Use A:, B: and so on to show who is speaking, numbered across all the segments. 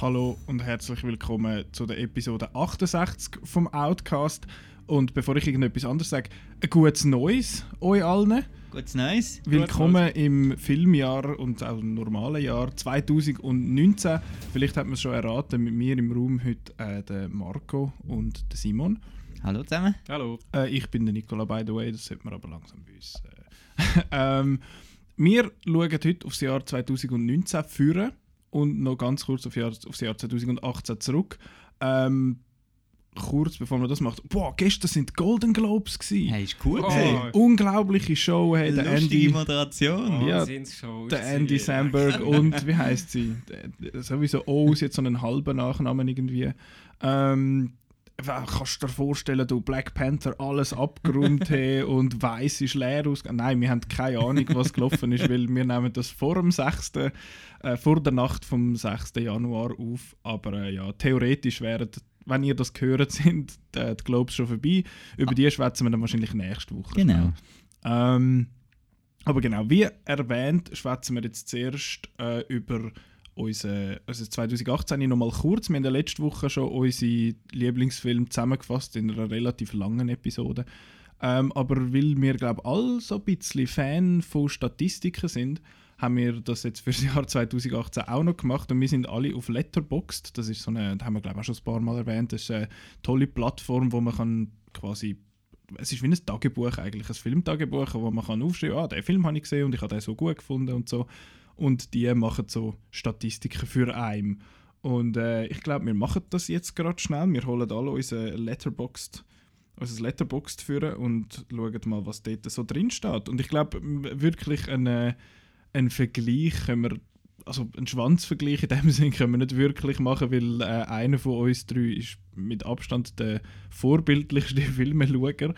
A: Hallo und herzlich willkommen zu der Episode 68 vom Outcast. Und bevor ich irgendetwas anderes sage, ein gutes Neues euch allen.
B: Gutes Neues.
A: Willkommen im Filmjahr und auch im normalen Jahr 2019. Vielleicht hat man es schon erraten, mit mir im Raum heute äh, der Marco und der Simon.
B: Hallo zusammen.
C: Hallo.
A: Äh, ich bin der Nicola, by the way, das sollte man aber langsam bei uns. Äh. ähm, wir schauen heute aufs Jahr 2019 führen und noch ganz kurz auf Jahr, aufs Jahr 2018 zurück. Ähm, kurz bevor man das macht, boah, gestern sind die Golden Globes gewesen.
B: Hey, ist gut.
C: Oh.
A: Hey, unglaubliche Show, hey, der
B: Lustige
A: Andy,
B: Moderation.
A: Ja,
C: Wahnsinnsshow
A: der Andy. Samberg und wie heißt sie? Sowieso O ist jetzt so einen halben Nachnamen irgendwie. Ähm, kannst du dir vorstellen, du Black Panther alles abgeräumt haben und weiß ist leer ausgegangen? Nein, wir haben keine Ahnung, was gelaufen ist, weil wir nehmen das vor dem 6., äh, vor der Nacht vom 6. Januar auf. Aber äh, ja, theoretisch wären, wenn ihr das gehört, sind die, die Globes schon vorbei. Über die schwätzen wir dann wahrscheinlich nächste Woche.
B: Genau.
A: Ähm, aber genau, wie erwähnt, schwätzen wir jetzt zuerst äh, über unsere, also 2018 noch mal kurz. Wir haben ja letzte Woche schon unsere Lieblingsfilme zusammengefasst in einer relativ langen Episode. Ähm, aber weil wir, glaube ich, alle so ein bisschen Fan von Statistiken sind, haben wir das jetzt für das Jahr 2018 auch noch gemacht und wir sind alle auf Letterboxd. Das ist so eine, das haben wir glaube ich auch schon ein paar Mal erwähnt, das ist eine tolle Plattform, wo man kann quasi es ist wie ein Tagebuch eigentlich, ein Filmtagebuch, wo man kann aufschreiben, ah, den Film habe ich gesehen und ich habe den so gut gefunden und so. Und die machen so Statistiken für einen. Und äh, ich glaube, wir machen das jetzt gerade schnell. Wir holen alle unsere Letterboxd, unser Letterboxd führen und schauen mal, was dort so drin steht. Und ich glaube, wirklich einen, einen Vergleich können wir, also einen Schwanzvergleich in dem Sinne können wir nicht wirklich machen, weil äh, einer von uns drei ist mit Abstand der vorbildlichste Filmeschauer.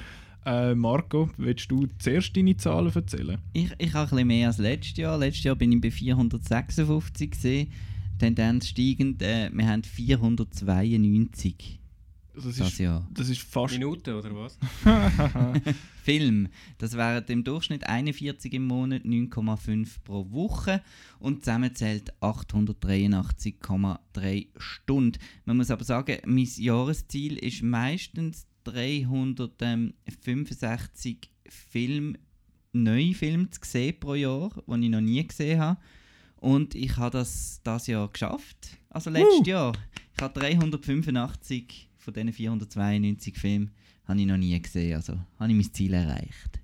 A: Äh, Marco, willst du zuerst deine Zahlen erzählen?
B: Ich, ich habe ein bisschen mehr als letztes Jahr. Letztes Jahr bin ich bei 456 gesehen. Tendenz steigend. Äh, wir haben 492
A: Das
B: das
A: ist,
B: Jahr.
A: das ist fast.
C: Minuten oder was?
B: Film. Das wären im Durchschnitt 41 im Monat, 9,5 pro Woche und zusammenzählt 883,3 Stunden. Man muss aber sagen, mein Jahresziel ist meistens 365 Film, neue Filme zu sehen pro Jahr, die ich noch nie gesehen habe. Und ich habe das das Jahr geschafft. Also letztes
A: Woo!
B: Jahr. Ich habe 385 von diesen 492 Filmen habe ich noch nie gesehen. Also habe ich mein Ziel erreicht.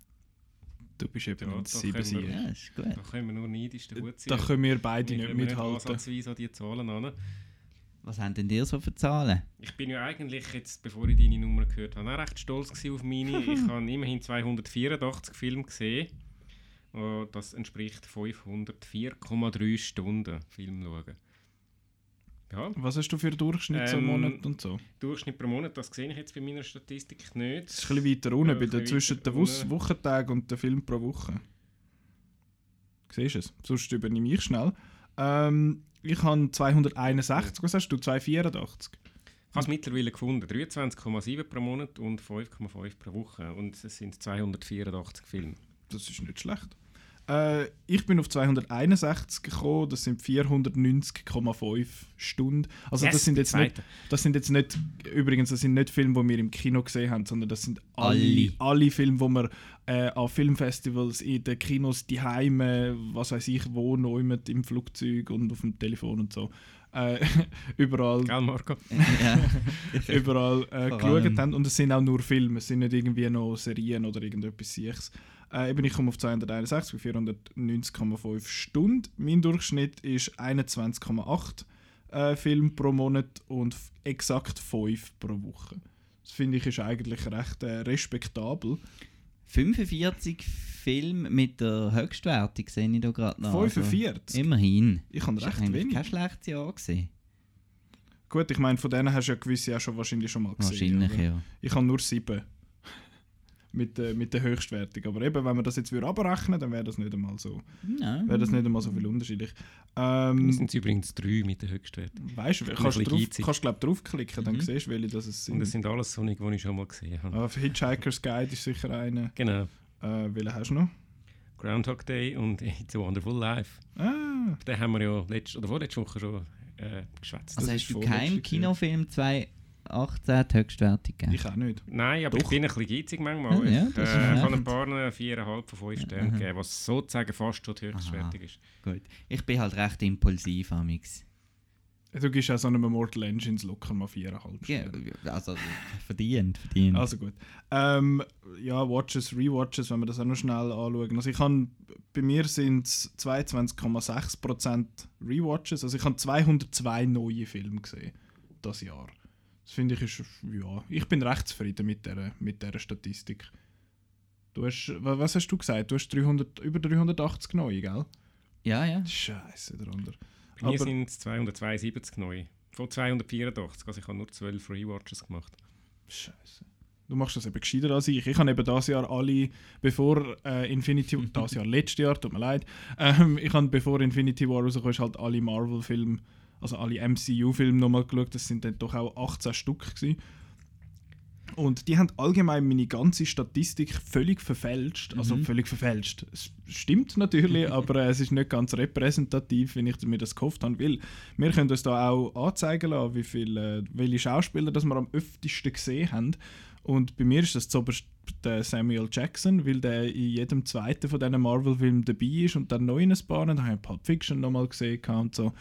A: Du bist eben
C: Ja, da
A: sieben
C: können wir-
A: Sieg.
B: Ja, ist gut.
C: Da können wir nur neidisch den Hut ziehen.
A: Da können wir beide
C: Wir
A: nicht mithalten.
C: ansatzweise an die Zahlen an.
B: Was haben denn ihr so für Zahlen?
C: Ich bin ja eigentlich jetzt, bevor ich deine Nummer gehört habe, auch recht stolz auf meine. ich habe immerhin 284 Filme gesehen. Oh, Das entspricht 504,3 Stunden Film schauen. Ja,
A: Was hast du für Durchschnitt
C: Ähm,
A: Monat und so?
C: Durchschnitt pro Monat, das sehe ich jetzt bei meiner Statistik nicht.
A: Das ist ein bisschen weiter unten,
C: Ja,
A: bei zwischen den. Wochentagen und dem Film pro Woche. Siehst du es? Sonst übernehme ich schnell. Ähm, ich habe 261, was hast du? 284?
C: Ich habe es mittlerweile gefunden. 23,7 pro Monat und 5,5 pro Woche. Und es sind 284 Filme.
A: Das ist nicht schlecht. Äh, ich bin auf 261 gekommen, das sind 490,5 Stunden. Also
C: Yes,
A: das sind jetzt nicht. Das sind jetzt nicht, übrigens, das sind nicht Filme, die wir im Kino gesehen haben, sondern das sind alle,
B: Alle.
A: Filme, die wir äh, an Filmfestivals, in den Kinos, die Heime, was weiß ich, wo, noch immer im Flugzeug und auf dem Telefon und so, äh, überall,
C: Gell, Marco?
A: überall äh, geschaut haben. Und es sind auch nur Filme, es sind nicht irgendwie noch Serien oder irgendetwas Sichs. Äh, eben, ich komme auf 261 bei 490,5 Stunden. Mein Durchschnitt ist 21,8 äh, Film pro Monat und exakt 5 pro Woche. Das finde ich ist eigentlich recht äh, respektabel.
B: 45 Filme mit der Höchstwertung sehe ich da gerade noch. Also,
A: 45?
B: immerhin.
A: Ich habe recht wenig.
B: kein schlechtes Jahr gesehen.
A: Gut, ich meine, von denen hast du ja gewisse auch schon wahrscheinlich schon mal gesehen.
B: Wahrscheinlich,
A: oder?
B: ja.
A: Ich habe nur 7 mit, äh, mit der Höchstwertung. Aber eben, wenn man das jetzt abrechnen, dann wäre das nicht einmal so, wäre das nicht einmal so viel unterschiedlich. Ähm,
C: sind übrigens drei mit der Höchstwert.
A: weißt du, kannst du drauf, kannst, glaub, draufklicken, dann
B: Mhm.
A: siehst du, welche das es
C: Und
A: sind.
C: das sind alles Sonic, die ich schon mal gesehen habe.
A: Ah, für Hitchhiker's Guide ist sicher einer.
C: Genau.
A: Äh, welchen hast du noch?
C: Groundhog Day und It's a Wonderful Life.
A: Ah,
C: Den haben wir ja letzte oder vorletzte Woche schon äh, geschwätzt.
B: Also
A: Das
B: hast
A: ist
B: du keinen. Kinofilm 2018 die Höchstwertung gegeben?
A: ich auch nicht.
C: Nein, aber
A: Doch.
C: ich bin ein bisschen geizig manchmal.
B: Ja,
C: ich
B: das ist
C: äh, kann ein paar äh, viereinhalb von fünf Sternen
B: Aha.
C: geben, was sozusagen fast schon die höchstwertig ist.
B: Gut. Ich bin halt recht impulsiv, amix.
A: Du gibst auch so einem Mortal Engines locker mal viereinhalb
B: Ja,
A: Sterne.
B: also verdient, verdient.
A: Also gut. Ähm, ja, Watches, Rewatches, wenn wir das auch noch schnell anschauen. Also ich habe, bei mir sind es 22,6% Rewatches. Also ich habe 202 neue Filme gesehen das Jahr. Das finde ich ist, ja, ich bin recht zufrieden mit dieser, mit dieser Statistik. Du hast, wa- was hast du gesagt? Du hast 300, über 380 neue, gell?
B: ja, ja.
A: Scheiße, darunter.
C: Bei mir
A: Aber-
C: sind es 272 neu. Von 284, also ich habe nur 12 Rewatches gemacht.
A: Scheiße. Du machst das eben gescheiter als ich. Ich habe eben das Jahr alle, bevor äh, Infinity War, das Jahr, letztes Jahr, tut mir leid, ähm, ich habe bevor Infinity War rauskam, ist halt alle Marvel-Filme, also alle MCU-Filme nochmal geschaut. Das sind dann doch auch 18 Stück gewesen. Und die haben allgemein meine ganze Statistik völlig verfälscht. Also
B: Mhm.
A: völlig verfälscht. Es stimmt natürlich, aber äh, es ist nicht ganz repräsentativ, wenn ich mir das gehofft habe. Weil wir können uns da auch anzeigen lassen, wie viele, äh, welche Schauspieler das wir am öftesten gesehen haben. Und bei mir ist das zuoberst der Samuel Jackson, weil der in jedem zweiten von diesen Marvel-Filmen dabei ist und dann neu in ein paar. Und dann habe ich Pulp Fiction nochmal gesehen und so.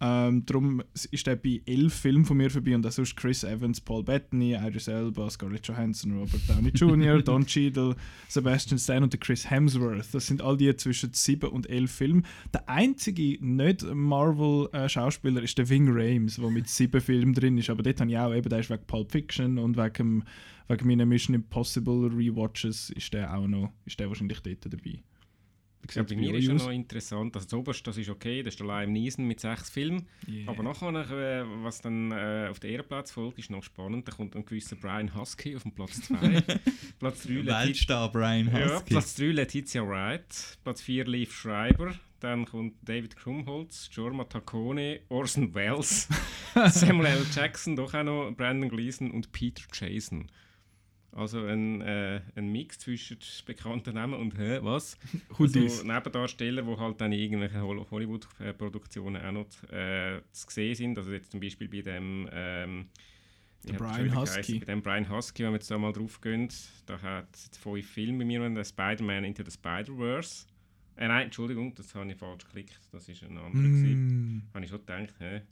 A: Ähm, darum ist er bei elf Filmen von mir vorbei und auch sonst Chris Evans, Paul Bettany, Idris Elba, Scarlett Johansson, Robert Downey Jr., Don Cheadle, Sebastian Stan und der Chris Hemsworth. Das sind all die zwischen sieben und elf Filmen. Der einzige nicht Marvel-Schauspieler ist der Ving Rhames, der mit sieben Filmen drin ist. Aber dort habe ich auch eben, der ist wegen Pulp Fiction und wegen, wegen meinen Mission Impossible Rewatches ist der auch noch, ist der wahrscheinlich dort dabei.
C: Ja, bei mir ist ja noch interessant, also das oberste, das ist okay, das ist der Liam Neeson mit sechs Filmen.
A: Yeah.
C: Aber nachher, äh, was dann äh, auf den Ehrenplatz folgt, ist noch spannend. Da kommt ein gewisser Brian Husky auf den Platz 2. Platz 3 Letizia,
B: Weltstar Brian
C: ja,
B: Husky.
C: Platz 3 Letizia Wright. Platz 4 Leaf Schreiber. Dann kommt David Krumholtz, Jorma Taccone, Orson Welles, Samuel L. Jackson, doch auch noch Brandon Gleason und Peter Jason. Also ein, äh, ein Mix zwischen bekannten Namen und hä, was? Also Nebendarsteller, die halt dann in irgendwelchen Hol- Hollywood-Produktionen auch noch äh, zu sehen sind. Also jetzt zum Beispiel bei dem ähm,
A: Brian Husky.
C: Bei dem Brian Husky, wenn wir jetzt da mal drauf gehen, da hat es jetzt fünf Filme bei mir, Spider-Man Into the Spider-Verse. Äh, nein, Entschuldigung, das habe ich falsch geklickt. Das ist ein anderer.
A: Mm.
C: Habe ich schon gedacht, hä?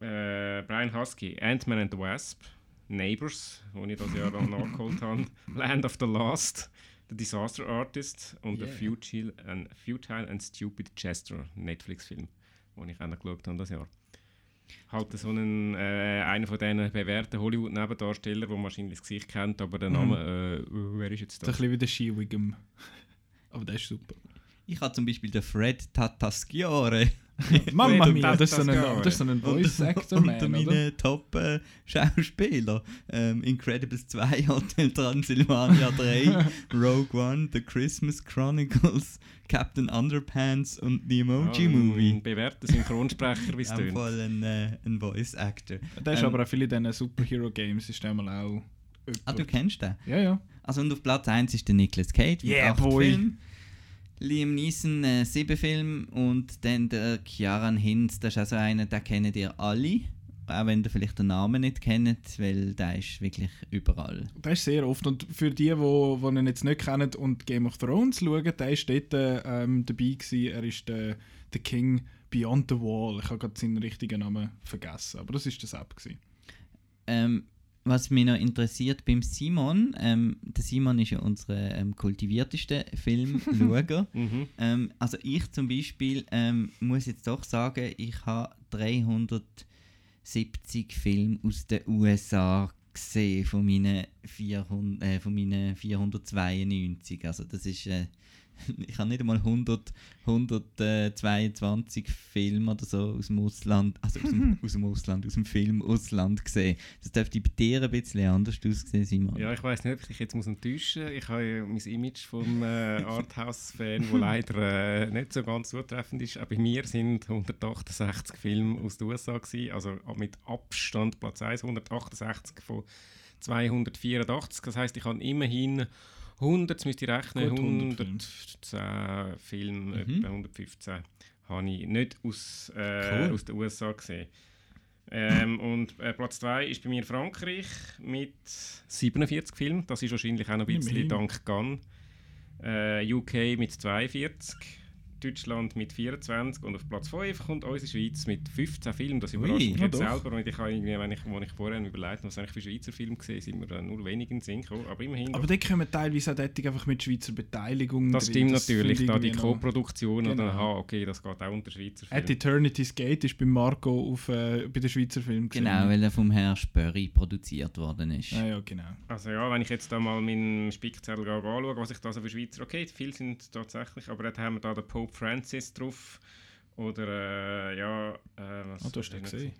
C: Äh, Brian Husky, Ant-Man and the Wasp, Neighbors, wo ich das Jahr dann nachgeholt habe, Land of the Lost, The Disaster Artist und
B: Yeah.
C: The Futile and, Futile and Stupid Chester, Netflix-Film, den ich auch noch geschaut habe das Jahr. Halt so einen, äh, einer von diesen bewährten Hollywood-Nebendarstellern, wo man wahrscheinlich das Gesicht kennt, aber der
A: Mhm.
C: Name, äh, wer ist jetzt
A: Das ist ein
C: das?
A: bisschen wie der Ski-Wiggum. Aber der ist super.
B: Ich habe zum Beispiel den Fred Tatasciore
A: Mamma mia, das ist so ein, das ist so ein Voice Actor,
B: unter
A: man, oder?
B: meinen Top-Schauspieler. ähm, Incredibles 2, Hotel Transylvania 3, Rogue One, The Christmas Chronicles, Captain Underpants und The Emoji
C: Ja,
B: Movie.
C: Ein bewährter Synchronsprecher, wie es tönt.
B: Fall ein, äh, ein Voice-Actor.
A: Der ist
B: Ähm,
A: aber auch viele dieser Superhero-Games, ist der mal auch
B: Ah, du
A: jemand.
B: kennst den?
A: Ja, ja.
B: Also und auf Platz 1 ist der Nicolas Cage mit
A: Yeah,
B: acht
A: boy.
B: Filmen. Liam Neeson äh, sieben Filme und dann der Kieran Hinz, das ist also einer, den kennt ihr alle. Auch wenn ihr vielleicht den Namen nicht kennt, weil der ist wirklich überall.
A: Der ist sehr oft. Und für die, die, die ihn jetzt nicht kennen und Game of Thrones schauen, der ist dort ähm, dabei gewesen. Er ist der, der King Beyond the Wall. Ich habe gerade seinen richtigen Namen vergessen. Aber das ist das App. Gewesen.
B: Ähm, was mich noch interessiert beim Simon, ähm, der Simon ist ja unser ähm, kultiviertester Filmschauer.
C: Mhm.
B: Ähm, also ich zum Beispiel ähm, muss jetzt doch sagen, ich habe 370 Filme aus den USA gesehen von meinen, 400, äh, von meinen 492. Also das ist, äh, ich habe nicht einmal 100, 122 Filme oder so aus dem Ausland, also aus dem, aus dem Ausland, aus dem Film Ausland gesehen. Das dürfte bei dir ein bisschen anders aussehen, Simon.
C: Ja, ich weiß nicht, ob ich dich jetzt muss enttäuschen muss. Ich habe ja mein Image vom äh, Arthouse-Fan, wo leider äh, nicht so ganz zutreffend ist. Auch bei mir sind 168 Filme aus den USA gewesen, also mit Abstand Platz 1, 168 von 284. Das heißt, ich habe immerhin 100, jetzt müsst ihr rechnen,
A: Gut, 100
C: 110 Filme,
B: Mhm.
C: etwa 115 habe ich nicht aus, äh,
B: Cool.
C: aus den USA gesehen. Ähm, und äh, Platz 2 ist bei mir Frankreich mit 47 Filmen. Das ist wahrscheinlich auch noch ein bisschen dank Cannes. Äh, UK mit 42, Deutschland mit 24 und auf Platz 5 kommt unsere Schweiz mit 15 Filmen. Das
B: Ui.
C: überrascht mich
A: Ja,
C: jetzt
A: doch.
C: selber. Und ich habe irgendwie, wenn ich, wo ich vorher überlegt habe, was eigentlich für Schweizer Filme gesehen sind mir dann nur wenig in den Sinn gekommen. Aber immerhin.
A: Aber da kommen teilweise auch dort einfach mit Schweizer Beteiligung
C: das
A: drin.
C: stimmt
A: Das
C: natürlich, da die Co-Produktion oder
A: Genau.
C: aha, okay, das geht auch unter Schweizer
A: At
C: Filmen.
A: Eternity's Gate ist bei Marco auf, äh, bei den Schweizer Filmen
B: Genau, weil er vom Herrn Spörri produziert worden ist.
A: Ah, ja, genau.
C: Also ja, wenn ich jetzt da mal meinen Spickzettel anschaue, was ich da so für Schweizer, okay, viele sind tatsächlich, aber dort haben wir da den Pope Francis drauf. Oder, äh, ja, äh, was
A: Ah, du hast den gesehen?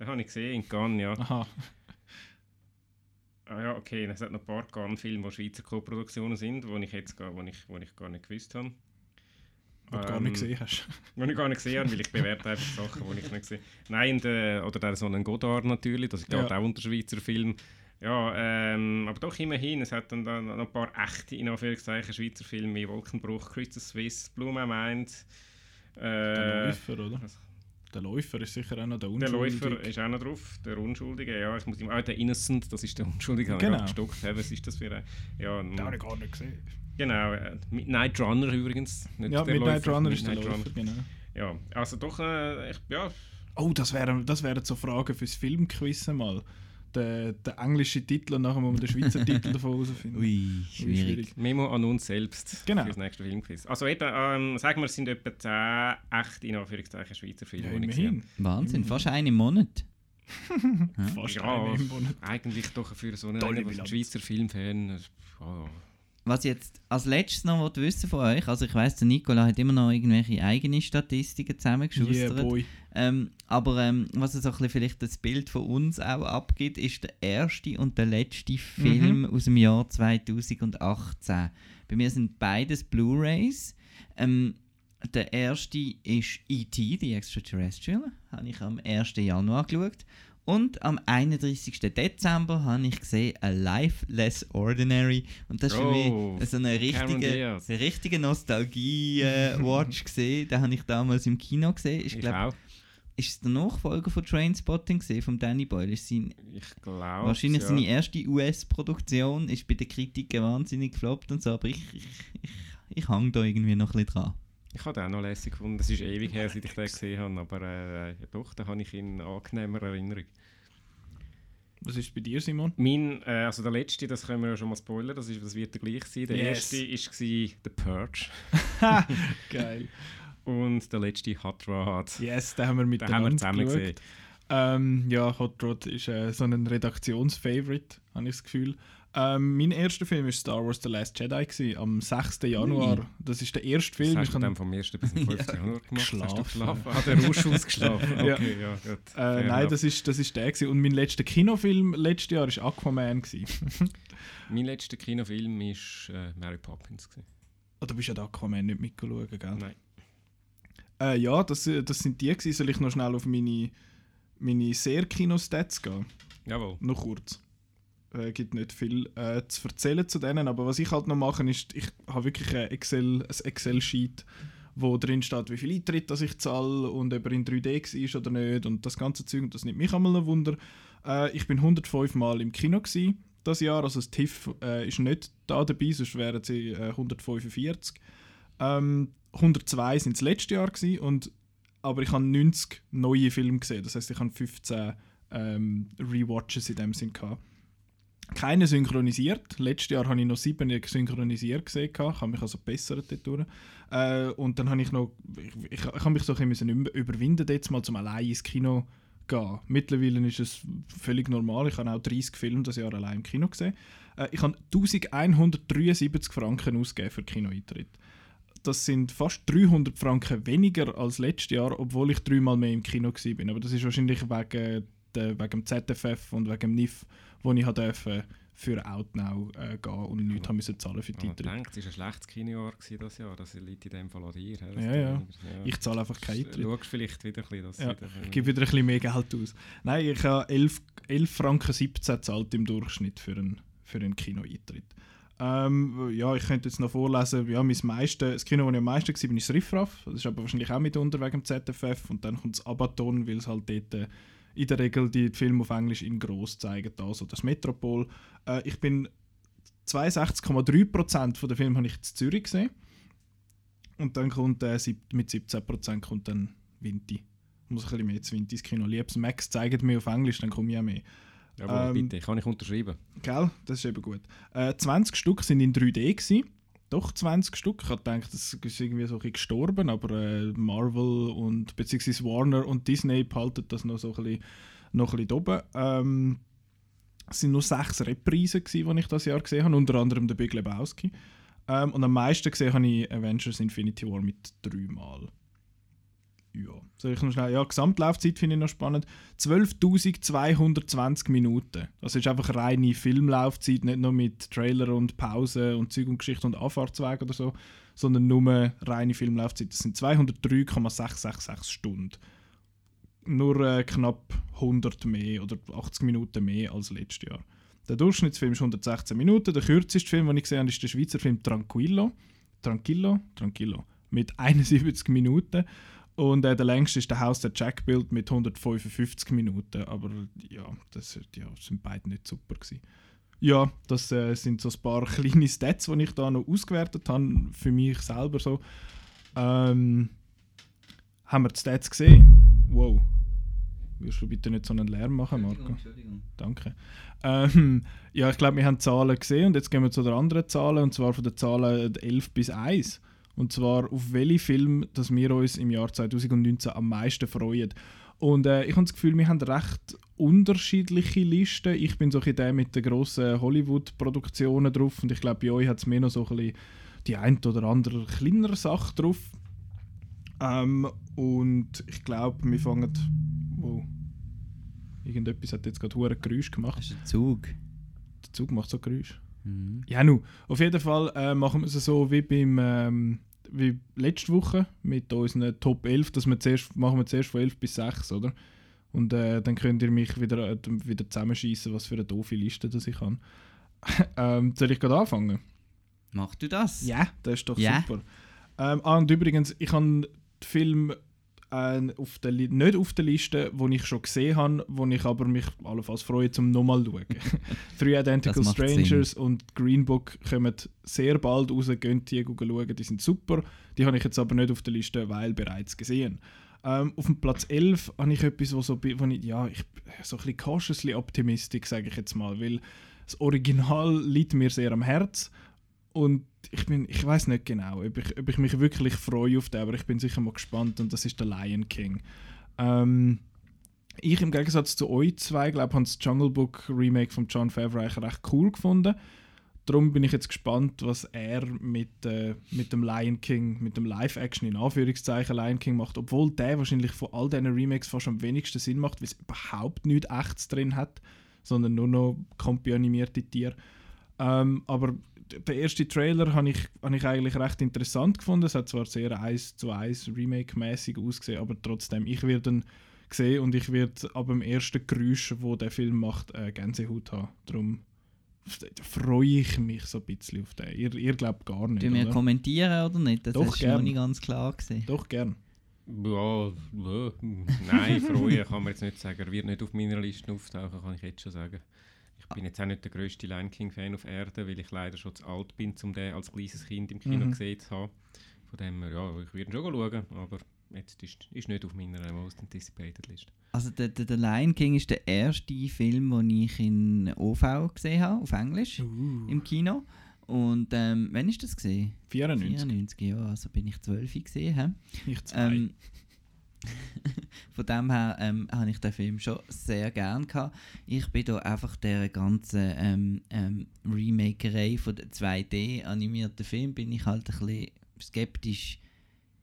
C: Den habe ich gesehen, in Cannes, ja.
A: Aha.
C: Ah ja, okay, es hat noch ein paar Cannes-Filme, die Schweizer Co-Produktionen sind, die ich jetzt gar, wo ich, wo ich gar nicht gewusst habe.
A: Was du gar
C: Ähm,
A: nicht gesehen hast.
C: Die ich gar nicht gesehen habe, weil ich bewerte einfach Sachen, die ich nicht gesehen habe. Nein, der, oder der so einen Godard natürlich, das geht
A: Ja.
C: auch unter Schweizer Film. Ja, ähm, aber doch immerhin, es hat dann, dann noch ein paar echte, in Anführungszeichen, Schweizer Filme wie Wolkenbruch, Crystal Swiss, Blue My Mind.
A: Der
C: Äh,
A: Läufer, oder? Der Läufer ist sicher auch noch der
C: der
A: Unschuldige.
C: Läufer ist auch noch drauf, der Unschuldige, ja, ich muss ihm, ah, der Innocent, das ist der Unschuldige, habe ich
A: Genau.
C: gerade gestockt, hä, was ist das für ein, ja,
A: Den habe ich gar nicht gesehen.
C: genau, äh, Midnight Runner übrigens, nicht
A: Ja,
C: der
A: Midnight
C: Läufer,
A: Runner ist der
C: Midnight
A: Läufer, genau.
C: Ja, also doch, äh, ich, ja,
A: Oh, das wären das wären so Fragen fürs Filmquiz mal. Der, der englische Titel und nachher muss man den Schweizer Titel davon herausfinden.
B: Ui,
A: Ui,
B: schwierig.
C: Memo an uns selbst
A: Genau.
C: für das nächste Filmquiz. Also eben, ähm, sagen wir, es sind etwa 10 echt in Anführungszeichen Schweizer Filme,
A: Ja,
C: die ich gesehen
A: immerhin.
B: Wahnsinn, fast einen im Monat.
A: Fast
C: Ja.
A: einen im Monat.
C: Eigentlich doch für so einen. Schweizer Filmfan. Ja,
B: Was ich jetzt als letztes noch wissen von euch, also ich weiß, der Nicola hat immer noch irgendwelche eigene Statistiken
A: Yeah,
B: zusammengeschustert.
A: boy.
B: ähm, aber ähm, was es bisschen vielleicht das Bild von uns auch abgibt, ist der erste und der letzte Film aus dem Jahr 2018. Bei mir sind beides Blu-rays. Ähm, der erste ist E.T., The Extraterrestrial, habe ich am 1. Januar geschaut. Und am 31. Dezember habe ich gesehen A Life Less Ordinary. Und das ist
C: Oh,
B: für mich so eine richtige, eine richtige Nostalgie-Watch gesehen. Den habe ich damals im Kino gesehen. Ich
C: ich
B: glaube, ist es der Nachfolger von Trainspotting gesehen, von Danny Boyle? Ist sein,
C: Ich glaube.
B: wahrscheinlich
C: ja.
B: seine erste US-Produktion. Ist bei den Kritiken wahnsinnig gefloppt und so, aber ich, ich, ich, ich hang da irgendwie noch ein bisschen dran.
C: Ich habe den auch noch lässig gefunden. Es ist ewig her, seit ich den gesehen habe. Aber äh, doch, da habe ich in angenehmer Erinnerung.
A: Was ist bei dir, Simon?
C: Mein, äh, also der letzte, das können wir ja schon mal spoilern, das, ist, das wird der gleich sein. Der
A: Yes.
C: erste war The Purge.
A: Geil.
C: Und der letzte Hot Rod.
A: Yes, den haben wir
C: Den
A: miteinander
C: haben wir zusammen
A: geschaut.
C: gesehen.
A: Ähm, ja, Hot Rod ist äh, so ein Redaktionsfavorite, habe ich das Gefühl. Ähm, mein erster Film war Star Wars The Last Jedi, gewesen, am 6. Januar. Das ist der erste
C: Das
A: Film.
C: hast
A: ich
C: du dann vom 1. bis zum 5. Januar gemacht? Hast
A: geschlafen.
C: geschlafen? Ah, der Rausch ausgeschlafen.
A: Ja.
C: Okay, ja, gut.
A: äh, nein,
C: enough.
A: das ist, das ist der. Gewesen. Und mein letzter Kinofilm letztes Jahr war Aquaman.
C: Mein letzter Kinofilm war äh, Mary Poppins. Gewesen.
A: oh, du bist ja der Aquaman nicht mitgeschaut, gell?
C: Nein.
A: Äh, ja, das, das sind die. Gewesen. Soll ich noch schnell auf meine, meine Sehr-Kino-Stats gehen?
C: Jawohl.
A: Noch kurz. Äh, gibt nicht viel äh, zu erzählen zu denen, aber was ich halt noch mache, ist, ich habe wirklich ein Excel, ein Excel-Sheet, wo drin steht, wie viel Eintritt dass ich zahle und ob er in 3D war oder nicht und das ganze Zeug. Und das nimmt mich einmal ein Wunder. Äh, ich bin 105 Mal im Kino gewesen, das Jahr, also das TIFF äh, ist nicht da dabei, sonst wären sie äh, 145. Ähm, 102 sind das letzte Jahr gewesen, und aber ich habe 90 neue Filme gesehen, das heißt ich habe 15 ähm, Rewatches in dem Sinn gehabt. Keine synchronisiert. Letztes Jahr habe ich noch sieben synchronisiert gesehen. Ich habe mich also bessert. Äh, und dann habe ich noch... Ich, ich, ich habe mich so ein bisschen überwinden, jetzt mal zum allein ins Kino gehen. Mittlerweile ist es völlig normal. Ich habe auch 30 Filme das Jahr allein im Kino gesehen. Äh, ich habe 1173 Franken ausgegeben für Kinoeintritt. Das sind fast 300 Franken weniger als letztes Jahr, obwohl ich dreimal mehr im Kino war. Aber das ist wahrscheinlich wegen, der, wegen dem ZFF und wegen dem NIF, wo ich halt durfte für Outnow äh, gehen und nichts haben müssen zahlen für die
C: Ich
A: Eintritt.
C: denke, es war ein schlechtes Kinojahr das Jahr. Das liegt in dem Fall an dir.
A: Ja, ja.
C: weniger-
A: Ich zahle einfach keinen Eintritt.
C: Schaust vielleicht wieder ein bisschen,
A: Ja,
C: wieder,
A: Ich gebe wieder ein bisschen mehr Geld aus. Nein, ich habe 11, 11 Franken 17 zahlt im Durchschnitt für einen, für einen Kinoeintritt. Ähm, ja, ich könnte jetzt noch vorlesen, ja, mein meiste, das Kino, wo ich am meisten war, ist das Riffraff. Das ist aber wahrscheinlich auch mitunter wegen dem ZFF. Und dann kommt das Abaton, weil es halt dort äh, in der Regel die Filme auf Englisch in gross zeigen, also das Metropol. Äh, ich bin 62,3% der Filme habe ich in Zürich gesehen. Und dann kommt äh, mit 17% kommt dann Vinti. Muss ein bisschen mehr zu Vinti ins Kino. Liebes Max zeigt mir auf Englisch, dann komme ich auch mehr.
C: Aber ähm, bitte, kann ich unterschreiben.
A: Gell, das ist eben gut. Äh, 20 Stück sind in 3D gewesen. Doch 20 Stück. Ich gedacht, das ist irgendwie so ein gestorben, aber äh, Marvel und beziehungsweise Warner und Disney behalten das noch so ein bisschen, noch ein bisschen oben. Ähm, es waren nur sechs Reprisen, die ich das Jahr gesehen habe, unter anderem der Big Lebowski. Ähm, und am meisten gesehen habe ich Avengers Infinity War mit dreimal. Ja, soll ich noch schnell? Ja, Gesamtlaufzeit finde ich noch spannend. 12.220 Minuten. Das ist einfach reine Filmlaufzeit, nicht nur mit Trailer und Pause und Zeug und Geschichte und Anfahrtsweg oder so, sondern nur reine Filmlaufzeit. Das sind 203,666 Stunden. Nur äh, knapp 100 mehr oder 80 Minuten mehr als letztes Jahr. Der Durchschnittsfilm ist 116 Minuten. Der kürzeste Film, den ich gesehen habe, ist der Schweizer Film Tranquillo. Tranquillo? Tranquillo. Mit 71 Minuten. Und äh, der längste ist der Haus der Jack Build mit 155 Minuten. Aber ja, das ja, sind beide nicht super gewesen. Ja, das äh, sind so ein paar kleine Stats, die ich da noch ausgewertet habe, für mich selber so. Ähm, haben wir die Stats gesehen? Wow. Wirst du bitte nicht so einen Lärm machen, Marco? Entschuldigung. Danke. Ähm, ja, ich glaube, wir haben Zahlen gesehen und jetzt gehen wir zu den anderen Zahlen, und zwar von den Zahlen 11 bis 1. Und zwar auf welche Film, dass wir uns im Jahr 2019 am meisten freuen. Und äh, ich habe das Gefühl, wir haben recht unterschiedliche Listen. Ich bin so ein der mit den grossen Hollywood-Produktionen drauf und ich glaube, bei euch hat es mehr noch so ein bisschen die ein oder andere kleinere Sache drauf. Ähm, und ich glaube, wir fangen. Wow. Irgendetwas hat jetzt gerade hure Geräusch gemacht.
B: Das ist ein Zug.
A: Der Zug macht so Geräusch.
B: Mhm.
A: Ja, nu. Auf jeden Fall äh, machen wir es so wie beim. Ähm, wie letzte Woche mit unseren Top 11, dass wir zuerst, machen wir zuerst von 11 bis 6, oder? Und äh, dann könnt ihr mich wieder, äh, wieder zusammenschießen, was für eine doofe Liste das ich habe. ähm, soll ich gerade anfangen?
B: Mach du das?
A: Ja, das ist doch
B: Ja.
A: super. Ähm, ah, und übrigens, ich habe den Film äh, auf der Li- nicht auf der Liste, wo ich schon gesehen habe, wo ich aber mich allenfalls freue, zum nochmal zu schauen. Three Identical Strangers und Green Book kommen sehr bald raus, könnt die schauen, die sind super. Die habe ich jetzt aber nicht auf der Liste, weil bereits gesehen. Ähm, auf dem Platz 11 habe ich etwas, wo, so, wo ich, ja, ich so ein bisschen cautiously optimistisch, sage ich jetzt mal, weil das Original liegt mir sehr am Herz und ich bin, ich weiß nicht genau, ob ich, ob ich mich wirklich freue auf den, aber ich bin sicher mal gespannt und das ist der Lion King. Ähm, ich im Gegensatz zu euch zwei, glaube ich, habe das Jungle Book Remake von John Favreau eigentlich recht cool gefunden. Darum bin ich jetzt gespannt, was er mit, äh, mit dem Lion King, mit dem Live-Action in Anführungszeichen Lion King macht, obwohl der wahrscheinlich von all diesen Remakes fast am wenigsten Sinn macht, weil es überhaupt nichts Echtes drin hat, sondern nur noch computeranimierte Tiere. Ähm, aber d- der erste Trailer habe ich, hab ich eigentlich recht interessant gefunden. Es hat zwar sehr 1 zu 1 Remake-mäßig ausgesehen, aber trotzdem, ich werde ihn sehen und ich werde ab dem ersten Geräusch, wo der Film macht, äh, Gänsehaut haben. Darum freue ich mich so ein bisschen auf den. Ihr, ihr glaubt gar nicht,
B: Tun wir
A: oder?
B: kommentieren oder nicht? Das
A: Doch,
B: ist
A: gern.
B: noch nicht ganz klar gesehen.
A: Doch, gern.
C: Ja, ja, nein, freuen kann man jetzt nicht sagen. Er wird nicht auf meiner Liste auftauchen, kann ich jetzt schon sagen. Ich bin jetzt auch nicht der grösste Lion King-Fan auf Erde, weil ich leider schon zu alt bin, um den als kleines Kind im Kino
A: Mhm.
C: gesehen zu haben. Von dem her, ja, ich würde ihn schon schauen, aber jetzt ist, ist nicht auf meiner Most Anticipated Liste.
B: Also der, der, der Lion King ist der erste Film, den ich in OV gesehen habe, auf Englisch, im Kino. Und ähm, wann ist das gesehen?
A: 94.
B: 94, ja, also bin ich 12 gesehen. He?
A: Ich zwei.
B: Ähm, von dem her ähm, habe ich den Film schon sehr gern gehabt. Ich bin da einfach der ganzen ähm, ähm, Remakerei von der 2D animierten Film bin ich halt ein bisschen skeptisch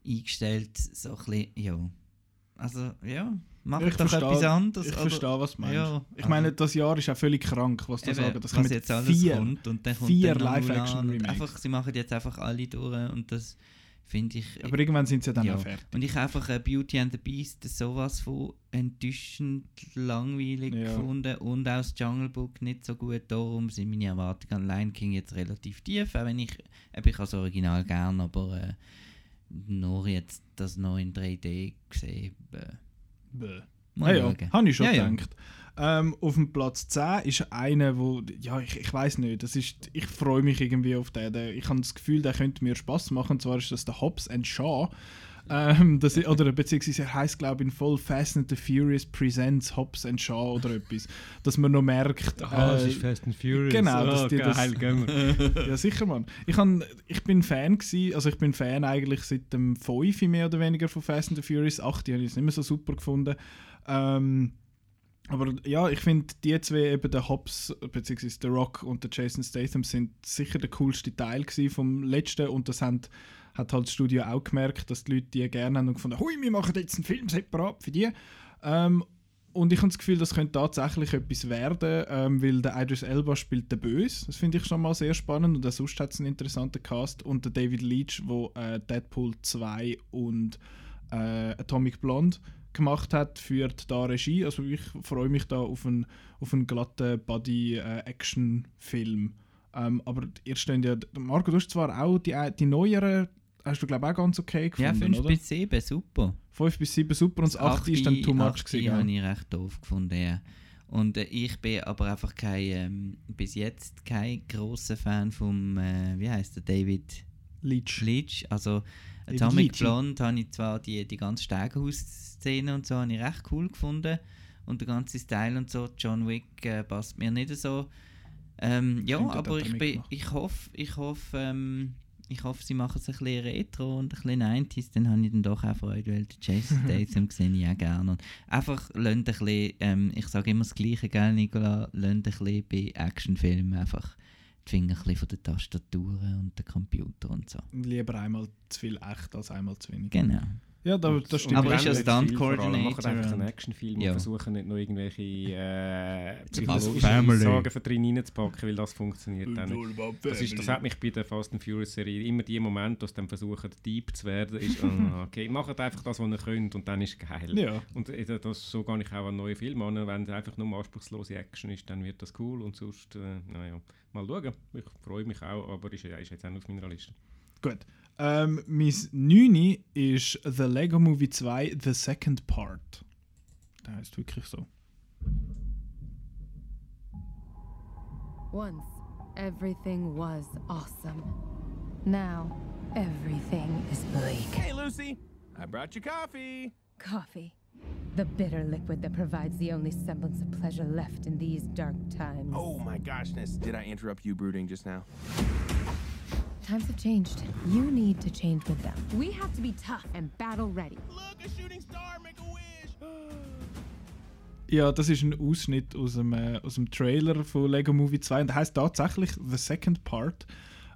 B: eingestellt, so ein bisschen, ja. Also ja, mach
A: Ich
B: doch
A: verstehe-
B: etwas anderes.
A: ich verstehe, was du meinst.
B: Ja,
A: ich meine, das Jahr ist auch völlig krank, was du
B: Eben,
A: sagst. Das
B: was
A: kommen
B: jetzt alles
A: vier.
B: kommt und dann kommt
A: vier
B: dann noch
A: Live-Action
B: Mulan und
A: Remakes.
B: einfach, sie machen jetzt einfach alle durch und das finde ich.
A: Aber irgendwann sind sie dann
B: ja.
A: auch fertig.
B: Und ich habe einfach äh, Beauty and the Beast sowas von enttäuschend langweilig
A: Ja.
B: gefunden und auch das Jungle Book nicht so gut. Darum sind meine Erwartungen an Lion King jetzt relativ tief, auch wenn ich, eben, ich habe das Original gern, aber äh, nur jetzt das noch in 3D gesehen. Äh,
A: Bäh.
B: mal
A: ja, ja,
B: schauen.
A: habe ich schon
B: Ja, ja.
A: Ähm, auf dem Platz 10 ist einer, wo, ja, ich, ich weiß nicht, das ist, ich freue mich irgendwie auf den. der ich habe das Gefühl, der könnte mir Spaß machen. Und zwar ist das der Hobbs and Shaw. Ähm, das, ist- oder beziehungsweise er heißt glaube ich in voll Fast and the Furious Presents Hobbs and Shaw oder etwas. Dass man noch merkt. äh,
C: Fast and Furious.
A: genau, dass
C: oh,
A: die das-
C: geil, wir.
A: ja, sicher, Mann. Ich, han, ich bin Fan gsi, also ich bin Fan eigentlich seit dem 5 mehr oder weniger von Fast and the Furious. 8 habe ich es nicht mehr so super gefunden. Ähm, aber ja, ich finde, die zwei, eben der Hobbs, beziehungsweise der Rock und der Jason Statham, sind sicher der coolste Teil vom letzten und das haben, hat halt das Studio auch gemerkt, dass die Leute die gerne haben und gefunden hui, wir machen jetzt einen Film separat für die. Ähm, und ich habe das Gefühl, das könnte tatsächlich etwas werden, ähm, weil der Idris Elba spielt den Böse. Das finde ich schon mal sehr spannend und auch sonst hat es einen interessanten Cast. Und der David Leach, der äh, Deadpool 2 und äh, Atomic Blonde gemacht hat, führt da Regie. Also ich freue mich da auf einen, auf einen glatten Buddy-Action-Film. ähm, aber ihr steht ja, Marco, du hast zwar auch die, die neueren, hast du glaube ich auch ganz okay
B: Ja,
A: gefunden,
B: 5
A: oder?
B: bis 7, super.
A: 5 bis 7 super und das 8 ist dann too much gewesen.
B: habe
A: ja.
B: ich recht doof gefunden, ja. Und äh, ich bin aber einfach kein, ähm, bis jetzt kein grosser Fan vom, äh, wie heißt der, David
A: Leach.
B: Leach. Also Atomic
A: Leach.
B: Blonde habe ich zwar die, die ganze Stegenhaus-Szene und so habe ich recht cool gefunden. Und der ganze Style und so, John Wick äh, passt mir nicht so. Ähm, ja, aber
A: er
B: ich, bin, ich hoffe, ich hoffe, ähm, ich hoffe, sie machen es ein bisschen retro und ein bisschen 90s, dann habe ich dann doch auch Freude, weil den Jason Statham sehe ich auch gerne. Und einfach lasst ein bisschen, ähm, ich sage immer das Gleiche, gell, Nicola, lasst ein bisschen bei Actionfilmen einfach die Finger ein von den Tastaturen und den Computer und so.
A: Lieber einmal zu viel echt als einmal zu wenig.
B: Genau.
A: Ja, da, das stimmt.
B: Aber ist ja Stunt Coordinator
C: Machen einfach einen Actionfilm
B: Ja.
C: und versuchen nicht noch irgendwelche äh,
B: Psychologische
C: psychologischen Sagen für drin reinzupacken, weil das funktioniert dann nicht. Das, ist, das hat mich bei der Fast and Furious Serie immer die Momente, dass sie dann versuchen, deep zu werden, ist, ah, okay, macht einfach das, was ihr könnt und dann ist geil.
A: Ja,
C: Und äh, das, so gehe ich auch an neue Filme an. Wenn es einfach nur anspruchslose Action ist, dann wird das cool und sonst, äh, naja, mal schauen. Ich freue mich auch, aber ist, ist jetzt auch nicht auf meiner Liste.
A: gut. Um, ähm, mein 9 ist The Lego Movie 2 The Second Part. Der heißt wirklich so.
D: Once, everything was awesome. Now, everything is bleak.
E: Hey, Lucy, I brought you coffee.
D: Coffee. The bitter liquid that provides the only semblance of pleasure left in these dark times.
E: Oh my goshness, did I interrupt you brooding just now?
D: Times have changed. You need to change with them. We have to be tough and battle ready.
E: Look, a shooting star, make a wish.
A: Ja, das ist ein Ausschnitt aus dem, äh, aus dem Trailer von Lego Movie 2 und der heißt tatsächlich The Second Part.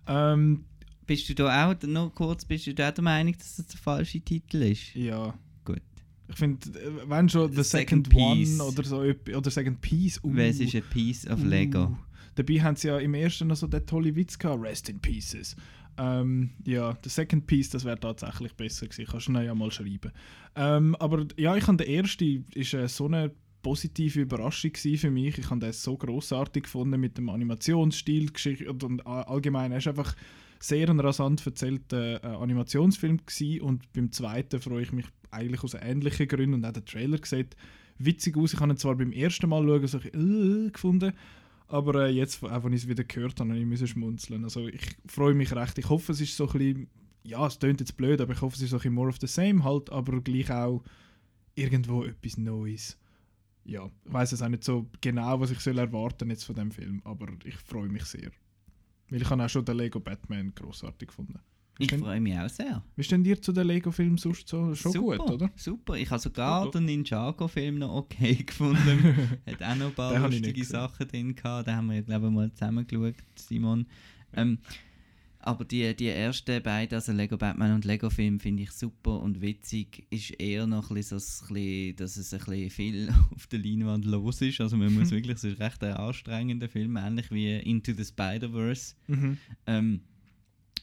A: Ähm,
B: Bist du da auch, noch kurz, bist du da der Meinung, dass das der falsche Titel ist?
A: ja,
B: Gut.
A: ich finde, äh, wenn schon The
B: Second
A: Second,
B: Piece.
A: One oder so etwas- oder Second Piece. Uh,
B: Weil es ist ein Piece of Lego.
A: Dabei haben sie ja im ersten noch so den tollen Witz gehabt, Rest in Pieces. Ähm, ja, der Second Piece, das wäre tatsächlich besser gewesen. Kannst du ihn ja mal schreiben. Ähm, aber ja, ich habe den ersten, ist äh, so eine positive Überraschung für mich. Ich habe den so großartig gefunden mit dem Animationsstil Geschichte und, und allgemein. Er ist einfach sehr ein rasant erzählter äh, Animationsfilm gewesen und beim zweiten freue ich mich eigentlich aus ähnlichen Gründen und auch der Trailer sieht witzig aus. Ich habe ihn zwar beim ersten Mal schauen so bisschen, äh, gefunden, aber äh, jetzt, auch wenn ich es wieder gehört habe, habe ich schmunzeln. Also ich freue mich recht. Ich hoffe, es ist so ein bisschen, ja, es klingt jetzt blöd, aber ich hoffe, es ist so ein bisschen more of the same halt, aber gleich auch irgendwo etwas Neues. Ja, ich weiß es auch nicht so genau, was ich soll erwarten jetzt von dem Film, aber ich freue mich sehr. Weil ich habe auch schon den Lego Batman großartig gefunden.
B: Ich freue mich auch sehr.
A: wie stehen dir zu den Lego-Filmen sonst so? Schon
B: super,
A: gut, oder?
B: Super. Ich habe sogar den Ninjago-Film noch okay gefunden. Hat auch noch ein paar lustige. Sachen drin gehabt. Da haben wir ja, glaube ich, mal zusammen geschaut, Simon. Ähm, aber die, die ersten beiden, also Lego Batman und Lego Film, finde ich super und witzig. Ist eher noch ein bisschen, so ein bisschen, dass es ein bisschen viel auf der Leinwand los ist. Also man muss wirklich, es ist recht ein anstrengender Film, ähnlich wie Into the Spider-Verse.
A: Mhm.
B: Ähm,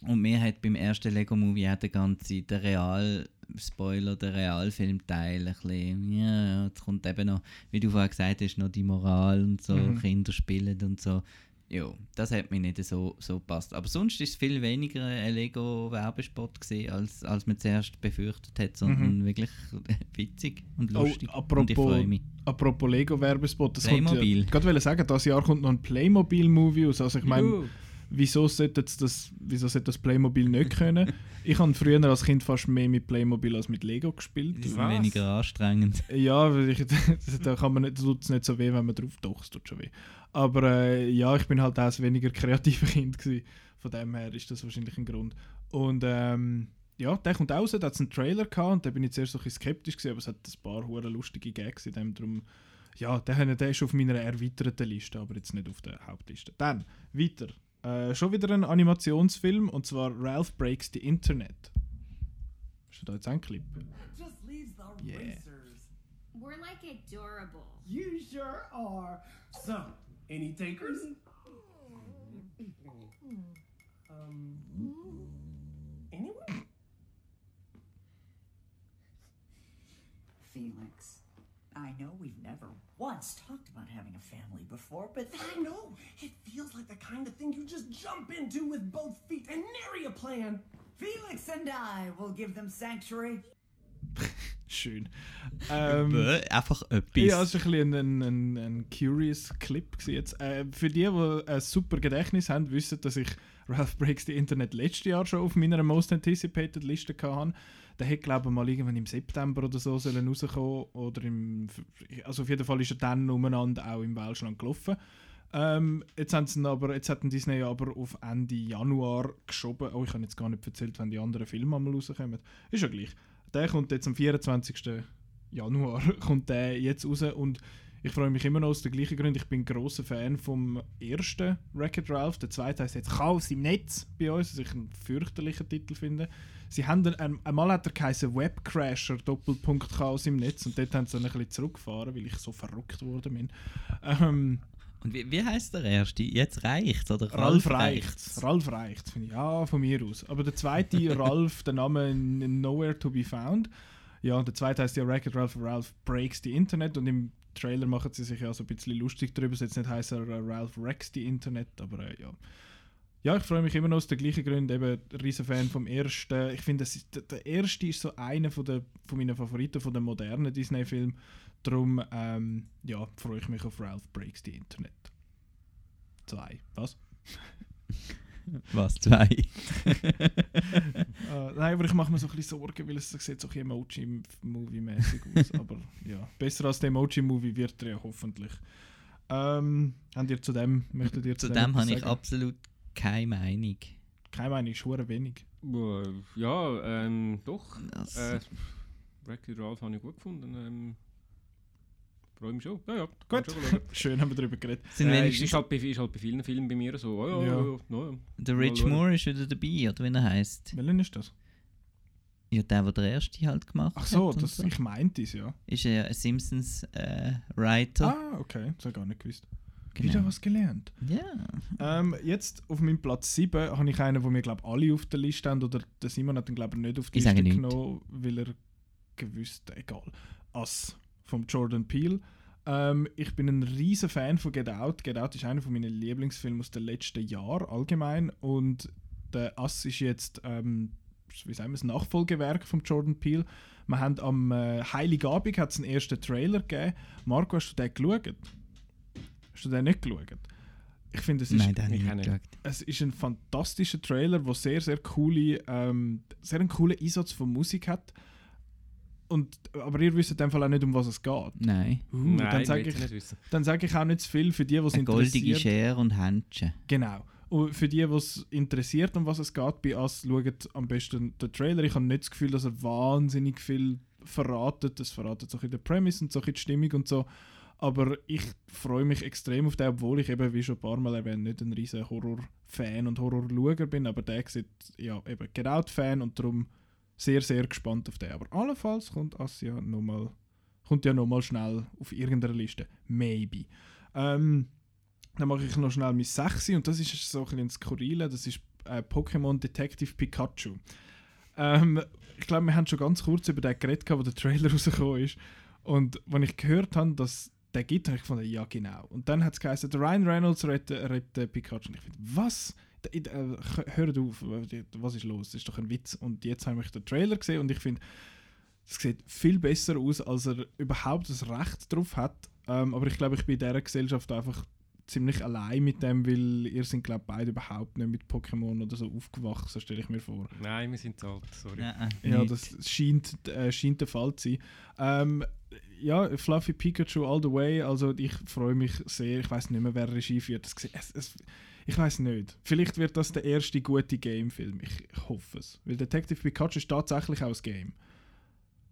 B: Und mir hat beim ersten Lego-Movie auch der ganze, der Real-Spoiler, der Realfilmteil ein bisschen, ja, ja, jetzt kommt eben noch, wie du vorher gesagt hast, noch die Moral und so,
A: Mhm.
B: Kinder spielen und so. Ja, das hat mir nicht so, so gepasst. Aber sonst ist es viel weniger ein Lego-Werbespot gewesen, als, als man zuerst befürchtet hat, sondern wirklich witzig und
A: Oh,
B: lustig. und ich
A: apropos,
B: freue mich.
A: apropos Lego-Werbespot, das kommt
B: Playmobil.
A: ja, gerade wollte sagen, dieses Jahr kommt noch ein Playmobil-Movie aus. Also ich meine. Wieso sollte das, wieso sollte das Playmobil nicht können? ich habe früher als Kind fast mehr mit Playmobil als mit Lego gespielt.
B: Die sind
C: Was?
B: weniger anstrengend.
A: Ja, ich, da kann man nicht, tut es nicht so weh, wenn man drauf doch, es tut schon weh. Aber äh, ja, ich bin halt auch ein weniger kreativer Kind gewesen. Von dem her ist das wahrscheinlich ein Grund. Und ähm, ja, der kommt raus, da hat es einen Trailer gehabt und da bin ich zuerst so ein bisschen skeptisch gewesen, aber es hat ein paar hure lustige Gags in dem drum. Ja, der, der ist auf meiner erweiterten Liste, aber jetzt nicht auf der Hauptliste. Dann, weiter. Äh, schon wieder ein Animationsfilm und zwar Ralph Breaks the Internet. Hast du da jetzt einen Clip?
F: Just leaves the
A: Yeah.
F: racers.
D: We're like adorable.
F: You sure are. So, any takers?
G: know we've never once talked about having a family before, but
F: I know. It feels like the kind of thing you just jump into with both feet and nary a plan.
G: Felix and I will give them sanctuary.
A: Schön. Ähm,
B: Bäh, Einfach etwas.
A: Ja, es war ein, bisschen ein, ein, ein curious Clip. Jetzt. Äh, für die, die ein super Gedächtnis haben, wissen, dass ich Ralph Breaks the Internet letztes Jahr schon auf meiner Most Anticipated Liste hatte. Der hätte, glaube ich, mal irgendwann im September oder so sollen rauskommen oder im, also auf jeden Fall ist er dann umeinander auch im Welschland gelaufen. Ähm, jetzt, haben sie aber, jetzt hat Disney aber auf Ende Januar geschoben. Oh, ich habe jetzt gar nicht erzählt, wenn die anderen Filme einmal rauskommen. Ist ja gleich. Der kommt jetzt am 24. Januar kommt der jetzt raus und ich freue mich immer noch aus den gleichen Gründen. Ich bin großer Fan vom ersten Wreck-It Ralph. Der zweite heißt jetzt Chaos im Netz bei uns, was ich einen fürchterlichen Titel finde. Sie haben dann, ein, einmal hat er geheißen Webcrasher Doppelpunkt Chaos im Netz und dort haben sie dann ein bisschen zurückgefahren, weil ich so verrückt worden bin. Ähm,
B: Und wie, wie heißt der erste? Jetzt reicht's, oder?
A: Ralf reicht's. Ralf reicht's, finde ich. Ja, von mir aus. Aber der zweite, Ralf, der Name Nowhere to be found. Ja, und der zweite heißt ja Wreck-It Ralph. Ralph breaks the Internet und im Trailer machen sie sich ja so ein bisschen lustig darüber. Es jetzt nicht heißt er äh, Ralph wrecks the Internet, aber äh, ja. Ja, ich freue mich immer noch aus den gleichen Gründen. Eben, riesen Fan vom ersten. Ich finde, der erste ist so einer von, der, von meinen Favoriten von den modernen Disney-Filmen. Darum, ähm, ja, freue ich mich auf Ralph breaks the Internet. Zwei. Was?
B: Was? Zwei?
A: Äh, nein, aber ich mache mir so ein bisschen Sorgen, weil es sieht so ein bisschen Emoji-Movie-mäßig aus. aber ja, besser als der Emoji-Movie wird er ja hoffentlich. Ähm, habt ihr zu dem, möchtet ihr
B: Zu
A: dem
B: dem
A: etwas
B: habe ich absolut keine Meinung.
A: Keine Meinung, ist verdammt wenig.
C: Äh, Ja, ähm, doch.
B: Das,
C: Äh, Wreck-It Ralph habe ich gut gefunden. Ähm, freue mich schon. Ja, ja.
A: Gut. Schön haben wir darüber geredet.
B: sind
C: äh,
B: wenigstens,
C: ist, halt bei, ist halt bei vielen Filmen bei mir so. Oh, ja,
A: Ja.
C: ja. Ja, ja.
B: der Rich
C: mal.
B: Moore ist wieder dabei, oder wie er heißt.
A: Welchen ist das?
B: Ja, der, der der erste halt gemacht
A: Ach so,
B: hat. und
A: das, ich meinte es ja.
B: Ist ja ein Simpsons äh, Writer.
A: Ah, okay, das habe ich gar nicht gewusst.
B: Genau.
A: Wieder was gelernt.
B: Ja.
A: Ähm, jetzt auf meinem Platz 7 habe ich einen, wo wir glaube alle auf der Liste haben. Oder der Simon hat ihn glaube ich nicht auf die
B: Ich
A: Liste genommen, weil er gewusst, egal. Ass vom Jordan Peele. Ähm, ich bin ein riesen Fan von Get Out. Get Out ist einer von meinen Lieblingsfilmen aus den letzten Jahren allgemein. Und der Ass ist jetzt, ähm, wie sagen wir, das Nachfolgewerk von Jordan Peele. Wir haben am äh, Heiligabend hat's einen ersten Trailer gegeben. Marco, hast du den geschaut? Hast du den nicht geschaut? Ich finde, es ist
B: Nein, nicht
A: es ist ein fantastischer Trailer, der sehr, sehr coole, ähm, sehr einen coolen Einsatz von Musik hat. Und, aber ihr wisst in dem Fall auch nicht, um was es geht.
B: Nein.
A: Uh,
C: Nein,
A: dann sage ich, dann sag ich auch nicht zu viel für die, die es
B: Eine goldige
A: interessiert.
B: Schere und Händchen.
A: Genau. Und für die, die es interessiert, um was es geht, bei Us, schaut am besten den Trailer. Ich habe nicht das Gefühl, dass er wahnsinnig viel verratet. Das verratet so ein bisschen den Premise und so ein bisschen die Stimmung und so. Aber ich freue mich extrem auf den, obwohl ich eben, wie schon ein paar Mal erwähnt, nicht ein riesen Horror-Fan und Horror-Schauer bin. Aber der sieht, ja, eben Get Out-Fan und darum sehr, sehr gespannt auf den. Aber allenfalls kommt Us ja nochmal kommt ja nochmal schnell auf irgendeiner Liste. Maybe. Ähm, dann mache ich noch schnell mein Sechsi und das ist so ein bisschen Skurrile. Das ist äh, Pokémon Detective Pikachu. Ähm, ich glaube, wir haben schon ganz kurz über den geredet, wo der Trailer rausgekommen ist. Und als ich gehört habe, dass der gibt, habe ich gefunden, ja genau. Und dann hat es geheißen, Ryan Reynolds rettet, rettet Pikachu. Und ich finde, was? Äh, Hört auf, was ist los? Das ist doch ein Witz. Und jetzt habe ich den Trailer gesehen und ich finde, es sieht viel besser aus, als er überhaupt das Recht drauf hat. Ähm, aber ich glaube, ich bin in dieser Gesellschaft einfach ziemlich allein mit dem, weil ihr sind glaube beide überhaupt nicht mit Pokémon oder so aufgewachsen, stelle ich mir vor.
C: Nein, wir sind zu alt, sorry.
B: Nein,
A: Ja, das scheint, äh, scheint der Fall zu sein. Ähm, ja, Fluffy Pikachu all the way. Also ich freue mich sehr. Ich weiß nicht mehr, wer Regie führt. Das, es, es, ich weiß nicht. Vielleicht wird das der erste gute Game-Film. Ich, ich hoffe es. Weil Detective Pikachu ist tatsächlich auch ein Game.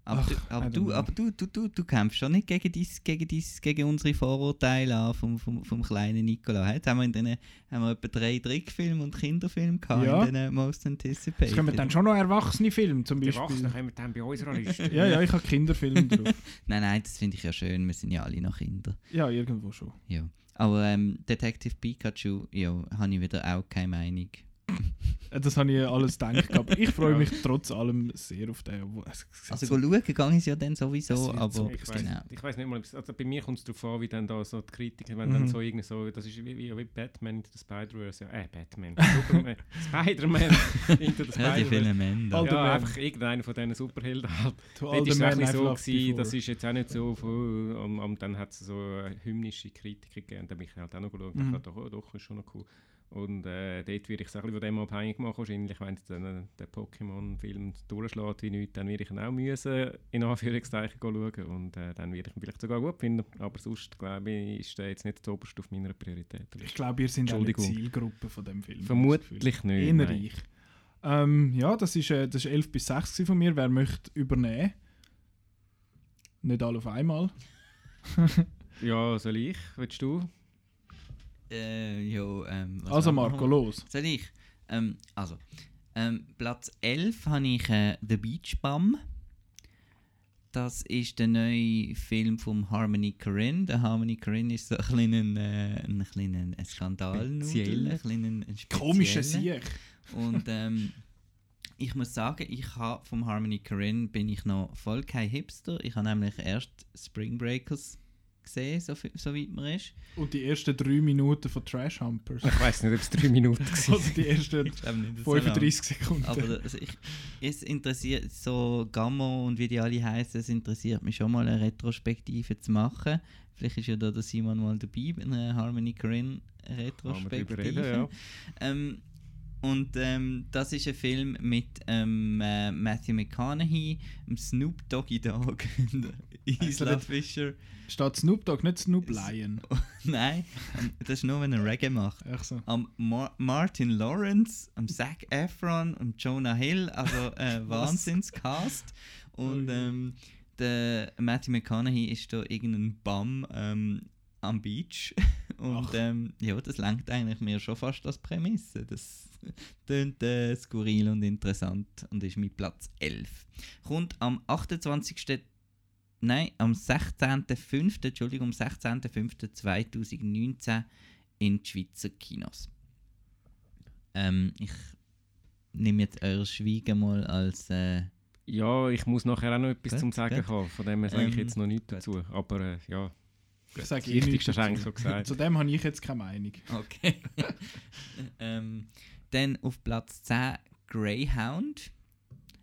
B: Aber,
A: Ach,
B: du, aber, du, aber du, du, du, du kämpfst schon nicht gegen, dies, gegen, dies, gegen unsere Vorurteile an vom, vom, vom kleinen Nikola. Jetzt haben wir, in den, haben wir etwa drei Trickfilme und Kinderfilme gehabt
A: Ja.
B: in den Most Anticipated.
A: Es kommen dann schon noch erwachsene Filme zum Beispiel.
C: Erwachsenen kommen dann bei unserer Liste.
A: Ja, ja, ich habe Kinderfilme drauf.
B: Nein, nein, das finde ich ja schön. Wir sind ja alle noch Kinder.
A: Ja, irgendwo schon.
B: Ja. Aber ähm, Detective Pikachu, ja, habe ich wieder auch keine Meinung.
A: Das habe ich alles gedacht. Aber ich freue mich trotz allem sehr auf den.
B: Also
A: so-
B: schauen gehe ich ja dann sowieso, aber
A: so
C: Ich weiß,
B: genau.
C: ich weiß nicht mal, also bei mir kommt es darauf an, wie dann da so die Kritiker, wenn
A: Mhm.
C: dann so irgendwie so, das ist wie, wie, wie Batman into the Spider-Verse, ja, äh, Batman, Superman, Spider-Man into the
B: Ja, die
C: Spider-Verse.
B: vielen Männer.
C: Ja, einfach irgendeiner von diesen Superhelden halt. Ist es
A: men
C: ein so gewesen, das ist jetzt auch nicht so voll, und, und dann hat es so äh, hymnische Kritiker gegeben, da bin ich halt auch noch geschaut,
A: Mhm.
C: mhm. doch, oh, doch, ist schon noch cool. Und äh, dort werde ich es ein bisschen von dem abhängig machen, wahrscheinlich, wenn dann äh, der Pokémon-Film durchschlägt wie nichts, dann werde ich ihn auch müssen, in Anführungszeichen, schauen und äh, dann werde ich ihn vielleicht sogar gut finden, aber sonst, glaube ich, ist der jetzt nicht das oberste auf meiner Priorität.
A: Ich glaube, ihr seid auch die. Zielgruppe von dem Film.
C: Vermutlich nicht,
A: Eher
C: nein.
A: ich. Ähm, ja, das ist, äh, das ist 11 bis 6 gewesen von mir. Wer möchte übernehmen? Nicht alle auf einmal.
C: Ja, soll ich? Willst du?
B: Äh, jo, ähm,
A: Also Marco, los.
B: Soll ich? Ähm, also, ähm, Platz 11 habe ich äh, The Beach Bum. Das ist der neue Film von Harmony Korine. Der Harmony Korine ist so ein kleiner, äh, ein kleiner Skandal. Ein kleiner, ein
A: Komischer. Sieg.
B: Und ähm, ich muss sagen, ich habe vom Harmony Korine bin ich noch voll kein Hipster. Ich habe nämlich erst Spring Breakers gesehen, so, so weit man ist.
A: Und die ersten drei Minuten von Trash Humpers.
C: Ich weiß nicht, ob es drei Minuten waren.
A: Oder die ersten
B: Ich glaube nicht so lang.
A: 35 Sekunden.
B: Aber also ich, es interessiert so Gamma und wie die alle heißen, es interessiert mich schon mal eine Retrospektive zu machen. Vielleicht ist ja da der Simon mal dabei bei einer Harmony
C: Kann man drüber
B: Retrospektive.
C: reden, ja.
B: Ähm, und ähm, das ist ein Film mit ähm, äh, Matthew McConaughey, dem Snoop Doggy Dogg, und Isla
A: nicht-
B: Fisher.
A: Steht Snoop Dogg, nicht Snoop Lion.
B: Nein, ähm, das ist nur, wenn er Reggae macht.
A: Echt so.
B: Am Mar Martin Lawrence, am Zac Efron und Jonah Hill, also äh? Wahnsinnscast. Und ähm, der Matthew McConaughey ist da irgendein Bum ähm, am Beach. Und
A: Ach.
B: ähm, ja, das langt eigentlich mir schon fast als Prämisse. Das klingt äh, skurril und interessant und ist mit Platz 11. Kommt am 28. Nein, am 16.05. Entschuldigung, am 16.05.2019 in die Schweizer Kinos. Ähm, ich nehme jetzt euer Schweigen mal als. Äh,
C: Ja, ich muss nachher auch noch etwas
B: Gut,
C: zum Sagen
B: gut.
C: haben. Von dem her sage ich
B: Ähm,
C: jetzt noch nichts dazu. Aber äh, ja,
A: Ich sage
C: das
A: eh
C: Wichtigste du eigentlich schon gesagt.
A: Zu dem habe ich jetzt keine Meinung.
B: okay. ähm, dann auf Platz 10 Greyhound.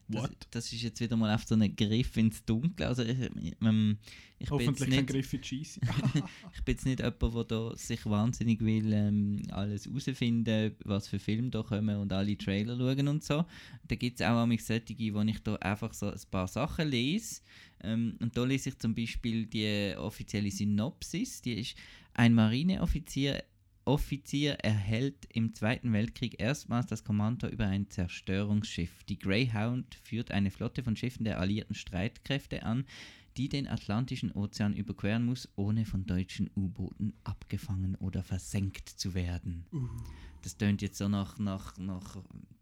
B: Das, das ist jetzt wieder mal auf so einen Griff ins Dunkle. Also ich, ähm, ich bin jetzt
A: Hoffentlich kein
B: nicht,
A: Griff in die
B: ich bin jetzt nicht jemand, der da sich wahnsinnig will ähm, alles herausfinden, was für Filme da kommen und alle Trailer schauen und so. Da gibt es auch manchmal solche, wo ich da einfach so ein paar Sachen lese. Ähm, und da lese ich zum Beispiel die offizielle Synopsis. Die ist, ein Marineoffizier Offizier erhält im Zweiten Weltkrieg erstmals das Kommando über ein Zerstörungsschiff. Die Greyhound führt eine Flotte von Schiffen der alliierten Streitkräfte an, die den Atlantischen Ozean überqueren muss, ohne von deutschen U-Booten abgefangen oder versenkt zu werden. Das tönt jetzt so nach, nach, nach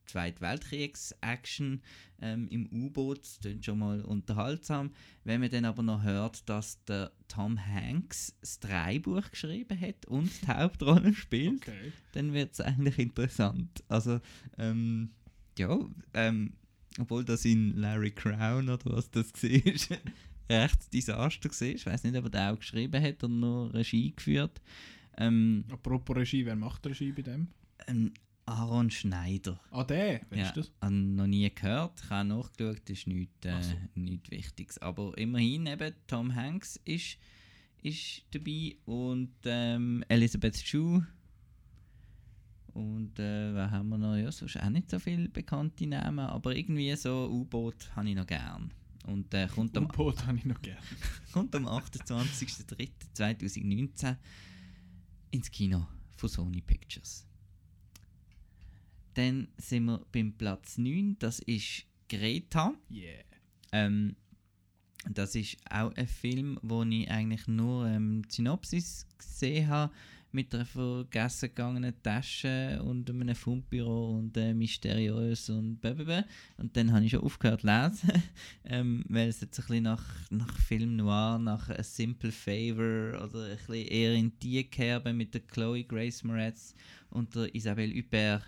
B: Zweite Weltkriegs-Action ähm, im U-Boot. Das klingt schon mal unterhaltsam. Wenn man dann aber noch hört, dass der Tom Hanks das Drehbuch geschrieben hat und die Hauptrolle spielt,
A: Okay.
B: dann wird es eigentlich interessant. Also, ähm, ja, ähm, obwohl das in Larry Crown oder was das war, recht Desaster war. Ich weiß nicht, ob er den auch geschrieben hat oder nur Regie geführt. Ähm,
A: Apropos Regie, wer macht Regie bei dem?
B: ähm, Aaron Schneider.
A: Ah, der? Wer
B: Ja,
A: ist das?
B: habe noch nie gehört, ich habe nachgeschaut, das ist nichts, äh,
A: so.
B: nichts Wichtiges. Aber immerhin eben, Tom Hanks ist, ist dabei und ähm, Elizabeth Shue. Und äh, wer haben wir noch? Ja, sonst auch nicht so viele bekannte Namen, aber irgendwie so U-Boot habe ich noch gern. Und äh, kommt, am,
A: U-Boot habe ich noch gerne.
B: kommt am 28.03.2019 ins Kino von Sony Pictures. Dann sind wir beim Platz 9, das ist Greta.
A: Yeah.
B: Ähm, das ist auch ein Film, wo ich eigentlich nur ähm, Synopsis gesehen habe, mit einer vergessen gegangenen Tasche und einem Fundbüro und äh, mysteriös und blablabla. Und dann habe ich schon aufgehört zu lesen, ähm, weil es jetzt ein bisschen nach, nach Film Noir, nach A Simple Favor oder ein bisschen eher in die Kerbe mit der Chloe Grace Moretz und der Isabelle Huppert.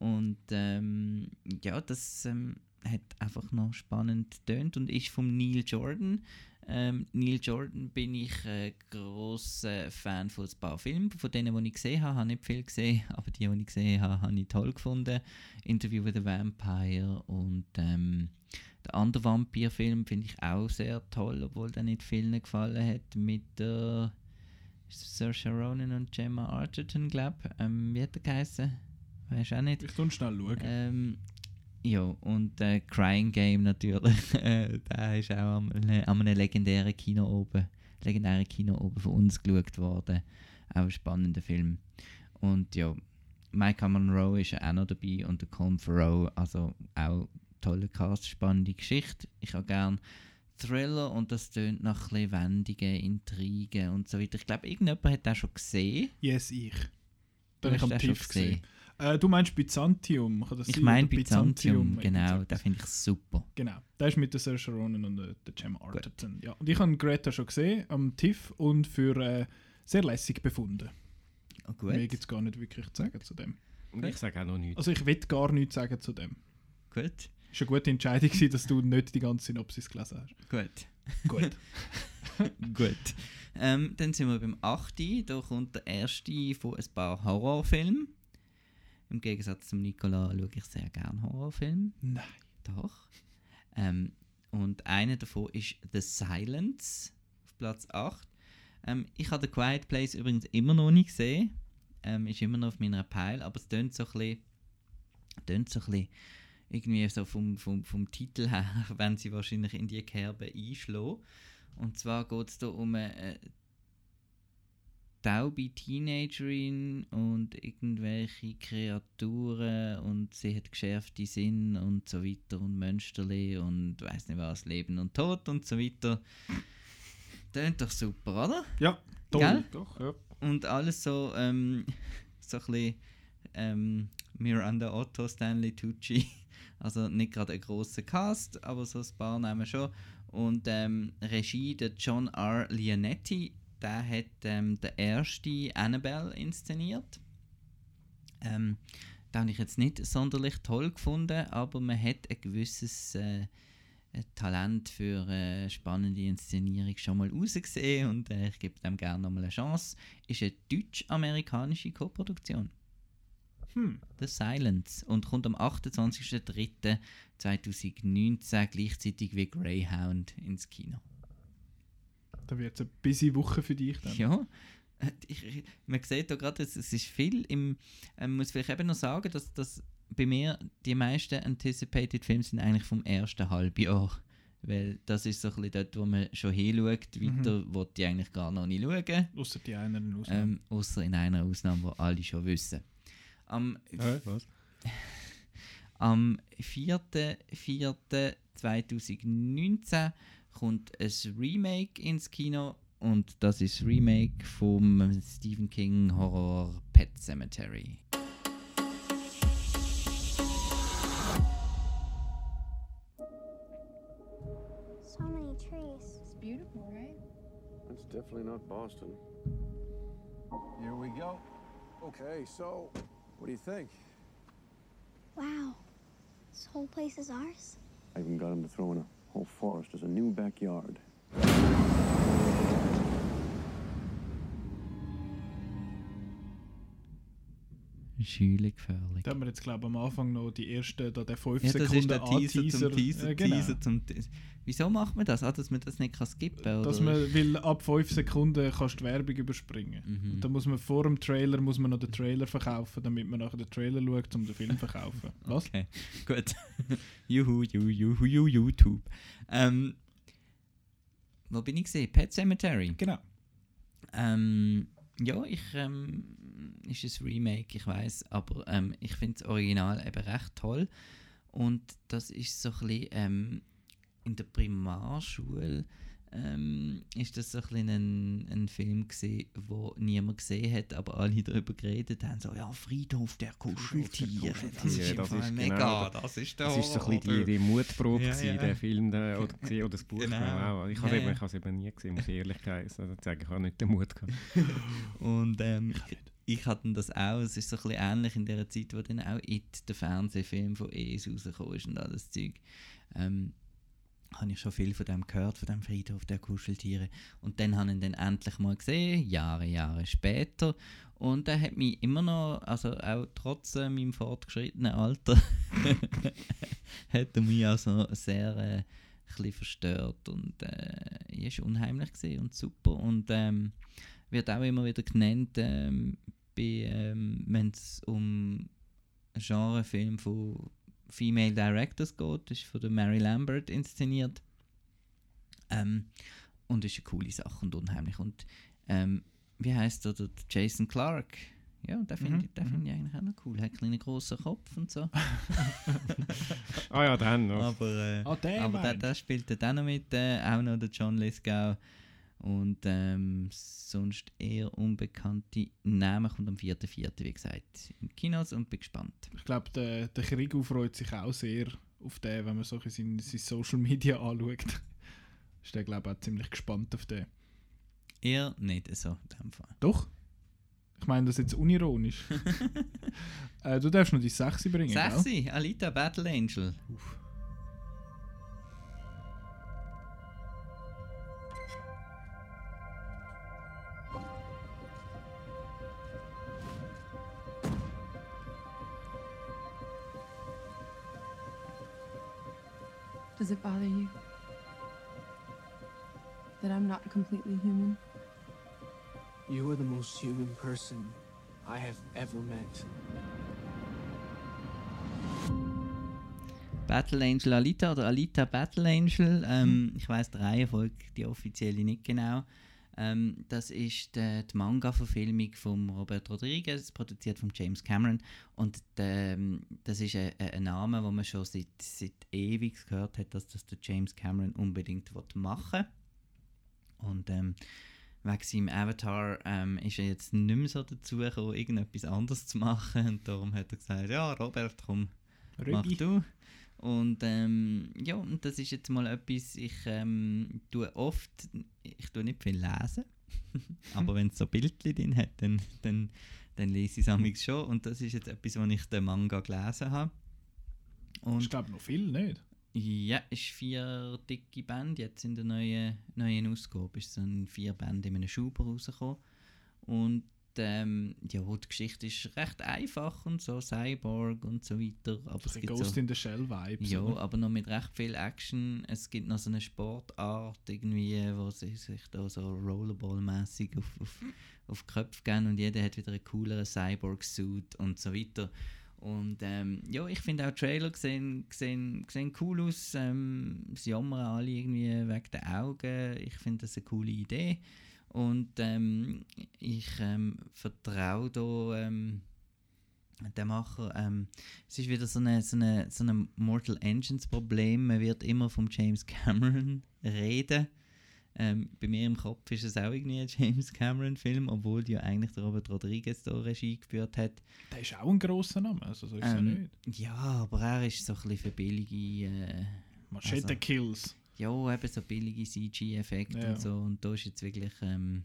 B: Und ähm, ja, das ähm, hat einfach noch spannend tönt und ist vom Neil Jordan. Ähm, Neil Jordan bin ich äh, grosser Fan von ein paar Filmen. Von denen, die ich gesehen habe, habe ich nicht viel gesehen, aber die, die ich gesehen habe, habe ich toll gefunden. Interview with a Vampire und ähm, der andere Vampir-Film finde ich auch sehr toll, obwohl der nicht vielen gefallen hat. Mit der Saoirse Ronan und Gemma Arterton, glaube ich. Ähm, wie hat der geheißen? Weiß auch nicht.
A: Ich tu schnell schauen.
B: Ähm, ja, und äh, Crying Game natürlich. äh, der ist auch am, an einem legendären Kino oben, legendären Kino oben von uns geschaut worden. Auch ein spannender Film. Und ja, Micah Monroe ist auch noch dabei und der Colin Farrell, also auch tolle Cast, spannende Geschichte. Ich habe gern Thriller und das tönt nach ein wendigen Intrigen und so weiter. Ich glaube, irgendjemand hat das schon gesehen.
A: Yes, ich.
B: Du
A: Den ich am
B: schon
A: TIFF gesehen. Äh, du meinst Byzantium? Kann das
B: Ich meine Byzantium, genau, den finde ich super.
A: Genau, der ist mit der Saoirse Ronan und der, der Gemma Arterton. Ja. Und ich habe Greta schon gesehen am TIFF und für äh, sehr lässig befunden.
B: Oh, gut.
A: Mehr gibt es gar nicht wirklich zu sagen zu dem.
C: Und ich sage auch noch nichts.
A: Also ich will gar nichts sagen zu dem.
B: Gut,
A: Es war eine gute Entscheidung, gewesen, dass du nicht die ganze Synopsis gelesen hast.
B: gut,
A: Gut.
B: gut. Ähm, dann sind wir beim 8. Da kommt der erste von ein paar Horrorfilmen. Im Gegensatz zum Nicola schaue ich sehr gerne Horrorfilme.
A: Nein.
B: Doch. Ähm, und einer davon ist The Silence auf Platz 8. Ähm, ich habe The Quiet Place übrigens immer noch nicht gesehen. Ähm, ist immer noch auf meiner Pile, aber es tönt so ein bisschen, tönt so ein bisschen irgendwie so vom, vom, vom Titel her, wenn sie wahrscheinlich in die Kerbe einschlagen. Und zwar geht es da um eine äh, taube Teenagerin und irgendwelche Kreaturen und sie hat geschärfte Sinn und so weiter und Mönsterli und weiß nicht was, Leben und Tod und so weiter. Tönt doch super, oder?
A: Ja, toll.
B: Gell?
A: Doch, ja.
B: Und alles so, ähm, so ein bisschen ähm, Miranda Otto, Stanley Tucci. Also nicht gerade ein grosser Cast, aber so ein paar Namen schon. Und ähm, Regie der John R. Leonetti, der hat ähm, der erste Annabelle inszeniert. Ähm, den habe ich jetzt nicht sonderlich toll gefunden, aber man hat ein gewisses äh, Talent für äh, spannende Inszenierung schon mal rausgesehen und äh, ich gebe dem gerne nochmal eine Chance. Ist eine deutsch-amerikanische Koproduktion.
A: Hm.
B: The Silence und kommt am 28.03.2019 gleichzeitig wie Greyhound ins Kino.
A: Da wird es eine busy Woche für dich dann.
B: Ja, äh, ich, man sieht da gerade, es, es ist viel im. Man muss vielleicht eben noch sagen, dass, dass bei mir die meisten Anticipated Filme sind eigentlich vom ersten Halbjahr. Weil das ist so ein bisschen dort, wo man schon hinschaut. Weiter mhm. ich eigentlich gar noch nicht schauen.
A: Außer die einen Ausnahmen.
B: Ähm, außer in einer Ausnahme, wo alle schon wissen. Am,
A: was?
B: am 4.4.2019 kommt ein Remake ins Kino und das ist Remake vom Stephen King Horror Pet Cemetery. So many trees. It's beautiful, right?
H: It's definitely not Boston.
E: Here we go. Okay, so what do you think?
I: Wow. This whole place is ours?
H: I even got him to throw in a whole forest as a new backyard.
B: Schüle gefährlich.
A: Da haben wir jetzt, glaube ich, am Anfang noch die ersten, da der 5
B: Ja,
A: Sekunden
B: der Teaser
A: Anteaser.
B: zum Teaser,
A: Ja, genau.
B: Teaser zum Teaser. Wieso macht man das? Ah, dass man das nicht kann skippen kann?
A: Dass man, weil ab 5 Sekunden kannst du Werbung überspringen.
B: Mhm.
A: Und dann muss man vor dem Trailer muss man noch den Trailer verkaufen, damit man nachher den Trailer schaut, um den Film zu verkaufen. Was?
B: Okay, gut. juhu, juhu, juhu, juhu, YouTube. Ähm, wo bin ich gesehen? Pet Cemetery.
A: Genau.
B: Ähm, ja, ich ähm, ist ein Remake, ich weiß, aber ähm, ich finde das Original eben recht toll. Und das ist so ein bisschen ähm, in der Primarschule ähm, ist das so ein, bisschen ein, ein Film gewesen, wo niemand gesehen hat, aber alle darüber geredet haben, so ja Friedhof der Kuscheltiere. Das ist, im
C: das
B: Fall mega,
C: genau-
B: das ist der
C: Das ist so ein bisschen die, die Mutprobe,
B: Ja,
C: gewesen,
B: ja.
C: der Film der, oder, oder das Buch.
B: Genau.
C: Genau. Ich habe es
B: ja.
C: es eben nie gesehen, muss ich ehrlich sagen. sagen. Ich habe nicht den Mut gehabt.
B: Und ähm, ich, hatte das auch. Es ist so ein bisschen ähnlich in der Zeit, wo dann auch It, der Fernsehfilm von ES rausgekommen ist und alles Zeug. Ähm, habe ich schon viel von dem gehört, von dem Friedhof der Kuscheltiere. Und dann habe ich ihn endlich mal gesehen, Jahre, Jahre später. Und er hat mich immer noch, also auch trotz äh, meinem fortgeschrittenen Alter, hat er mich also sehr äh, ein verstört. Und äh, er war unheimlich und super. Und ähm, wird auch immer wieder genannt, ähm, ähm, wenn es um Genrefilm von Female Directors geht. Das ist von der Mary Lambert inszeniert. Ähm, und ist eine coole Sache und unheimlich. Und ähm, wie heißt der, der Jason Clark? Ja, den finde
A: Mhm,
B: ich, find ich eigentlich auch noch cool. Er hat einen kleinen grossen Kopf und so.
C: Ah ja, dann noch.
B: Aber, äh,
A: Ah, der
B: aber der, der spielt dann auch noch mit, äh, auch noch der John Lithgow. Und ähm, sonst eher unbekannte Namen kommt am 4.4. wie gesagt in Kinos und bin gespannt.
A: Ich glaube, der, der Krieg freut sich auch sehr auf den, wenn man so sein, sein Social Media anschaut. Ist der, glaube ich, auch ziemlich gespannt auf den.
B: Eher nicht so in dem Fall.
A: Doch? Ich meine das jetzt unironisch. äh, du darfst noch die 6 bringen, gell?
B: Sexy, Alita Battle Angel.
D: Does it bother you that I'm not completely human?
J: You are the most human person I have ever met.
B: Battle Angel Alita oder Alita Battle Angel. Ähm, Ich weiß die Reihenfolge, die offizielle nicht genau. Ähm, das ist die, die Manga-Verfilmung von Robert Rodriguez, produziert von James Cameron. Und ähm, das ist ein, ein Name, wo man schon seit, seit ewig gehört hat, dass das der James Cameron unbedingt will machen Und ähm, wegen seinem Avatar ähm, ist er jetzt nicht mehr so dazu gekommen, irgendetwas anderes zu machen. Und darum hat er gesagt, ja Robert, komm, mach
A: Rügi.
B: du. Und ähm, ja, und das ist jetzt mal etwas, ich ähm, tue oft, ich tue nicht viel lesen, aber wenn es so Bildchen drin hat, dann, dann, dann lese ich es schon. Und das ist jetzt etwas, was ich den Manga gelesen habe. Und
A: Ich glaube noch viel nicht.
B: ja, ist vier dicke Bände. Jetzt in der neuen, neuen Ausgabe ist so ein vier Bände in einem Schuber rausgekommen. Und ähm, ja, die Geschichte ist recht einfach und so, Cyborg und so weiter. Aber es gibt
A: Ghost
B: so,
A: in the Shell Vibes.
B: ja,
A: oder?
B: aber noch mit recht viel Action. Es gibt noch so eine Sportart, irgendwie, wo sie sich da so Rollerball-mäßig auf, auf, auf die Köpfe gehen und jeder hat wieder einen cooleren Cyborg-Suit und so weiter. Und ähm, ja, ich finde auch Trailer sehen, sehen, sehen cool aus. Ähm, sie jammern alle irgendwie wegen den Augen. Ich finde das eine coole Idee. Und ähm, ich ähm, vertraue da ähm, dem Macher. Ähm, es ist wieder so eine, so eine, so eine Mortal Engines Problem. Man wird immer vom James Cameron reden. Ähm, bei mir im Kopf ist es auch irgendwie ein James Cameron Film, obwohl ja eigentlich der Robert Rodriguez da Regie geführt hat.
A: Der ist auch ein grosser Name, also so ist
B: Ähm,
A: nicht.
B: ja, aber er ist so ein bisschen für billige. Äh,
A: Machete
B: also-
A: Kills.
B: Ja, eben so billige CG-Effekte
A: Ja.
B: und so. Und da ist jetzt wirklich ähm,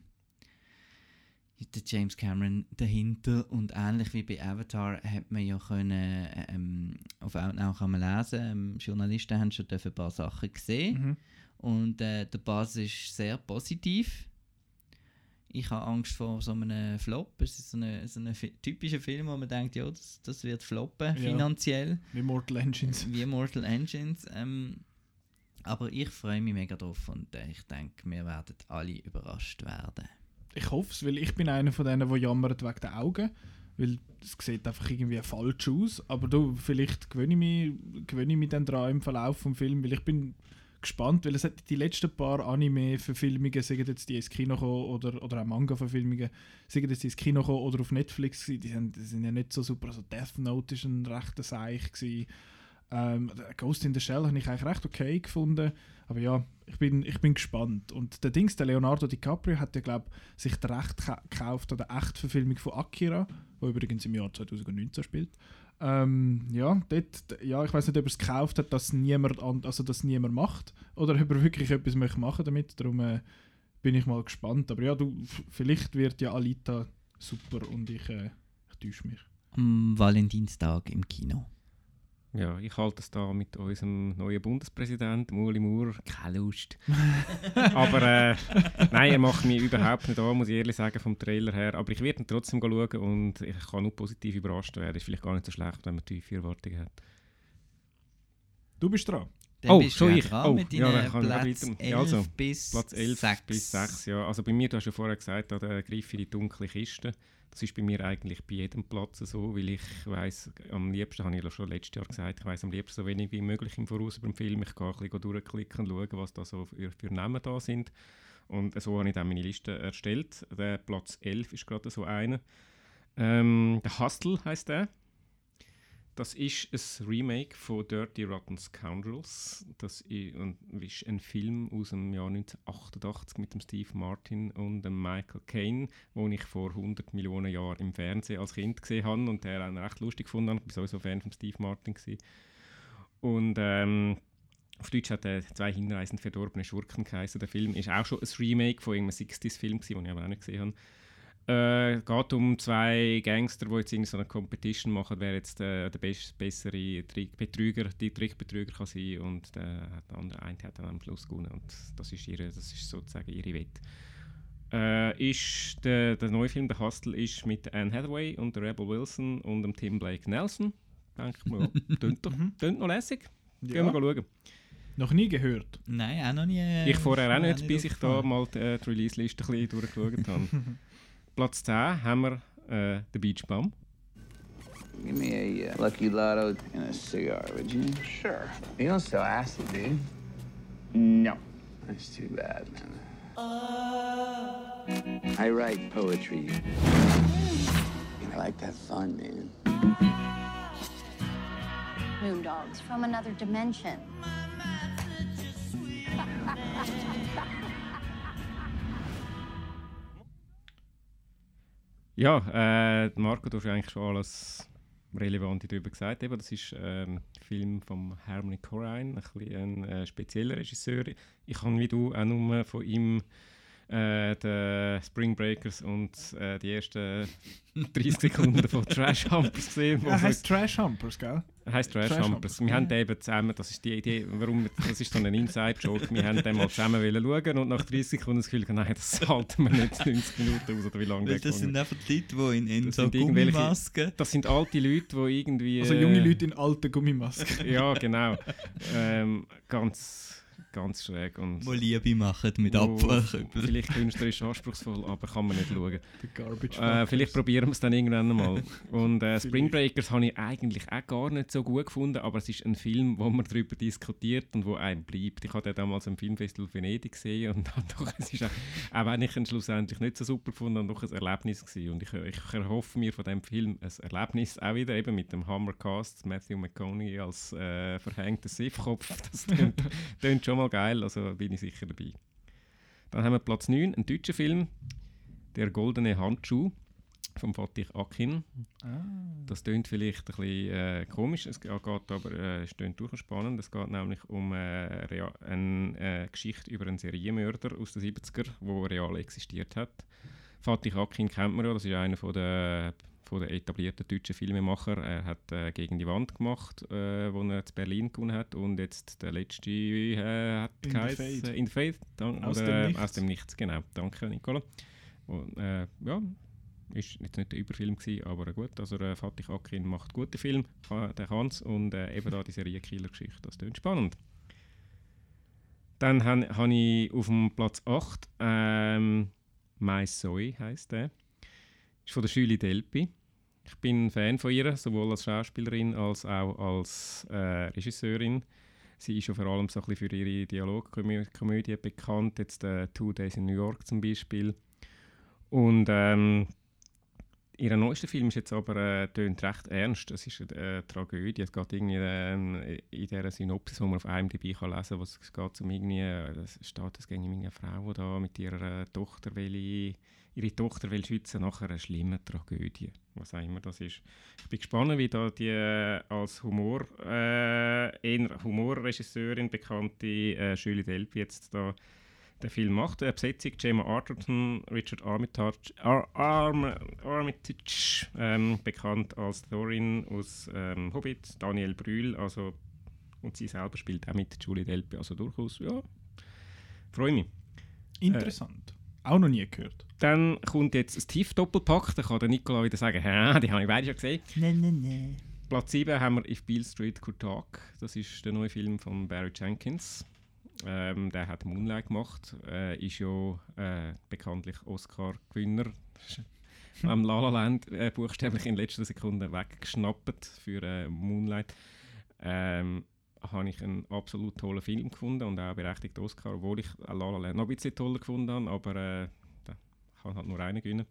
B: der James Cameron dahinter. Und ähnlich wie bei Avatar hat man ja können, ähm, auf Outnow kann man lesen, ähm, Journalisten haben schon ein paar Sachen gesehen.
A: Mhm.
B: Und äh, der Buzz ist sehr positiv. Ich habe Angst vor so einem Flop. Es ist so ein so eine typischer Film, wo man denkt, ja, das, das wird floppen
A: Ja.
B: finanziell.
A: Wie Mortal Engines.
B: Wie Mortal Engines. Ähm, aber ich freue mich mega drauf und äh, ich denke, wir werden alle überrascht werden.
A: Ich hoffe es, weil ich bin einer von denen, der jammert wegen den Augen. Weil es sieht einfach irgendwie falsch aus. Aber du, vielleicht gewöhne ich mich, gewöhne ich mich dann dran im Verlauf des Films, weil ich bin gespannt, weil es hat die letzten paar Anime-Verfilmungen, sagen jetzt die ins Kino gekommen oder, oder auch Manga-Verfilmungen, sagen jetzt die ins Kino gekommen oder auf Netflix die sind, die sind ja nicht so super. Also Death Note ist ein rechter Seich gewesen. Ähm, Ghost in the Shell habe ich eigentlich recht okay gefunden. Aber ja, ich bin, ich bin gespannt. Und der Dings, der Leonardo DiCaprio, hat ja, glaube sich das Recht ka- gekauft an der Echtverfilmung von Akira, wo übrigens im Jahr 2019 spielt. Ähm, ja, dort, ja, ich weiß nicht, ob er es gekauft hat, dass niemand, an, also dass niemand macht oder ob er wirklich etwas möchte machen damit. Darum äh, bin ich mal gespannt. Aber ja, du, vielleicht wird ja Alita super und ich, äh, ich täusche mich.
B: Am Valentinstag im Kino.
C: Ja, ich halte es da mit unserem neuen Bundespräsidenten, Uli Moore, keine Lust. aber äh, nein, er macht mich überhaupt nicht an, muss ich ehrlich sagen, vom Trailer her. Aber ich werde ihn trotzdem schauen und ich kann nur positiv überrascht werden. Ist vielleicht gar nicht so schlecht, wenn man tiefe Erwartungen hat.
A: Du bist dran.
B: Dann
C: oh,
B: bist
C: schon
B: du
C: ich.
B: dran
C: Oh,
B: mit
C: ja, dann kann ich
B: Platz
C: weiter-
B: 11
C: Ja, also,
B: bis
C: Platz 11
B: 6.
C: bis 6, ja. Also bei mir, du hast ja vorher gesagt, da der Griff in die dunkle Kiste. Das ist bei mir eigentlich bei jedem Platz so, weil ich weiß am liebsten, habe ich ja schon letztes Jahr gesagt, ich weiß am liebsten so wenig wie möglich im Voraus über den Film. Ich kann ein bisschen durchklicken und schauen, was da so für, für Namen da sind. Und so habe ich dann meine Liste erstellt. Der Platz 11 ist gerade so einer. Ähm, der Hustle heißt der. Das ist ein Remake von Dirty Rotten Scoundrels. Das ist ein Film aus dem Jahr 1988 mit dem Steve Martin und dem Michael Caine, den ich vor 100 Millionen Jahren im Fernsehen als Kind gesehen habe und der auch recht lustig gefunden habe. Ich war sowieso Fan von Steve Martin. Gewesen. Und ähm, auf Deutsch hat er «Zwei hinreißend verdorbene Schurken» geheißen. Der Film ist auch schon ein Remake von irgendeinem 60s-Film, den ich aber auch nicht gesehen habe. Äh, geht um zwei Gangster, die jetzt in so einer Competition machen, wer jetzt äh, der best, bessere Trick Betrüger, die Trickbetrüger kann sein und der, der andere eine hat dann am Schluss gewonnen und das ist ihre, das ist sozusagen ihre Wette. Äh, ist der, der neue Film, der Hustle, ist mit Anne Hathaway und der Rebel Wilson und dem Tim Blake Nelson. Denke ich mal, tönt, doch, tönt noch lässig. Gehen wir
A: Ja.
C: schauen.
A: Noch nie gehört.
B: Nein, auch noch nie.
C: Ich vorher auch nicht, bis ich da mal die, äh, die Release-Liste ein bisschen durchgeschaut habe. Platz 10 haben wir äh, den Beach Bum.
K: Give me a uh, Lucky Lotto and a cigar, would you? Sure. You don't sell acid, do you? No. That's too bad, man. I write poetry. And I like to have fun, man.
I: Moon dogs from another dimension.
C: Ja, äh, Marco, du hast eigentlich schon alles Relevante darüber gesagt. Eben, das ist ähm, ein Film von Harmony Corrine, ein, ein äh, spezieller Regisseur. Ich habe wie du auch nur von ihm äh, die Spring Breakers und äh, die ersten 30 Sekunden von Trash Humpers gesehen.
A: Er
C: so-
A: heißt Trash Humpers, gell?
C: er heißt Trash,
A: Trash
C: Humpers.
A: Humpers,
C: Wir haben
A: ja.
C: den eben zusammen, das ist die Idee, warum, das ist so ein Inside-Joke, wir haben den mal zusammen wollen schauen und nach 30 Sekunden das Gefühl, gehabt, nein, das halten wir nicht 90 Minuten aus oder wie lange der
B: das sind einfach die Leute, die in, in
C: Das
B: so Gummimasken...
C: Das sind alte Leute, die irgendwie...
A: Also junge Leute in alten Gummimasken.
C: Ja, genau. ähm, ganz, ganz schräg. Und
B: Die Liebe machen mit
C: wo
B: Abfallkübeln.
C: Vielleicht künstlerisch anspruchsvoll, aber kann man nicht schauen.
A: The Garbage
C: Äh, vielleicht probieren wir es dann irgendwann mal. Und äh, Spring. Breakers habe ich eigentlich auch gar nicht so gut gefunden, aber es ist ein Film, wo man darüber diskutiert und wo einem bleibt. Ich habe den damals am Filmfestival Venedig gesehen und dann doch, es ist auch, auch wenn ich ihn schlussendlich nicht so super gefunden habe, doch ein Erlebnis gewesen. Und ich, ich erhoffe mir von dem Film ein Erlebnis auch wieder, eben mit dem Hammercast, Matthew McConaughey als äh, verhängter Siffkopf. Das klingt schon mal geil, also bin ich sicher dabei. Dann haben wir Platz 9, ein deutscher Film, Der goldene Handschuh. vom Fatih Akin.
A: Ah.
C: Das klingt vielleicht ein bisschen äh, komisch, es geht aber äh, es durchaus spannend. Es geht nämlich um äh, eine äh, Geschichte über einen Serienmörder aus den 70er, der real existiert hat. Fatih Akin kennt man ja, das ist einer von der, von der etablierten deutschen Filmemacher. Er hat äh, «Gegen die Wand» gemacht, äh, wo er zu Berlin gewonnen hat und jetzt der letzte äh, hat
A: In the
C: geheißen-
A: Fade.
C: «In the Fade», dan-
A: Aus
C: oder,
A: dem
C: äh,
A: Nichts.
C: Aus dem Nichts, genau. Danke, Nicola. Und, äh, ja, ist jetzt nicht der Überfilm gewesen, aber gut. Also äh, Fatih Akin macht gute Film, kann, der kann es und äh, eben da die Serienkiller-Geschichte, das klingt spannend. Dann habe hab ich auf dem Platz 8 ähm, «My Soy» heisst der. Ist von der Julie Delpy. Ich bin Fan von ihr, sowohl als Schauspielerin als auch als äh, Regisseurin. Sie ist ja vor allem so ein bisschen für ihre Dialogkomödie bekannt, jetzt äh, «Two Days in New York» zum Beispiel. Und ähm, ihr neuester Film ist jetzt aber äh, tönt recht ernst. Es ist eine äh, Tragödie. Es geht irgendwie ähm, in dieser Synopsis, die man auf IMDb kann lesen kann, was es geht um irgendwie, äh, es steht, es geht um eine Frau, die da mit ihrer äh, Tochter will, ihre Tochter will schützen nach einer schlimmen Tragödie. Was auch immer das ist. Ich bin gespannt, wie da die äh, als Humor, äh, Humorregisseurin bekannte äh, Julie Delpy jetzt da den Film macht. Eine Besetzung Gemma Arterton, Richard Armitage, Ar Arm Armitage ähm, bekannt als Thorin aus ähm, Hobbit, Daniel Brühl, also und sie selber spielt auch mit Julie Delpy, also durchaus, ja, freue mich.
A: Interessant. Auch noch nie gehört.
C: Dann kommt jetzt ein Tief-Doppelpack, da kann der Nicola wieder sagen, hä, die habe ich beide schon gesehen.
B: Nein, nein, nein.
C: Platz 7 haben wir If Beale Street Could Talk. Das ist der neue Film von Barry Jenkins. Ähm, der hat Moonlight gemacht. Äh, ist ja äh, bekanntlich Oscar-Gewinner. Am La La Land äh, buchstäblich in letzter Sekunde weggeschnappt für äh, Moonlight. Ähm, habe ich einen absolut tollen Film gefunden und auch berechtigt Oscar, obwohl ich La La Land noch ein bisschen toller gefunden habe, aber äh, da kann halt nur einer gewinnen.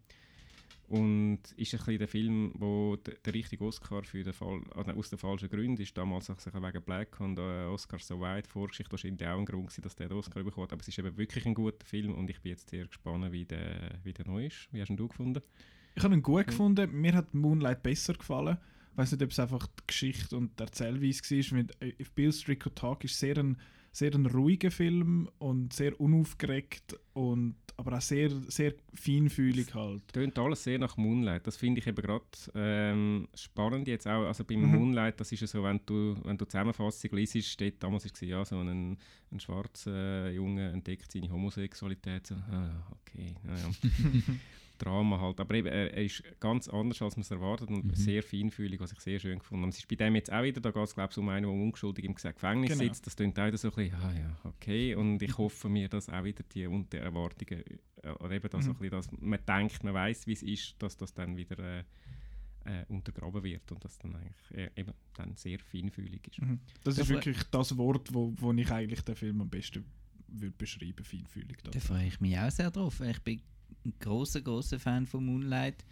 C: Und ist ein bisschen der Film, wo der, der richtige Oscar für den Fall, also aus den falschen Gründen ist damals sicher wegen Black und äh, Oscar so weit Vorgeschichte wahrscheinlich auch ein Grund gewesen, dass der den Oscar bekommt. Aber es ist eben wirklich ein guter Film und ich bin jetzt sehr gespannt, wie der, wie der neu ist. Wie hast ihn du gefunden?
A: Ich habe ihn gut gefunden. Mir hat Moonlight besser gefallen. Ich weiß nicht, ob es einfach die Geschichte und die Erzählweise war. Mit äh, If Bill Street Could Talk ist sehr ein, sehr ein ruhiger Film und sehr unaufgeregt und aber auch sehr, sehr feinfühlig halt.
C: Tönt alles sehr nach Moonlight. Das finde ich eben gerade ähm, spannend jetzt auch. Also beim
A: Mhm.
C: Moonlight, das ist ja so, wenn du, wenn du die Zusammenfassung liest, steht damals ist ja so ein, ein schwarzer Junge entdeckt seine Homosexualität. So, ah, okay, naja. Drama halt. Aber eben, er, er ist ganz anders, als man es erwartet und
B: Mhm.
C: sehr feinfühlig, was ich sehr schön gefunden habe. Es ist bei dem jetzt auch wieder, da geht es glaube ich um einen, der unschuldig im Gefängnis
A: Genau.
C: sitzt. Das klingt auch wieder so ein bisschen, ah ja, okay. Und ich hoffe mir, dass auch wieder die unter Erwartungen, äh, oder eben das so ein
A: Mhm.
C: bisschen, dass man denkt, man weiß, wie es ist, dass das dann wieder äh, äh, untergraben wird und dass dann eigentlich äh, eben dann sehr feinfühlig ist.
A: Mhm. Das ist
B: Da-
A: wirklich das Wort, wo, wo ich eigentlich den Film am besten würde beschreiben, feinfühlig.
B: Da freue ich mich auch sehr drauf. Ich bin ein großer, großer Fan von Moonlight.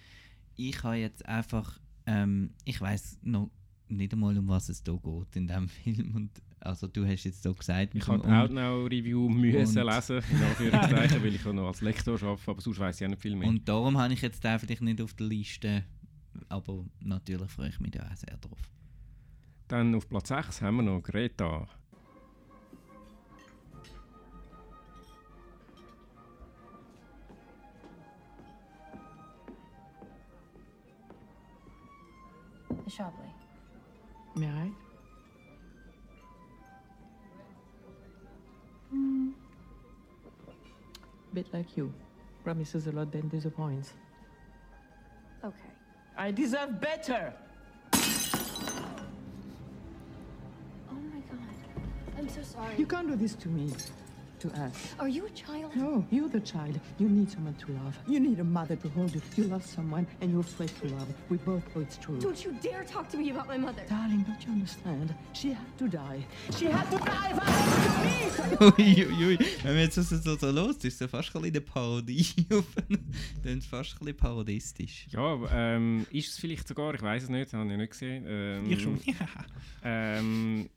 B: Ich habe jetzt einfach, ähm, ich weiß noch nicht einmal, um was es da geht in diesem Film. Und, also du hast jetzt so gesagt,
C: Ich habe
B: dem
C: auch
B: Un-
C: noch Review müssen lesen, in Anführungszeichen, weil ich auch noch als Lektor arbeite, aber sonst weiß ich auch nicht viel mehr.
B: Und darum habe ich jetzt den vielleicht nicht auf der Liste. Aber natürlich freue ich mich da auch sehr drauf.
C: Dann auf Platz 6 haben wir noch Greta.
D: Miss Shobley.
L: May I?
D: Hmm.
L: Bit like you. Promises a lot, then disappoints.
D: Okay.
L: I deserve better!
D: Oh my god. I'm so sorry.
L: You can't do this to me. To us.
D: Are you a child?
L: No, you're the child. You need someone to love. You need a mother to hold you. You love someone and you're afraid to love. We both know it's true.
D: Don't you dare talk to me about my mother.
L: Darling, don't you understand? She had to die. She had to die for us
B: Uiuiui, wenn man jetzt das so, so los ist, so fast ein bisschen eine Parodie. Dann ist fast ein bisschen parodistisch.
C: Ja, aber, ähm, ist es vielleicht sogar, ich weiß es nicht, habe ich nicht gesehen. Ähm,
A: Ich schon.
C: ähm,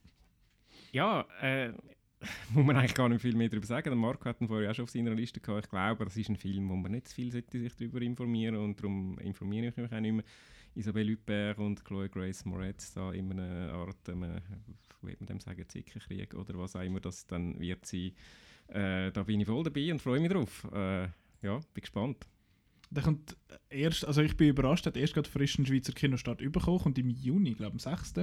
C: ja, äh, muss man eigentlich gar nicht viel mehr darüber sagen. Der Marco hat ihn vorher auch schon auf seiner Liste gehabt. Ich glaube, das ist ein Film, wo man nicht zu viel sollte sich darüber informieren und darum informiere ich mich auch nicht mehr. Isabelle Huppert und Chloe Grace Moretz da in einer Art, ähm, wie man dem sagen, Zickenkrieg oder was auch immer das dann wird sein. Äh, da bin ich voll dabei und freue mich drauf. Äh, ja, bin gespannt.
A: Der kommt erst, also ich bin überrascht, hat erst gerade frisch einen Schweizer Kinostart bekommen und im Juni, glaube am 6.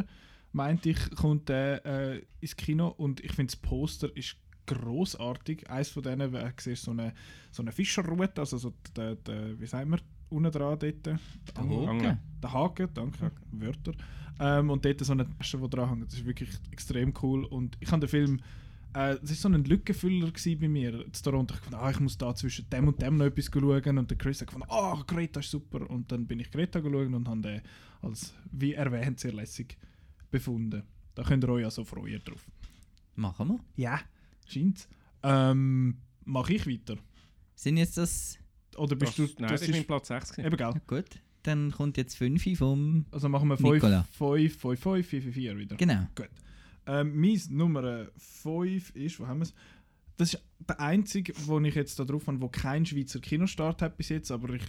A: meinte ich, kommt der äh, ins Kino und ich finde das Poster ist großartig. Eins von denen, äh, siehst so eine, so eine Fischerroute, also so der, der, wie sagen wir, unten dran dort. Der
C: Haken.
A: Der Haken, danke, Wörter. Ähm, und dort so eine Tasche, die dran hängt. Das ist wirklich extrem cool und ich habe den Film äh, das war so ein Lückenfüller bei mir in Toronto. Ich dachte, ah, ich muss da zwischen dem und dem noch etwas schauen. Und der Chris hat gefunden, ah, oh, Greta ist super. Und dann bin ich Greta geschaut und habe den als, wie erwähnt, sehr lässig befunden. Da könnt ihr euch also freuen drauf.
B: Machen wir?
A: Ja, scheint ähm, Mache ich weiter?
B: Sind jetzt das...
A: Oder bist
C: das,
A: du...
C: Nein, das, ist mein Platz 6 gewesen.
A: Eben, gell?
B: Gut, dann kommt jetzt 5 vom
A: Also machen wir 5, 5, 5, 5, 4, 4 wieder.
B: Genau.
A: Gut. Ähm, mein Nummer 5 ist, wo haben wir es? Das ist der einzige, wo ich jetzt da drauf habe, wo kein Schweizer Kinostart hat bis jetzt, aber ich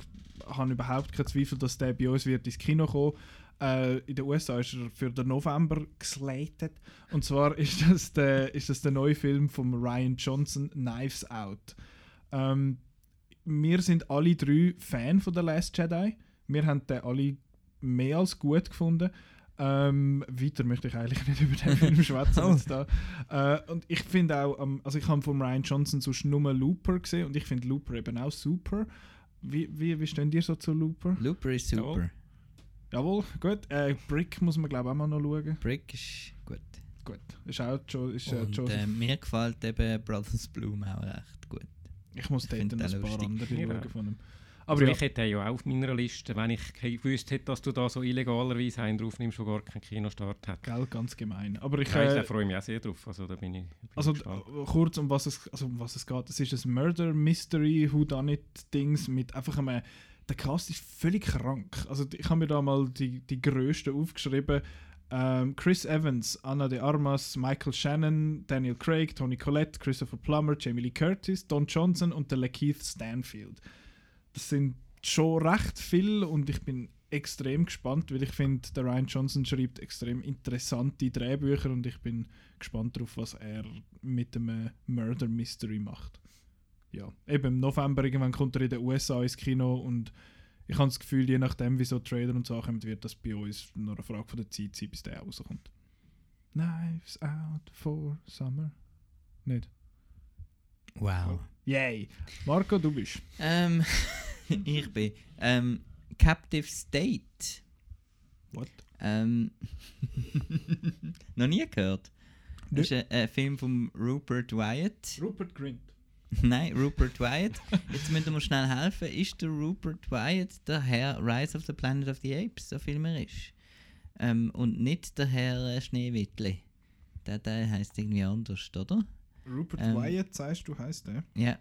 A: habe überhaupt keinen Zweifel, dass der bei uns wird ins Kino kommen. Äh, in den USA ist er für den November geslatet. Und zwar ist das der, ist das der neue Film von Ryan Johnson, Knives Out. Ähm, wir sind alle drei Fan von The Last Jedi. Wir haben den alle mehr als gut gefunden. Ähm, weiter möchte ich eigentlich nicht über den Film schwätzen.
B: Oh.
A: da. Äh, und ich finde auch, ähm, also ich habe von Ryan Johnson sonst nur Looper gesehen und ich finde Looper eben auch super. Wie, wie, wie stehen dir so zu Looper?
B: Looper ist super.
A: Jawohl, gut. Äh, Brick muss man glaube ich auch mal noch schauen.
B: Brick ist gut.
A: Gut, ist auch jo ist, äh,
B: Und äh, mir gefällt eben Brothers Bloom auch recht gut.
A: ich muss
B: ich
A: dort noch
B: den
A: ein paar
B: lustig.
A: andere
C: Ja.
A: schauen von ihm.
C: Aber
A: Aber ja,
C: ich hätte den ja auch auf meiner Liste, wenn ich ge- gewusst hätte, dass du da so illegalerweise einen draufnimmst, der gar keinen Kinostart hat.
A: gell, ganz gemein. Aber ich,
C: Ja,
A: äh,
C: da freue ich mich auch sehr drauf. Also da bin ich, bin
A: Also
C: ich gespannt.
A: kurz um was es also um was es geht. Es ist ein Murder Mystery Who Done It Dings mit einfach einem der Cast ist völlig krank. Also ich habe mir da mal die die größten aufgeschrieben. Ähm, Chris Evans, Anna de Armas, Michael Shannon, Daniel Craig, Tony Collette, Christopher Plummer, Jamie Lee Curtis, Don Johnson und der Lakeith Stanfield. Das sind schon recht viel und ich bin extrem gespannt, weil ich finde, der Ryan Johnson schreibt extrem interessante Drehbücher und ich bin gespannt darauf, was er mit dem äh, Murder Mystery macht. Ja, eben im November irgendwann kommt er in den USA ins Kino und ich habe das Gefühl, je nachdem, wie so Trailer und so kommen, wird das bei uns nur eine Frage von der Zeit sein, bis der rauskommt. Knives out for summer. Nicht?
B: Wow.
A: Yay! Marco, du bist.
B: Ähm, ich bin ähm, Captive State.
A: What?
B: Ähm, noch nie gehört. Das ist ein, ein Film von Rupert Wyatt.
A: Rupert Grint.
B: Nein, Rupert Wyatt. Jetzt müssen wir schnell helfen. Ist der Rupert Wyatt der Herr Rise of the Planet of the Apes, so viel er ist? Ähm, und nicht der Herr äh, Schneewittli. Der, der heißt irgendwie anders, oder?
A: Rupert
B: Ähm,
A: Wyatt, sagst du, heißt der?
B: Ja.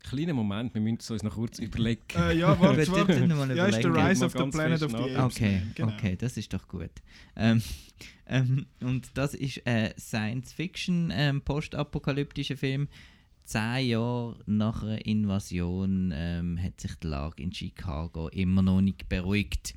C: Kleiner Moment, wir müssen es uns noch kurz überlegen.
A: Äh, ja, warte, warte. Ja, ist der. Rise of the Planet of the Apes.
B: Okay,
A: Genau.
B: okay, das ist doch gut. Ähm, ähm, und das ist ein Science-Fiction, ähm, postapokalyptischer Film. Zehn Jahre nach einer Invasion ähm, hat sich die Lage in Chicago immer noch nicht beruhigt.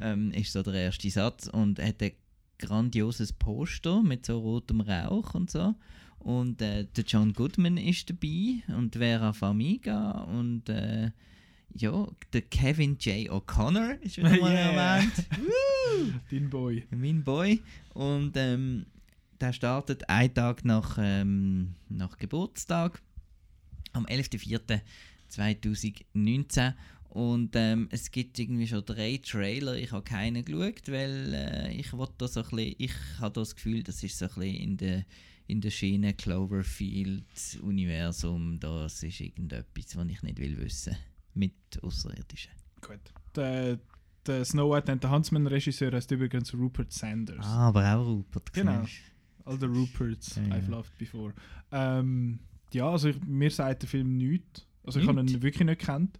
B: Ähm, ist so der erste Satz. Und er hat ein grandioses Poster mit so rotem Rauch und so. Und äh, der John Goodman ist dabei und Vera Farmiga und äh, ja, der Kevin J. O'Connor ist wieder mal
A: Yeah.
B: erwähnt.
A: Dein Boy.
B: Mein Boy. Und ähm, der startet einen Tag nach, ähm, nach Geburtstag, am 11.04.2019. Und ähm, es gibt irgendwie schon drei Trailer. Ich habe keinen geschaut, weil äh, ich da so ein bisschen, ich habe das Gefühl, das ist so ein bisschen in der, in der Schiene Cloverfield-Universum. Das ist irgendetwas, was ich nicht will wissen. Mit Außerirdischen.
A: Gut. Der, der Snow White and the Huntsman Regisseur heißt übrigens Rupert Sanders.
B: Ah, aber auch Rupert.
A: Genau.
B: siehst
A: All the Ruperts
B: Ja, ja.
A: I've loved before. Ähm, ja, also ich, mir sagt der Film nichts. Also ich habe ihn wirklich nicht kennt.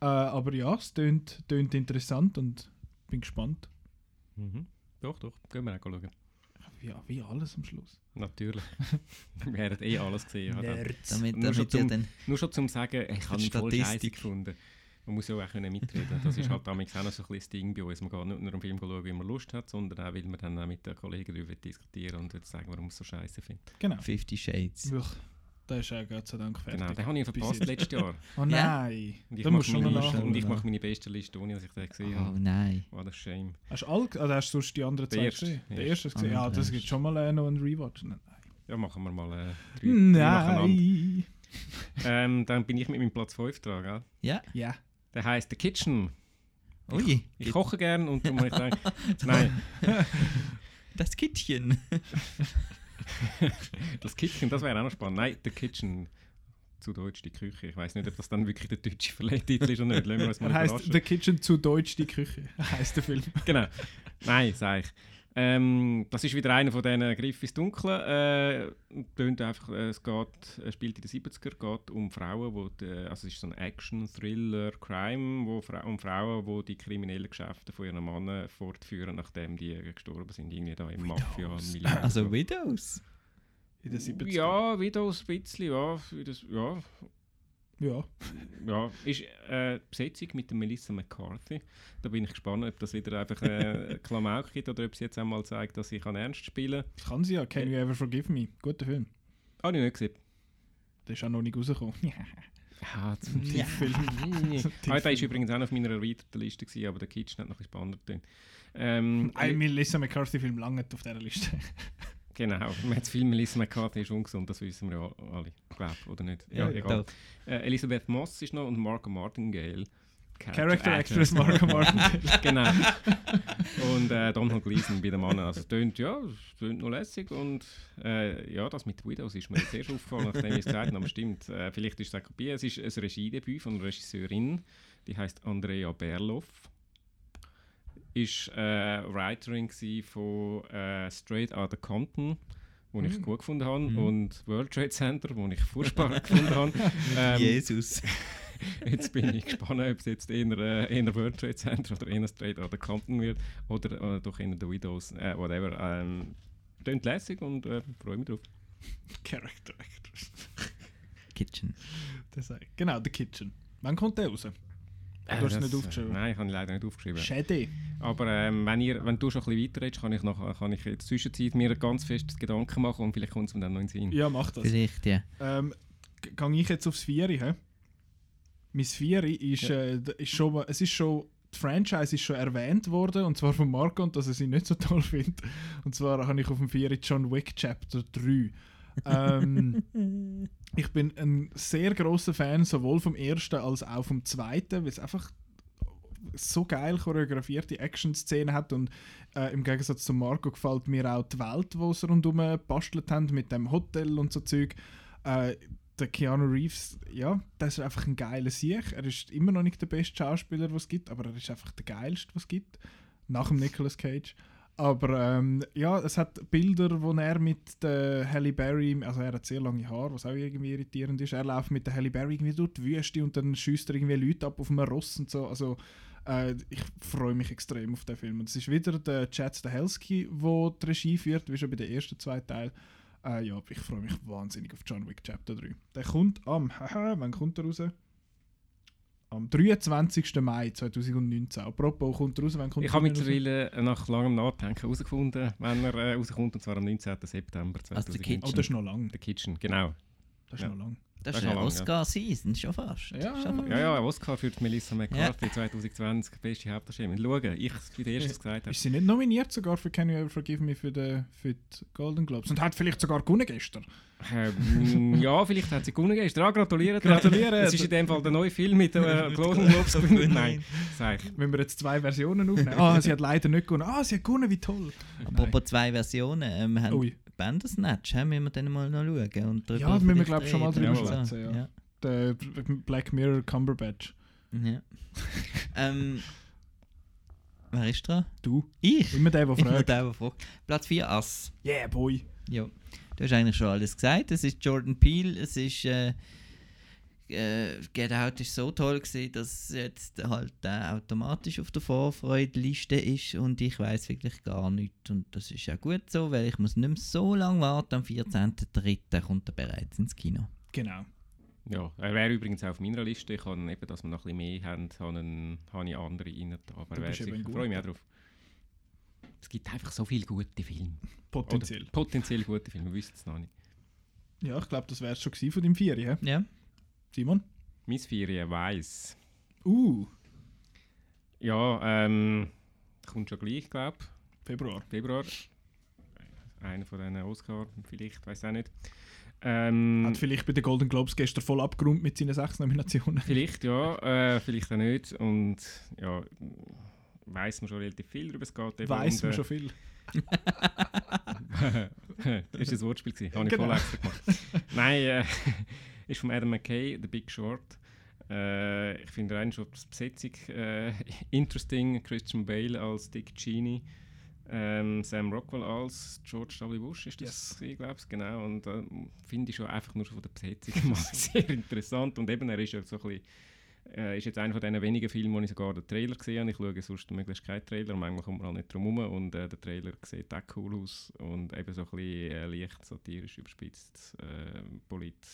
A: Äh, aber ja, es tönt, tönt interessant und bin gespannt.
C: Mhm. Doch, doch, gehen wir auch schauen.
A: Ja, wie alles am Schluss.
C: Natürlich. Wir haben eh alles gesehen. Ja.
B: Damit-
C: nur, schon
B: damit ihr
C: zum,
B: dann-
C: nur schon zum sagen, ich habe ihn voll gefunden. Man muss ja auch können mitreden. Das ist halt damals auch noch so ein bisschen Ding bei uns. Man geht nicht nur einen Film schauen, wie man Lust hat, sondern auch, weil man dann auch mit den Kollegen darüber diskutieren und jetzt sagen, warum man es so scheiße findet.
A: Genau.
B: Fifty Shades.
A: Uch, der ist ja Gott sei Dank fertig.
C: Genau, den habe ich verpasst letztes Jahr.
A: Oh nein.
C: Und ich
A: Da
C: mache meine,
A: nachholen.
C: und ich mache meine beste Liste, ohne dass ich den gesehen
B: Oh
C: habe.
B: nein.
C: War das Shame.
A: Hast du, all, also hast du sonst die anderen
C: Der
A: zwei gesehen? Der erste
C: erste.
A: gesehen? Ja,
B: Ah,
A: das gibt schon mal äh, noch einen Rewatch. Nein.
C: Ja, machen wir mal äh, drei, drei.
A: Nein.
C: Ähm, dann bin ich mit meinem Platz 5 dran, gell?
B: Ja.
A: Ja.
C: Der heißt The Kitchen.
B: Ui.
C: Ich koche gern und darum ich gedacht, nein,
B: Das Kittchen.
C: das Kitchen, das wäre auch noch spannend. Nein, The Kitchen. Zu Deutsch die Küche. Ich weiß nicht, ob das dann wirklich der deutsche Verleihtitel ist oder nicht. Lassen wir uns mal
A: heißt. The Kitchen zu Deutsch die Küche. heißt der Film.
C: genau. Nein, sag ich. Ähm, das ist wieder einer von diesen Griff ins Dunkle. Äh, tönt einfach, äh, es geht, es spielt in den 70er, geht um Frauen, wo die, also es ist so ein Action, Thriller, Crime, wo Fra um Frauen, wo die kriminellen Geschäfte von ihren Männern fortführen, nachdem die gestorben sind, irgendwie da im Mafia-Milieu.
B: Also Widows.
A: In den 70
C: Ja, Widows ein bisschen, ja. wie Das, ja,
A: Ja.
C: ja. Ist äh, Besetzung mit der Melissa McCarthy. Da bin ich gespannt, ob das wieder einfach äh, Klamauk gibt oder ob sie jetzt einmal zeigt, dass sie kann ernst spielen kann.
A: Das kann sie ja. Can You Ever Forgive Me? Guter Film.
C: Habe ich nicht gesehen.
A: Der ist auch noch nicht rausgekommen.
C: Ja, zum.
A: Zum
C: ah, der war
A: Tieffilm.
C: übrigens auch auf meiner erweiterten Liste, gewesen, aber der Kitchen hat noch ein bisschen spannender getan. Ähm,
A: Ein Melissa McCarthy-Film lange auf dieser Liste.
C: Genau, man hat Film Melissa McCarthy ist ungesund, das wissen wir ja alle, glaube oder nicht?
A: Ja, ja,
C: egal. Äh, Elisabeth Moss ist noch und Marco Martingale.
A: Character Actress Marco Martingale.
C: genau. Und äh, Donald Gleason bei den Mann. Also es tönt, ja, es tönt noch lässig und äh, ja, das mit Widows ist mir jetzt erst aufgefallen, nachdem ich es gesagt habe, aber stimmt. Äh, vielleicht ist es auch Kopie. Es ist ein Regiedebüt von einer Regisseurin, die heißt Andrea Berloff. Ist äh, Writerin gsi von äh, Straight Outta Compton, wo ich
B: Mm.
C: gut gefunden habe,
B: Mm.
C: und World Trade Center, wo ich furchtbar gefunden habe. Ähm,
B: Jesus.
C: Jetzt bin ich gespannt, ob es jetzt eher, äh, eher World Trade Center oder eher Straight Outta Compton wird oder äh, doch eher The Widows, äh, whatever. Ähm, Tönt lässig und äh, freue mich drauf.
A: Character Actress.
B: Kitchen.
A: Das genau, The Kitchen. Wann kommt der raus? Du
C: Äh,
A: hast es nicht aufgeschrieben.
C: Nein, ich habe ihn leider nicht aufgeschrieben.
A: Schade.
C: Aber ähm, wenn, ihr, wenn du schon ein bisschen weiterredest, kann ich, noch, kann ich jetzt zwischenzeit mir ganz fest Gedanken machen und vielleicht kommt es mir dann noch in den Sinn.
A: Ja, mach das.
B: Vielleicht, ja.
A: Ähm, Gehe ich jetzt aufs Vieri, hä? Mein Vieri ist,
C: Ja.
A: äh, ist schon, es ist schon, die Franchise ist schon erwähnt worden, und zwar von Marco, und dass er sie nicht so toll findet. Und zwar habe ich auf dem Vieri John Wick Chapter 3. ähm, ich bin ein sehr großer Fan sowohl vom ersten als auch vom zweiten, weil es einfach so geil choreografierte Action-Szenen hat und äh, im Gegensatz zu Marco gefällt mir auch die Welt, die sie rundherum gebastelt haben mit dem Hotel und so Zeug. Äh, der Keanu Reeves, ja, das ist einfach ein geiler Sieg. Er ist immer noch nicht der beste Schauspieler, was es gibt, aber er ist einfach der geilste, was es gibt. Nach dem Nicolas Cage. Aber ähm, ja, es hat Bilder, wo er mit der Halle Berry, also er hat sehr lange Haare, was auch irgendwie irritierend ist. Er läuft mit der Halle Berry irgendwie durch die Wüste und dann schießt er irgendwie Leute ab auf einem Ross und so. Also äh, ich freue mich extrem auf den Film. Und es ist wieder der Chad Stahelski, der die Regie führt, wie schon bei den ersten zwei Teilen. Äh, ja, ich freue mich wahnsinnig auf John Wick Chapter 3. Der kommt am, haha, wann kommt er raus? Am 23. Mai 2019. Apropos, kommt er raus, wann kommt
C: Ich habe mittlerweile nach langem Nachdenken herausgefunden, wenn er äh, rauskommt, und zwar am 19. September
B: Also The
C: 2019.
B: Kitchen.
A: Oh, das ist noch lang.
C: The Kitchen, genau.
A: Das ist
C: Ja.
A: noch lang.
B: Das
C: Das
B: ist
C: ja.
B: Oscar-Season, schon fast.
A: Ja.
B: Schon fast.
C: Ja, ja, Oscar für die Melissa McCarthy 2020, beste Hauptdarstellerin. Schauen, ich bin der Erste, der es gesagt habe.
A: Ist sie nicht nominiert sogar für Can You Ever Forgive Me für die, für die Golden Globes? Und hat vielleicht sogar gewonnen gestern.
C: Ähm, ja, vielleicht hat sie gewonnen gestern. Ah, gratulieren.
A: Gratulieren.
C: Es ist in dem Fall der neue Film mit äh, Golden Globes gewonnen. Nein, sag ich.
A: Wenn wir jetzt zwei Versionen aufnehmen. Ah, sie hat leider nicht gewonnen. Ah, sie hat gewonnen, wie toll.
B: Apropos zwei Versionen. Ähm, haben
A: Ui.
B: Bandersnatch, haben müssen wir dann mal noch schauen. Und
A: Ja, da müssen wir, glaube ich, schon mal drüber schwätzen. Ja.
B: Ja.
A: Der Black Mirror Cumberbatch.
B: Ja. ähm, wer ist dran?
A: Du.
B: Ich?
A: Immer der, der
B: Immer
A: fragt.
B: der, der fragt. Platz 4 Ass.
A: Yeah, boy.
B: Ja. Du hast eigentlich schon alles gesagt. Es ist Jordan Peele, es ist äh, äh, Get Out ist so toll gewesen, dass jetzt halt äh, automatisch auf der Vorfreude-Liste ist und ich weiß wirklich gar nichts und das ist ja gut so, weil ich muss nicht mehr so lange warten. Am 14.03. kommt er bereits ins Kino.
A: Genau.
C: Ja, er wäre übrigens auch auf meiner Liste. Ich habe eben, dass wir noch ein bisschen mehr haben, habe, ich andere rein. Aber
A: Du
C: er
A: bist
C: wäre sicher,
A: gut.
C: freue mich auch drauf. Es gibt einfach so viele gute Filme.
A: Potenziell.
C: Oder potenziell gute Filme, wir wissen es noch nicht.
A: Ja, ich glaube, das wäre es schon von deinem Vieri, hä?
B: Ja.
A: Simon?
C: Mein Ferien weiss.
A: Uh,
C: Ja, ähm, kommt schon gleich, glaube ich.
A: Februar.
C: Februar. Einer von diesen Oscar, vielleicht, weiß auch nicht. Ähm,
A: Hat vielleicht bei den Golden Globes gestern voll abgerundet mit seinen sechs Nominationen.
C: Vielleicht ja, äh, vielleicht auch nicht. Und ja, weiß man schon relativ viel darüber. Es geht
A: Weiß man schon viel.
C: ist das Wortspiel gewesen? Habe ich
A: Genau.
C: voll extra gemacht. Nein, äh, ist von Adam McKay, The Big Short. Äh, ich finde rein schon die Besetzung äh, interesting. Christian Bale als Dick Cheney. Ähm, Sam Rockwell als George W. Bush ist das, yes. glaube ich, genau. Und äh, finde ich schon einfach nur von der Besetzung mal sehr interessant. Und eben, er ist ja so ein bisschen, äh, ist jetzt einer von diesen wenigen Filmen, wo ich sogar den Trailer gesehen habe. Ich schaue sonst möglichst keinen Trailer, manchmal kommt man halt nicht drum herum. Und äh, der Trailer sieht auch cool aus und eben so ein bisschen äh, leicht satirisch überspitzt, äh, polit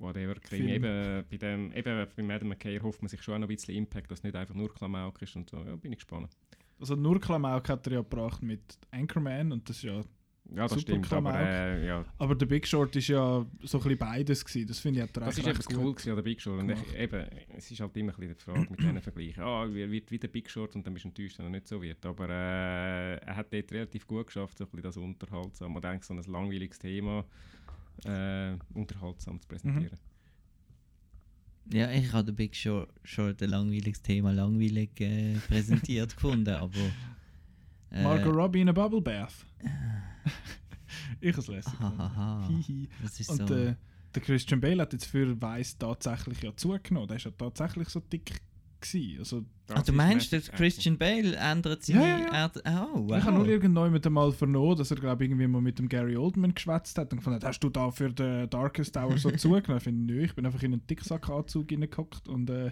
C: whatever.
A: Film.
C: Eben, bei dem, eben bei Madame McKay hofft man sich schon auch noch ein bisschen Impact, dass es nicht einfach nur Klamauk ist und so. Ja, bin ich gespannt.
A: Also nur Klamauk hat er ja gebracht mit Anchorman und das ist ja
C: Ja, das
A: super
C: stimmt, aber,
A: Klamauk.
C: äh, ja.
A: aber The Big Short ist ja so ein bisschen beides gewesen. Das finde ich hat er
C: Das ist
A: recht
C: cool gewesen, der Big Short. Und ich, eben, es ist halt immer ein bisschen die Frage mit diesen Vergleichen. Ah, wie wird wie der Big Short und dann bist du enttäuscht, wenn er nicht so wird. Aber äh, er hat dort relativ gut geschafft, so ein bisschen das unterhaltsam und eigentlich so ein langweiliges Thema äh, unterhaltsam zu präsentieren.
B: Ja, ich habe den Big Short, Short ein langweiliges Thema langweilig äh, präsentiert gefunden, aber. äh,
A: Margot Robbie in a Bubble Bath. ich habe es lässig. Hihi. Und
B: so.
A: äh, der Christian Bale hat jetzt für Weiss tatsächlich ja zugenommen. Der ist ja tatsächlich so dick gewesen. Also,
B: Ah, du meinst, der Christian Bale ändert seine.
A: Ja, ja, ja.
B: Oh, wow.
A: Ich habe nur irgendwann mit einmal vernommen, dass er glaube irgendwie mal mit dem Gary Oldman geschwätzt hat und gefunden hat, hast du da für den Darkest Hour so zugenommen? Ich finde, nö, ich bin einfach in einen Dicksackanzug reingehockt und äh,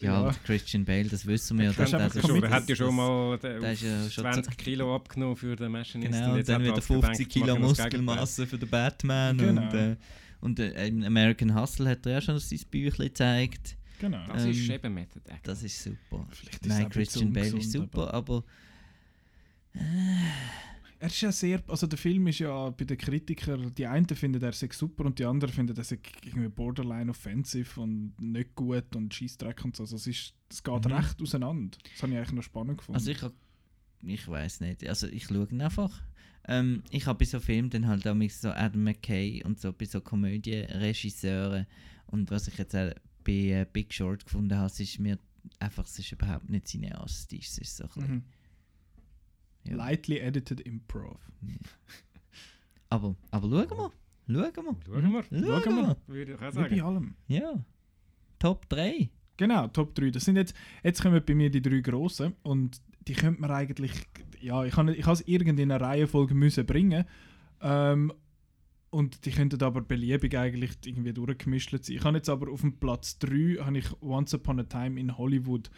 B: Ja, aber Christian Bale, das wissen wir ja.
A: Das ist einfach
C: Schon,
A: mit-
C: er hat ja schon
B: das-
C: mal
B: der ist ja schon
C: 20 Kilo abgenommen für den Machinist.
B: Genau, und
C: jetzt
B: dann
C: hat er
B: wieder
C: halt
B: 50
C: gedacht,
B: Kilo
C: das.
B: Muskelmasse für den Batman.
A: Genau.
B: Und, äh, und äh, im American Hustle hat er ja schon sein Büchlein gezeigt.
A: Genau.
C: Das ist
B: Ähm,
C: eben Method Acting.
B: Das ist super.
A: Vielleicht ist
B: Nein, Christian Bale ist super, aber.
A: Er ist ja sehr, also der Film ist ja bei den Kritikern, die einen finden er sei super und die anderen finden er sei irgendwie borderline offensive und nicht gut und Scheißdreck und so. Also es, ist, es geht
B: Mhm.
A: recht auseinander. Das habe ich eigentlich noch spannend gefunden.
B: Also ich hab, ich weiß nicht, also ich schaue ihn einfach. Ähm, ich habe bei so Filmen dann halt auch so Adam McKay und so bei so Komödienregisseuren und was ich jetzt auch bei äh, Big Short gefunden habe, es ist mir einfach, es ist überhaupt nicht cineastisch, es ist so ein bisschen,
A: mhm.
B: ja.
A: Lightly edited Improv.
B: aber, aber schauen wir, schauen wir,
C: Schauen wir.
B: schauen
A: Schauen wir.
C: Würde ich auch
A: Wie bei
C: sagen.
A: allem.
B: ja, Top 3.
A: Genau, Top 3. Das sind jetzt, jetzt kommen bei mir die drei grossen und die könnte man eigentlich, ja, ich ich es irgendwie in einer Reihenfolge müssen bringen ähm, und die könnten aber beliebig eigentlich irgendwie durchgemischt sein. Ich habe jetzt aber auf dem Platz 3 habe ich Once Upon a Time in Hollywood.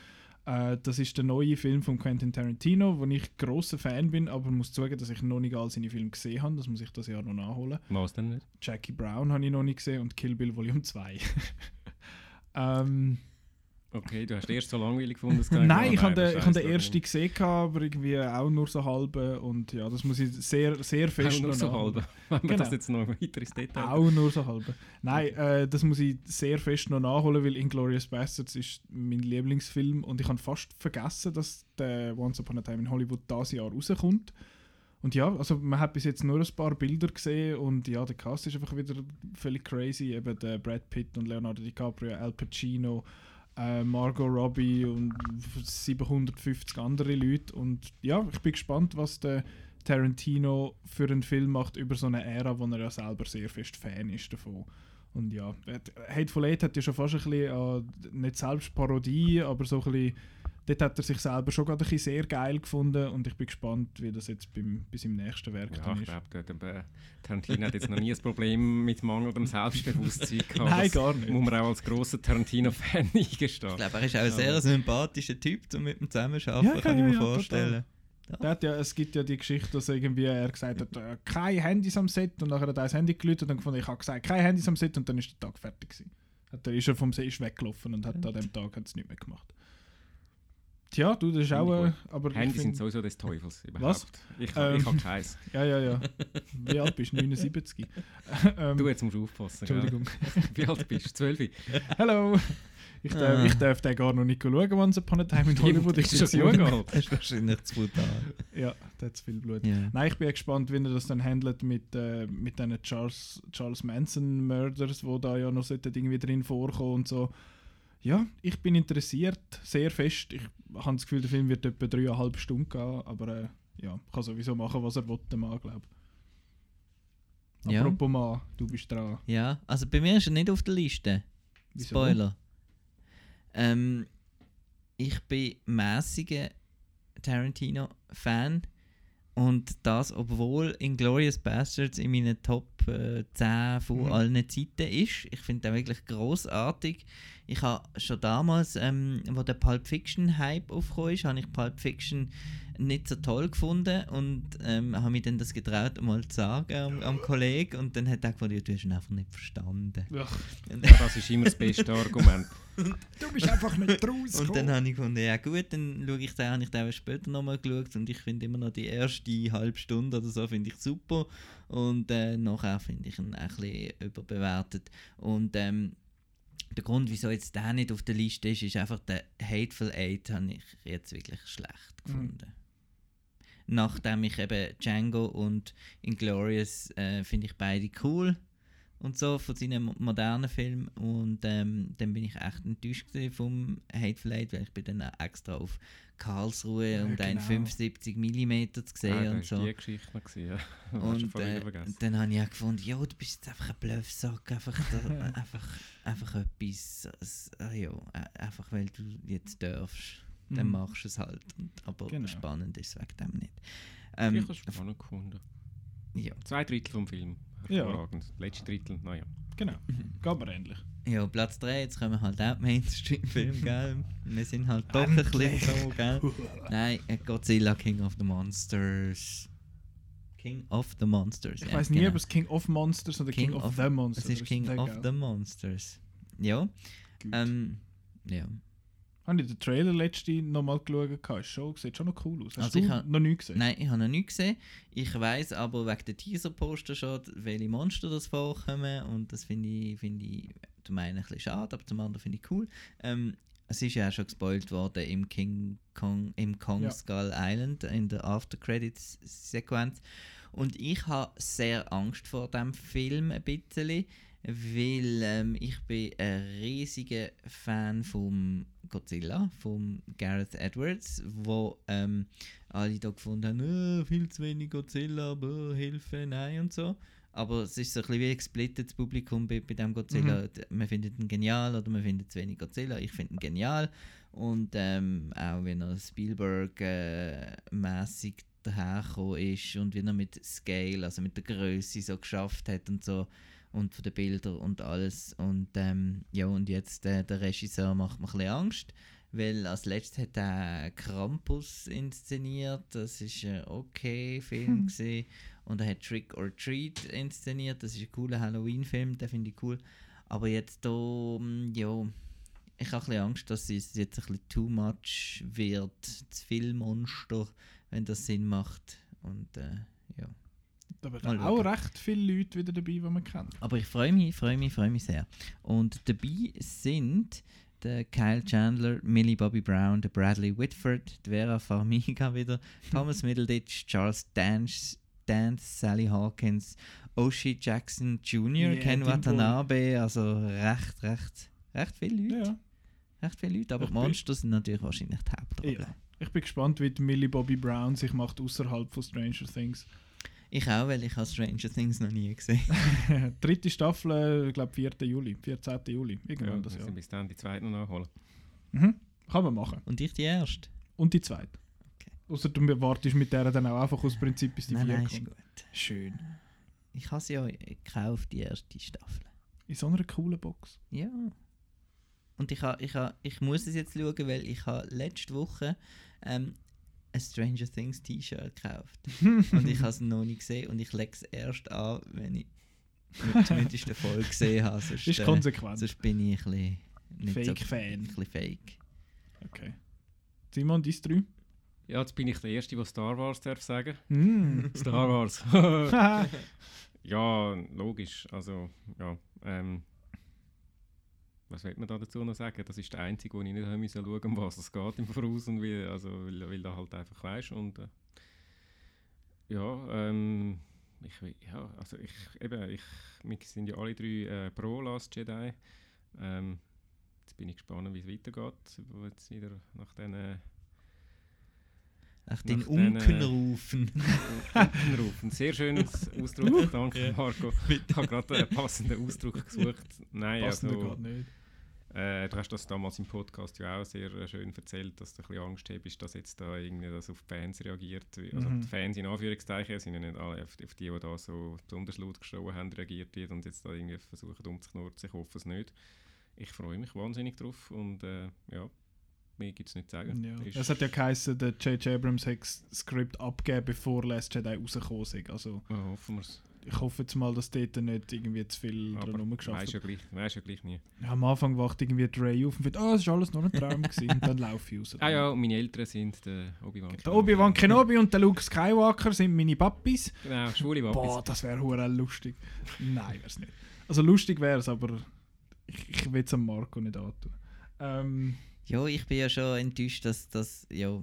A: Äh, das ist der neue Film von Quentin Tarantino, wo ich großer Fan bin, aber muss zugeben, dass ich noch nicht all seine Filme gesehen habe. Das muss ich das Jahr noch nachholen.
C: Was denn nicht?
A: Jackie Brown habe ich noch nicht gesehen und Kill Bill Volume 2. ähm,
C: Okay, du hast erst so langweilig gefunden. dass
A: Nein, ich habe den,
C: ah,
A: ich hab den
C: scheiß
A: ersten gesehen, aber irgendwie auch nur so halbe. Und ja, das muss ich sehr, sehr fest
C: Auch nur
A: noch
C: so
A: nachholen.
C: halb. Wenn wir
A: Genau.
C: das jetzt noch weiter ins Detail
A: Auch nur so halbe. Nein, äh, das muss ich sehr fest noch nachholen, weil Inglourious Bastards ist mein Lieblingsfilm und ich habe fast vergessen, dass der Once Upon a Time in Hollywood dieses Jahr rauskommt. Und ja, also man hat bis jetzt nur ein paar Bilder gesehen und ja, der Cast ist einfach wieder völlig crazy. Eben der Brad Pitt und Leonardo DiCaprio, Al Pacino, äh, Margot Robbie und 750 andere Leute. Und ja, ich bin gespannt, was der Tarantino für einen Film macht über so eine Ära, wo er ja selber sehr fest Fan ist davon. Und ja, Hateful Eight hat ja schon fast ein bisschen, äh, nicht selbst Parodie, aber so ein bisschen dort hat er sich selber schon gerade ein bisschen sehr geil gefunden und ich bin gespannt, wie das jetzt beim, bei seinem nächsten Werk
C: Ja,
A: dann
C: ich
A: ist.
C: glaube, der Tarantino hat jetzt noch nie ein Problem mit mangelndem Selbstbewusstsein gehabt.
A: Nein, gar nicht.
C: Muss man auch als grosser Tarantino-Fan eingestehen.
B: Ich glaube, er ist auch ein sehr sympathischer Typ, um mit ihm zusammenzuarbeiten,
A: Ja,
B: kann
A: ja,
B: ich mir
A: ja,
B: vorstellen.
A: Hat ja, es gibt ja die Geschichte, dass irgendwie er gesagt hat, äh, kein Handys am Set und nachher hat er das Handy gelötet und dann gefunden, ich habe gesagt, kein Handys am Set und dann ist der Tag fertig gewesen. Hat er ist er vom See ist weggelaufen und hat an dem Tag hat's nicht mehr gemacht. Tja, du, das ist auch, äh, aber
C: Handys sind sowieso des Teufels. Überhaupt.
A: Was?
C: Ich, ha- ich
A: Ähm,
C: habe keins.
A: Ja, ja, ja. Wie alt bist du? 79? ähm,
C: Du, jetzt musst du aufpassen.
A: Entschuldigung.
C: Wie alt bist du? 12?
A: Hallo. Ich darf,
B: Ah.
A: ich darf den gar noch nicht schauen, Once Upon a Time in Hollywood. Ich
C: ist
A: bin
C: schon gut.
B: Das ist wahrscheinlich zu brutal.
A: Ja, der hat zu viel Blut.
B: Ja.
A: Nein, ich bin gespannt, wie er das dann handelt mit, äh, mit diesen Charles, Charles Manson Murders, wo da ja noch irgendwie drin vorkommen und so. Ja, ich bin interessiert, sehr fest. Ich habe das Gefühl, der Film wird etwa dreieinhalb Stunden gehen, aber äh, ja, kann sowieso machen, was er will, der Mann, glaube ich.
B: Ja.
A: Apropos Mann, du bist dran.
B: Ja, also bei mir ist er nicht auf der Liste.
A: Wieso?
B: Spoiler. Ähm, ich bin mäßiger Tarantino-Fan und das, obwohl Inglourious Bastards in meinen Top äh, 10 von
A: Mhm.
B: allen Zeiten ist. Ich finde den wirklich großartig. Ich habe schon damals, ähm, wo der Pulp Fiction Hype aufgekommen ist, habe ich Pulp Fiction nicht so toll gefunden und ähm, habe mich dann das getraut, mal zu sagen am, am Kollegen und dann hat er gesagt, ja, du hast ihn einfach nicht verstanden.
A: Ja.
C: Das ist immer das beste Argument.
A: Du bist einfach nicht raus.
B: Und dann habe ich gefunden, ja gut, dann schaue ich den, habe ich den später nochmal geschaut und ich finde immer noch die erste halbe Stunde oder so finde ich super und äh, nachher finde ich ihn ein bisschen überbewertet und ähm, der Grund, wieso jetzt der nicht auf der Liste ist, ist einfach der Hateful Eight habe ich jetzt wirklich schlecht gefunden. Nachdem ich eben Django und Inglourious äh, finde ich beide cool und so von seinen mo- modernen Filmen und ähm, dann bin ich echt enttäuscht vom Hateful Eight, weil ich bin dann extra auf Karlsruhe
A: Ja,
B: und ein
A: genau.
B: 75 mm zu sehen
C: Ah,
B: und
C: das
B: so.
C: war die Geschichte noch. gewesen, Ja.
B: Und äh, dann habe ich auch gefunden, ja, du bist jetzt einfach ein Bluffsack, einfach, da, einfach, einfach etwas, ah, ja, äh, einfach weil du jetzt darfst, dann
A: Mhm.
B: machst du es halt. Und, aber
A: Genau.
B: spannend ist es wegen dem nicht.
C: ich
B: Ähm,
C: habe es spannend gefunden.
B: ja.
C: Zwei Drittel vom Film.
A: Ja.
C: Hervorragend. Letzte Drittel, naja.
A: Genau, geht mir ähnlich.
B: Ja, Platz 3, jetzt kommen halt auch Mainstream-Filme, gell? Wir sind halt doch ein bisschen so, gell? Nein, äh, Godzilla King of the Monsters. King of the Monsters.
A: Ich
B: ja,
A: weiß nie,
B: genau.
A: ob es King of Monsters oder King, of, the Monsters
B: Es ist King of the Monsters. Ja. Ähm, ja.
A: Habe ich den Trailer letzte nochmal geschaut? Ist schon, sieht schon noch cool aus. Hast
B: Also
A: du
B: ich ha-
A: noch nie gesehen?
B: Nein, ich habe noch nicht gesehen. Ich weiß aber wegen der Teaser-Poster schon, welche Monster das vorkommen. Und das finde ich, finde ich zum einen ein bisschen schade, aber zum anderen finde ich cool. Ähm, es ist ja auch schon gespoilt worden im King Kong, im Kong
A: Ja.
B: Skull Island, in der After-Credits-Sequenz. Und ich habe sehr Angst vor dem Film ein bisschen, weil ähm, ich bin ein riesiger Fan vom Godzilla, vom Gareth Edwards, wo ähm, alle da gefunden haben, «Äh, viel zu wenig Godzilla, aber Hilfe, nein und so. Aber es ist so ein bisschen wie ein gesplittetes Publikum bei, bei dem Godzilla.
A: Mhm.
B: Man findet ihn genial oder man findet zu wenig Godzilla. Ich finde ihn genial. Und ähm, auch wenn er Spielberg-mäßig dahergekommen ist und wie er mit Scale, also mit der Größe so geschafft hat und so und von den Bildern und alles. Und ähm, ja, und jetzt äh, der Regisseur macht mir ein bisschen Angst, weil als letztes hat er Krampus inszeniert. Das ist ein okay Film
A: Hm.
B: Und er hat Trick or Treat inszeniert. Das ist ein cooler Halloween-Film, den finde ich cool. Aber jetzt da, mm, ja, ich habe ein bisschen Angst, dass es jetzt ein bisschen too much wird, zu viel Monster, wenn das Sinn macht. Und äh, ja.
A: Da
B: schauen.
A: auch recht viele Leute wieder dabei, die man kennt.
B: Aber ich freue mich, freue mich, freue mich sehr. Und dabei sind der Kyle Chandler, Millie Bobby Brown, der Bradley Whitford, Vera Farmiga wieder, Thomas Middleditch, Charles Dance, Dance Sally Hawkins, Oshie Jackson Jr.,
A: Yeah,
B: Ken Watanabe, also recht, recht, recht viele Leute.
A: Ja.
B: Recht viele Leute, aber
A: Ich
B: die
A: bin-
B: Monster sind natürlich wahrscheinlich die Hauptrolle.
A: Ja. Ich bin gespannt, wie die Millie Bobby Brown sich macht außerhalb von Stranger Things.
B: Ich auch, weil ich habe Stranger Things noch nie gesehen
A: Dritte Staffel, ich glaube 4. Juli, 14. Juli, irgendwann
C: Ja,
A: das
C: wir
A: Jahr.
C: bis dann die zweite noch nachholen.
A: Mhm. Kann man machen.
B: Und ich die erste.
A: Und die zweite. Außer du wartest mit der dann auch einfach aus Prinzip bis die
B: Nein,
A: vier
B: nein,
A: kommt.
B: gut.
A: Schön.
B: Ich habe sie ja gekauft, die erste Staffel.
A: In so einer coolen Box.
B: Ja. Und ich, ha, ich, ha, ich muss es jetzt schauen, weil ich habe letzte Woche ähm, ein Stranger Things T-Shirt gekauft. und ich habe es noch nicht gesehen und ich lege es erst an, wenn ich zumindest eine Folge gesehen habe. Sonst,
A: Ist konsequent.
B: sonst bin ich ein bisschen
A: Fake-Fan.
B: Ein bisschen fake.
A: Okay. Simon, dies drei?
C: Ja, jetzt bin ich der Erste, der Star Wars darf sagen.
A: Mm.
C: Star Wars. ja, logisch. Also, ja. Ähm, was will man da dazu noch sagen? Das ist der einzige, wo ich nicht müssen schauen, um was es geht im Voraus und wie, also, weil, weil du halt einfach weißt und äh, ja, ähm, ich, ja, also ich, eben, ich, wir sind ja alle drei äh, pro Last Jedi. Ähm, jetzt bin ich gespannt, wie es weitergeht, wo jetzt wieder nach diesen
B: Nach den
C: äh,
B: Unkenrufen.
C: Unkenrufen. Sehr schönes Ausdruck, danke. Marco. Ich habe gerade einen passenden Ausdruck gesucht. Nein,
A: Passender
C: also,
A: geht nicht.
C: äh, du hast das damals im Podcast ja auch sehr äh, schön erzählt, dass du ein bisschen Angst hast, dass jetzt da irgendwie das auf die Fans reagiert. Also
A: Mhm.
C: die Fans in Anführungszeichen sind ja nicht alle auf, auf die, die da so besonders laut geschrien haben, reagiert wird und jetzt da irgendwie versuchen umzuknurren. Ich hoffe es nicht. Ich freue mich wahnsinnig drauf und äh, ja, mehr gibt es nicht zu sagen.
A: Ja.
C: Ist-
A: Es hat ja geheißen, der J.J. Abrams hat das Skript abgegeben, bevor Last Jedi rausgekommen ist. Also
C: Ja, hoffen wir es.
A: ich hoffe jetzt mal, dass dort nicht irgendwie zu viel
C: Aber
A: dran rumgeschafft
C: weiß ja, gleich, ja gleich nie.
A: Ja, am Anfang wacht irgendwie Ray auf und findet, oh, es ist alles nur ein Traum gewesen. Und dann laufe ich raus.
C: Ah ja, und meine Eltern sind der Obi-Wan.
A: Der Obi-Wan Kenobi und der Luke Skywalker sind meine Papis.
C: Genau, schwule Wappis.
A: Boah, das wäre hure lustig. Nein, wäre es nicht. Also lustig wäre es, aber ich, ich will es am Marco nicht antun. Ähm,
B: Ja, ich bin ja schon enttäuscht, dass, dass, ja,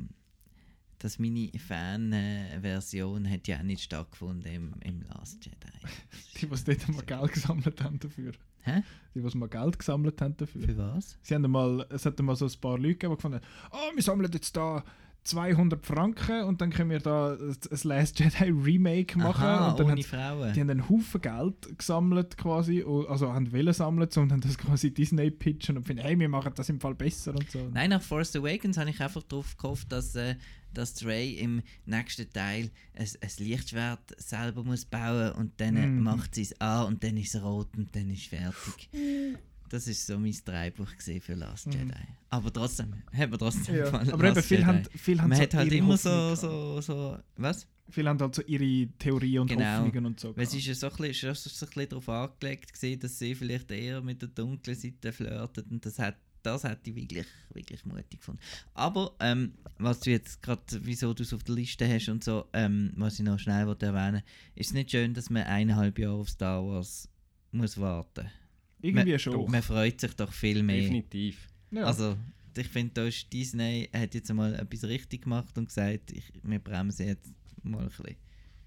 B: dass meine Fan-Version hat ja auch nicht stattgefunden im, im Last Jedi.
A: die, die dort mal Geld gesammelt haben dafür.
B: Hä?
A: Die, die mal Geld gesammelt haben dafür.
B: Für was?
A: Sie haben mal, es hat mal so ein paar Leute gegeben, die gefunden haben, oh, wir sammeln jetzt da 200 Franken und dann können wir da ein Last Jedi Remake machen.
B: Aha,
A: und dann
B: ohne Frauen.
A: Die haben einen Haufen Geld gesammelt quasi, also haben wollen sammeln und haben das quasi Disney pitchen und finden, hey, wir machen das im Fall besser und so.
B: Nein, nach Force Awakens habe ich einfach darauf gehofft, dass, äh, dass Ray im nächsten Teil ein, ein Lichtschwert selber muss bauen und dann
A: Mhm.
B: macht sie es an und dann ist es rot und dann ist fertig. Das ist so mein Drehbuch für Last
A: Mhm.
B: Jedi. Aber trotzdem, hat mir trotzdem
A: Ja,
B: gefallen.
A: aber eben,
B: Last
A: viele
B: Jedi.
A: haben- viele haben
B: Man
A: so
B: hat halt immer so,
A: Hoffnung
B: so, so, was?
A: Viele haben halt so ihre Theorien und
B: Genau.
A: Hoffnungen und so.
B: Weil es ist ja so ein bisschen, ist so ein bisschen darauf angelegt gewesen, dass sie vielleicht eher mit der dunklen Seite flirtet und das hat das hätte ich wirklich, wirklich mutig gefunden. Aber, ähm, was du jetzt gerade, wieso du es auf der Liste hast und so, ähm, was ich noch schnell wollte erwähnen ist es nicht schön, dass man eineinhalb Jahre auf Star Wars muss warten
A: Irgendwie
B: man,
A: schon.
B: Man freut sich doch viel mehr.
C: Definitiv.
A: Ja.
B: Also, ich finde, da ist Disney hat jetzt mal etwas richtig gemacht und gesagt, ich, wir bremsen jetzt mal ein bisschen.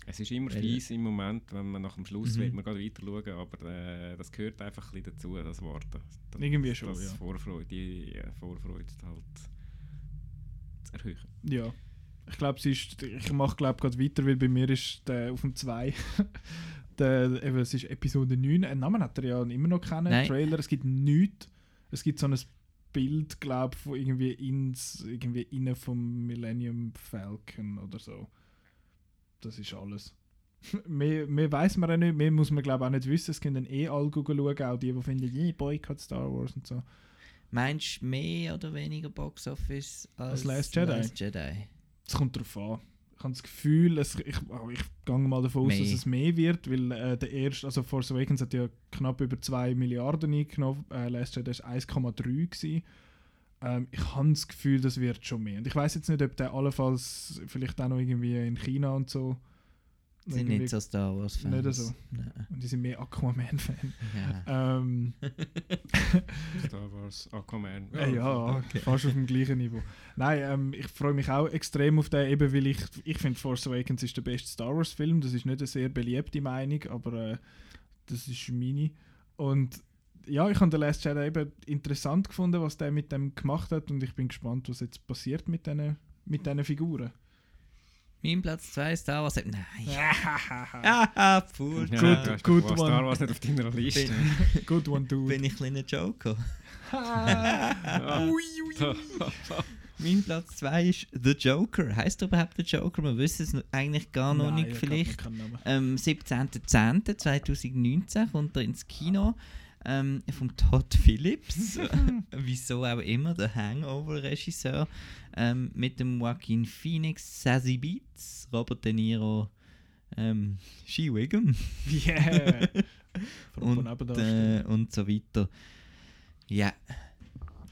C: Es ist immer
B: Weil-
C: fies im Moment, wenn man nach dem Schluss
B: Mhm.
C: will man gerade weiter schauen, aber äh, das gehört einfach ein bisschen dazu, das Warten. Das,
A: Irgendwie schon,
C: das
A: ja.
C: Vorfreude, die äh, Vorfreude halt zu erhöhen.
A: Ja. Ich glaube, ich mache glaube gerade weiter, weil bei mir ist der auf dem 2. der, eben, es ist Episode 9. Einen Namen hat er ja immer noch keinen.
B: Nein.
A: Trailer, es gibt nichts. Es gibt so ein Bild, glaube ich, von irgendwie ins, irgendwie innen vom Millennium Falcon oder so. Das ist alles. mehr, mehr weiß man auch nicht, mehr muss man glaube ich auch nicht wissen. Es können dann eh alle schauen, auch die, die finden, yeah, Boycott Star Wars und so.
B: Meinst du mehr oder weniger Box Office als,
A: Als Last Jedi?
B: Last Jedi?
A: Es kommt darauf an. Ich habe das Gefühl, es, ich, ich gehe mal davon aus, dass es mehr wird, weil äh, der erste, also Force Awakens hat ja knapp über 2 Milliarden eingenommen, äh, Last Jedi war 1,3 gewesen. Ähm, ich habe das Gefühl, das wird schon mehr. Und ich weiß jetzt nicht, ob der allenfalls vielleicht auch noch irgendwie in China und so.
B: Sind
A: irgendwie-
B: nicht so Star Wars Fans.
A: Nicht so.
B: Nein.
A: Und die sind mehr Aquaman-Fan.
B: Ja.
A: Ähm,
C: Star Wars, Aquaman.
A: Äh, ja,
B: Okay.
A: fast auf dem gleichen Niveau. Nein, ähm, ich freue mich auch extrem auf den, eben weil ich, ich finde Force Awakens ist der beste Star Wars Film. Das ist nicht eine sehr beliebte Meinung, aber äh, das ist meine. Und ja, ich habe den Last Jedi eben interessant gefunden, was der mit dem gemacht hat und ich bin gespannt, was jetzt passiert mit diesen mit diesen Figuren.
B: Mein Platz 2 Star Wars. Nein.
A: Ja,
B: Ah, Full
C: Ja,
A: Good-
C: du hast
A: good
C: doch Star
A: one.
C: Wars nicht auf deiner Liste.
A: Good one, dude.
B: Bin ich ein kleiner Joker?
A: ui, ui.
B: Mein Platz 2 ist The Joker. Heißt er überhaupt The Joker? Man wüsste es eigentlich gar noch
A: Nein,
B: nicht. Vielleicht am 17.10.2019 kommt er ins Kino ähm, vom Todd Phillips. Wieso auch immer, der Hangover-Regisseur. Ähm, mit dem Joaquin Phoenix, Sassy Beats, Robert De Niro, ähm, She Wiggum.
A: Yeah. Von
B: und, äh, und so weiter. Ja.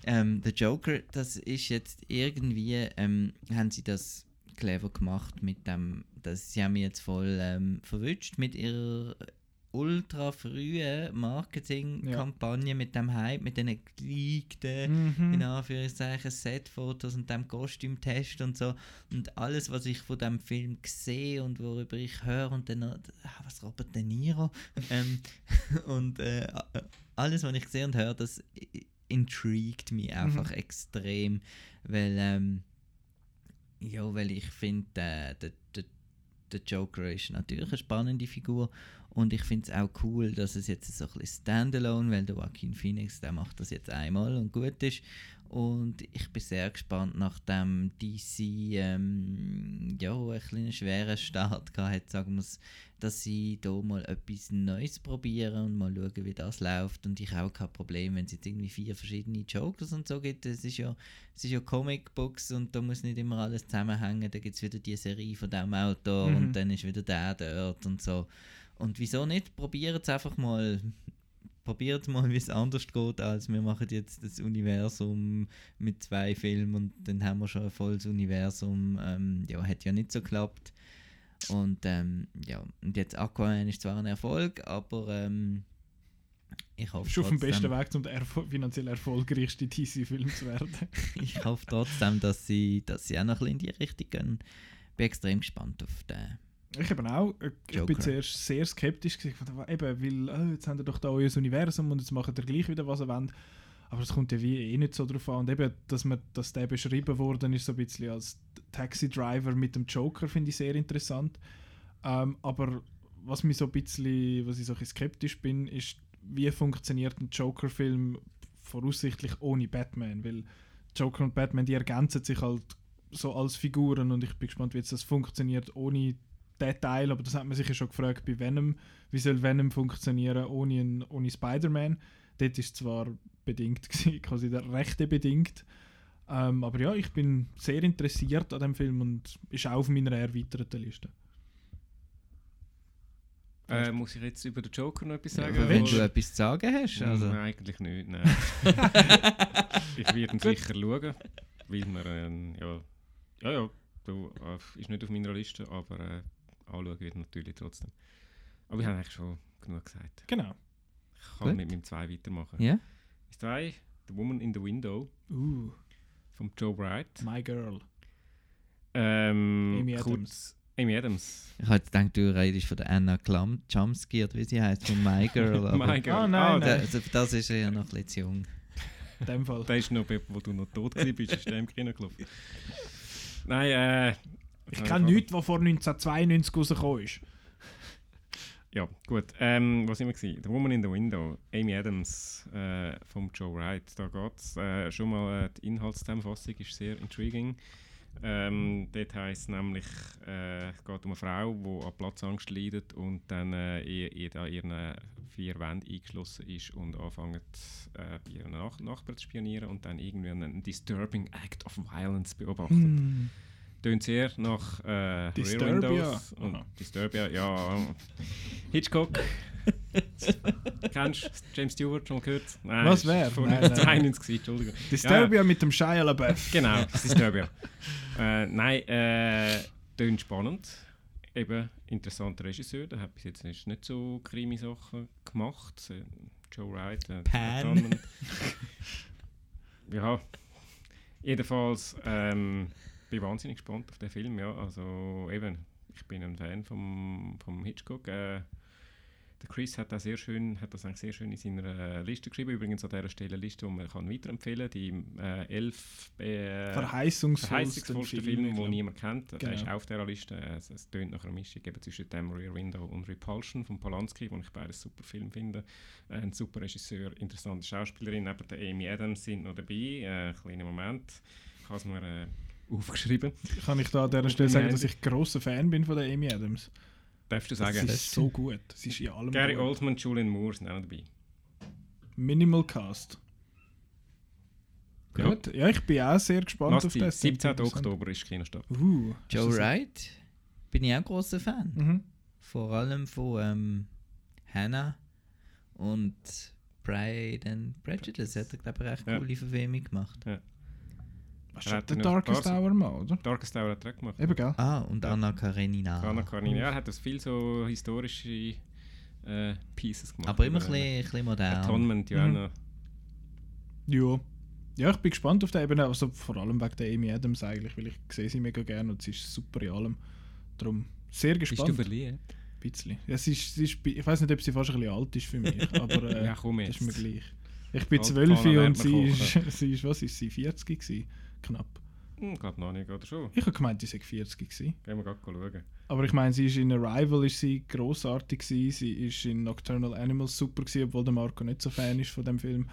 B: Ähm, der Joker, das ist jetzt irgendwie, ähm, haben sie das clever gemacht mit dem, dass sie haben mich jetzt voll ähm, verwünscht mit ihrer ultra frühen Marketingkampagne mit dem Hype, mit den geleakten,
A: Mhm.
B: in Anführungszeichen, Setfotos und dem Kostümtest und so. Und alles, was ich von dem Film sehe und worüber ich höre und dann ah, was Robert De Niro ähm, und äh, alles, was ich sehe und höre, das i- intrigued mich einfach
A: Mhm.
B: extrem, weil ähm, ja, weil ich finde, äh, der, der, der Joker ist natürlich eine spannende Figur und ich finde es auch cool, dass es jetzt so ein bisschen Standalone, weil der Joaquin Phoenix, der macht das jetzt einmal und gut ist und ich bin sehr gespannt, nachdem DC ähm, ja, einen kleinen schweren Start gehabt hat, sagen wir's, dass sie da mal etwas Neues probieren und mal schauen, wie das läuft. Und ich habe auch kein Problem, wenn es jetzt irgendwie vier verschiedene Jokers und so gibt. Es ist ja, es ist ja Comicbooks und da muss nicht immer alles zusammenhängen. Da gibt es wieder die Serie von dem Autor
A: Mhm.
B: und dann ist wieder der dort und so. Und wieso nicht? Probiert es einfach mal. Probiert mal, wie es anders geht, als wir machen jetzt das Universum mit zwei Filmen und dann haben wir schon ein volles Universum. Ähm, ja, hat ja nicht so geklappt. Und ähm, ja, und jetzt Aquaman ist zwar ein Erfolg, aber ähm, ich hoffe
A: Ist auf dem
B: trotzdem-
A: besten Weg, um der erfol finanziell erfolgreichste DC-Film zu werden.
B: ich hoffe trotzdem, dass sie, dass sie auch noch ein bisschen in die Richtung gehen. Bin extrem gespannt auf den.
A: Ich eben auch. Ich
B: Joker.
A: bin zuerst sehr skeptisch gewesen. Eben, weil äh, jetzt haben wir doch da euer Universum und jetzt machen ihr gleich wieder, was ihr wollt. Aber es kommt ja wie eh nicht so drauf an. Und eben, dass, man, dass der beschrieben worden ist, so ein bisschen als Taxi-Driver mit dem Joker, finde ich sehr interessant. Ähm, aber was mich so ein bisschen, was ich so ein bisschen skeptisch bin, ist, wie funktioniert ein Joker-Film voraussichtlich ohne Batman? Weil Joker und Batman, die ergänzen sich halt so als Figuren und ich bin gespannt, wie jetzt das funktioniert ohne den Teil, aber das hat man sich ja schon gefragt bei Venom, wie soll Venom funktionieren ohne, ohne Spider-Man? Dort ist zwar bedingt, gewesen, quasi der rechte bedingt, ähm, aber ja, ich bin sehr interessiert an dem Film und ist auch auf meiner erweiterten Liste.
C: Äh, muss ich jetzt über den Joker noch etwas
B: Ja,
C: sagen?
B: wenn
C: oder?
B: du etwas zu sagen hast.
C: Nein,
B: Also.
C: eigentlich nicht, nein. ich werde ihn sicher schauen, weil man, ähm, ja, ja, ja, du, äh, ist nicht auf meiner Liste, aber äh, anschauen wird natürlich trotzdem. Aber wir haben eigentlich schon genug gesagt.
A: Genau.
C: Ich kann
B: Gut.
C: mit meinem 2 weitermachen.
B: Ja.
C: Das 2, The Woman in the Window
A: Uh,
C: von Joe Bright.
A: My Girl.
C: Ähm,
A: Amy
C: kurz-
A: Adams.
C: Amy Adams.
B: Ich habe jetzt gedacht, du redest von der Anna Klum Chomsky oder wie sie heißt, von My Girl. aber-
C: My Girl.
A: Ah, nein,
C: Ah,
A: nein.
B: Da- Also, das ist ja noch ein bisschen zu jung.
A: In dem Fall.
C: Der ist noch, wo du noch tot warst, ist der im Kino gelaufen. Nein, äh...
A: Ich kenne nichts, was vor 1992 rausgekommen ist.
C: Ja, gut. Ähm, was immer gewesen? The Woman in the Window, Amy Adams äh, vom Joe Wright. Da geht's äh, schon mal äh, die Inhaltszusammenfassung ist sehr intriguing. Ähm, dort heisst nämlich, äh, es geht um eine Frau, die an Platzangst leidet und dann äh, in, in, an ihren vier Wänden eingeschlossen ist und anfängt, äh, ihren Nach Nachbarn zu spionieren und dann irgendwie einen disturbing act of violence beobachtet.
A: Hm.
C: Tönt sehr nach äh, Rear
A: Disturbia.
C: Windows und
A: Aha.
C: Disturbia, ja. Hitchcock. Kennst du James Stewart schon gehört? Nein,
A: Was
C: ist
A: wär?
C: Von
A: Nein, nein.
C: 1992, Entschuldigung.
A: Disturbia mit dem Shia LaBeouf.
C: Genau, Disturbia. äh, nein, äh, tönt spannend. Eben, interessanter Regisseur, der hat bis jetzt nicht, nicht so Krimi-Sachen gemacht. Äh, Joe Wright. Äh,
B: Pan.
C: ja, jedenfalls ähm, bin wahnsinnig gespannt auf den Film. Ja, also eben, ich bin ein Fan vom, vom Hitchcock. Äh, Der Chris hat, auch sehr schön, hat das eigentlich sehr schön in seiner äh, Liste geschrieben. Übrigens an dieser Stelle eine Liste, die man kann weiterempfehlen kann. Die äh, elf äh,
A: Verheißungsvollsten Filme,
C: die niemand kennt. Der ist
A: Genau.
C: auf dieser Liste. Es, es tönt nach einer Mischung eben zwischen dem Rear Window und Repulsion von Polanski, wo ich beides super Film finde. Äh, ein super Regisseur, interessante Schauspielerin. Neben der Amy Adams sind noch dabei. Äh, kleiner Moment. Habe es mir äh, aufgeschrieben.
A: Kann ich da an dieser Stelle sagen, dass ich grosser Fan bin von der Amy Adams?
C: Darfst du sagen?
A: Sie ist so gut. Sie ist in allem
C: Gary
A: gut.
C: Oldman, Julian Moore sind auch dabei.
A: Minimal Cast.
C: Ja.
A: Gut. Ja, ich bin auch sehr gespannt
C: Lass
A: auf
C: die,
A: das.
C: 17. Oktober ist Kinostart.
A: Uh,
B: Joe
A: das-
B: Wright bin ich auch großer Fan.
A: Mhm.
B: Vor allem von ähm, Hannah und Pride and Prejudice hat er, glaube ich, recht
C: Ja.
B: coole Verfilmung gemacht.
C: Ja.
A: Was ist
C: hat
A: der
C: noch ein
A: Darkest Hour mal, oder?
C: Darkest Hour hat er gemacht.
A: Eben, gell?
B: Ah, und Anna Karenina.
C: Anna Karenina. Ja, er hat das viel so historische äh, Pieces gemacht.
B: Aber immer ein bisschen, ein bisschen modern.
C: Atonement, ja.
A: Mhm.
C: noch.
A: Ja. Ja, ich bin gespannt auf den eben, also vor allem wegen der Amy Adams eigentlich, weil ich sehe sie mega gerne und sie ist super in allem. Darum sehr
C: Bist
A: gespannt.
C: du verliebt?
A: Ein bisschen. Ja, sie ist, sie ist, ich weiß nicht, ob sie fast ein bisschen alt ist für mich, aber äh,
C: Ja, komm
A: das ist mir
C: jetzt.
A: gleich. Ich bin
C: Alte
A: 12
C: Fahne
A: und sie ist, sie ist, was ist sie, 40 gewesen? Knapp.
C: Hm, glaube noch nicht, oder schon?
A: Ich habe gemeint, sie sei 40 gewesen.
C: Gehen wir gerade schauen.
A: Aber ich meine, sie ist in Arrival ist sie grossartig gewesen, sie ist in Nocturnal Animals super gewesen, obwohl der Marco nicht so Fan ist von dem Film.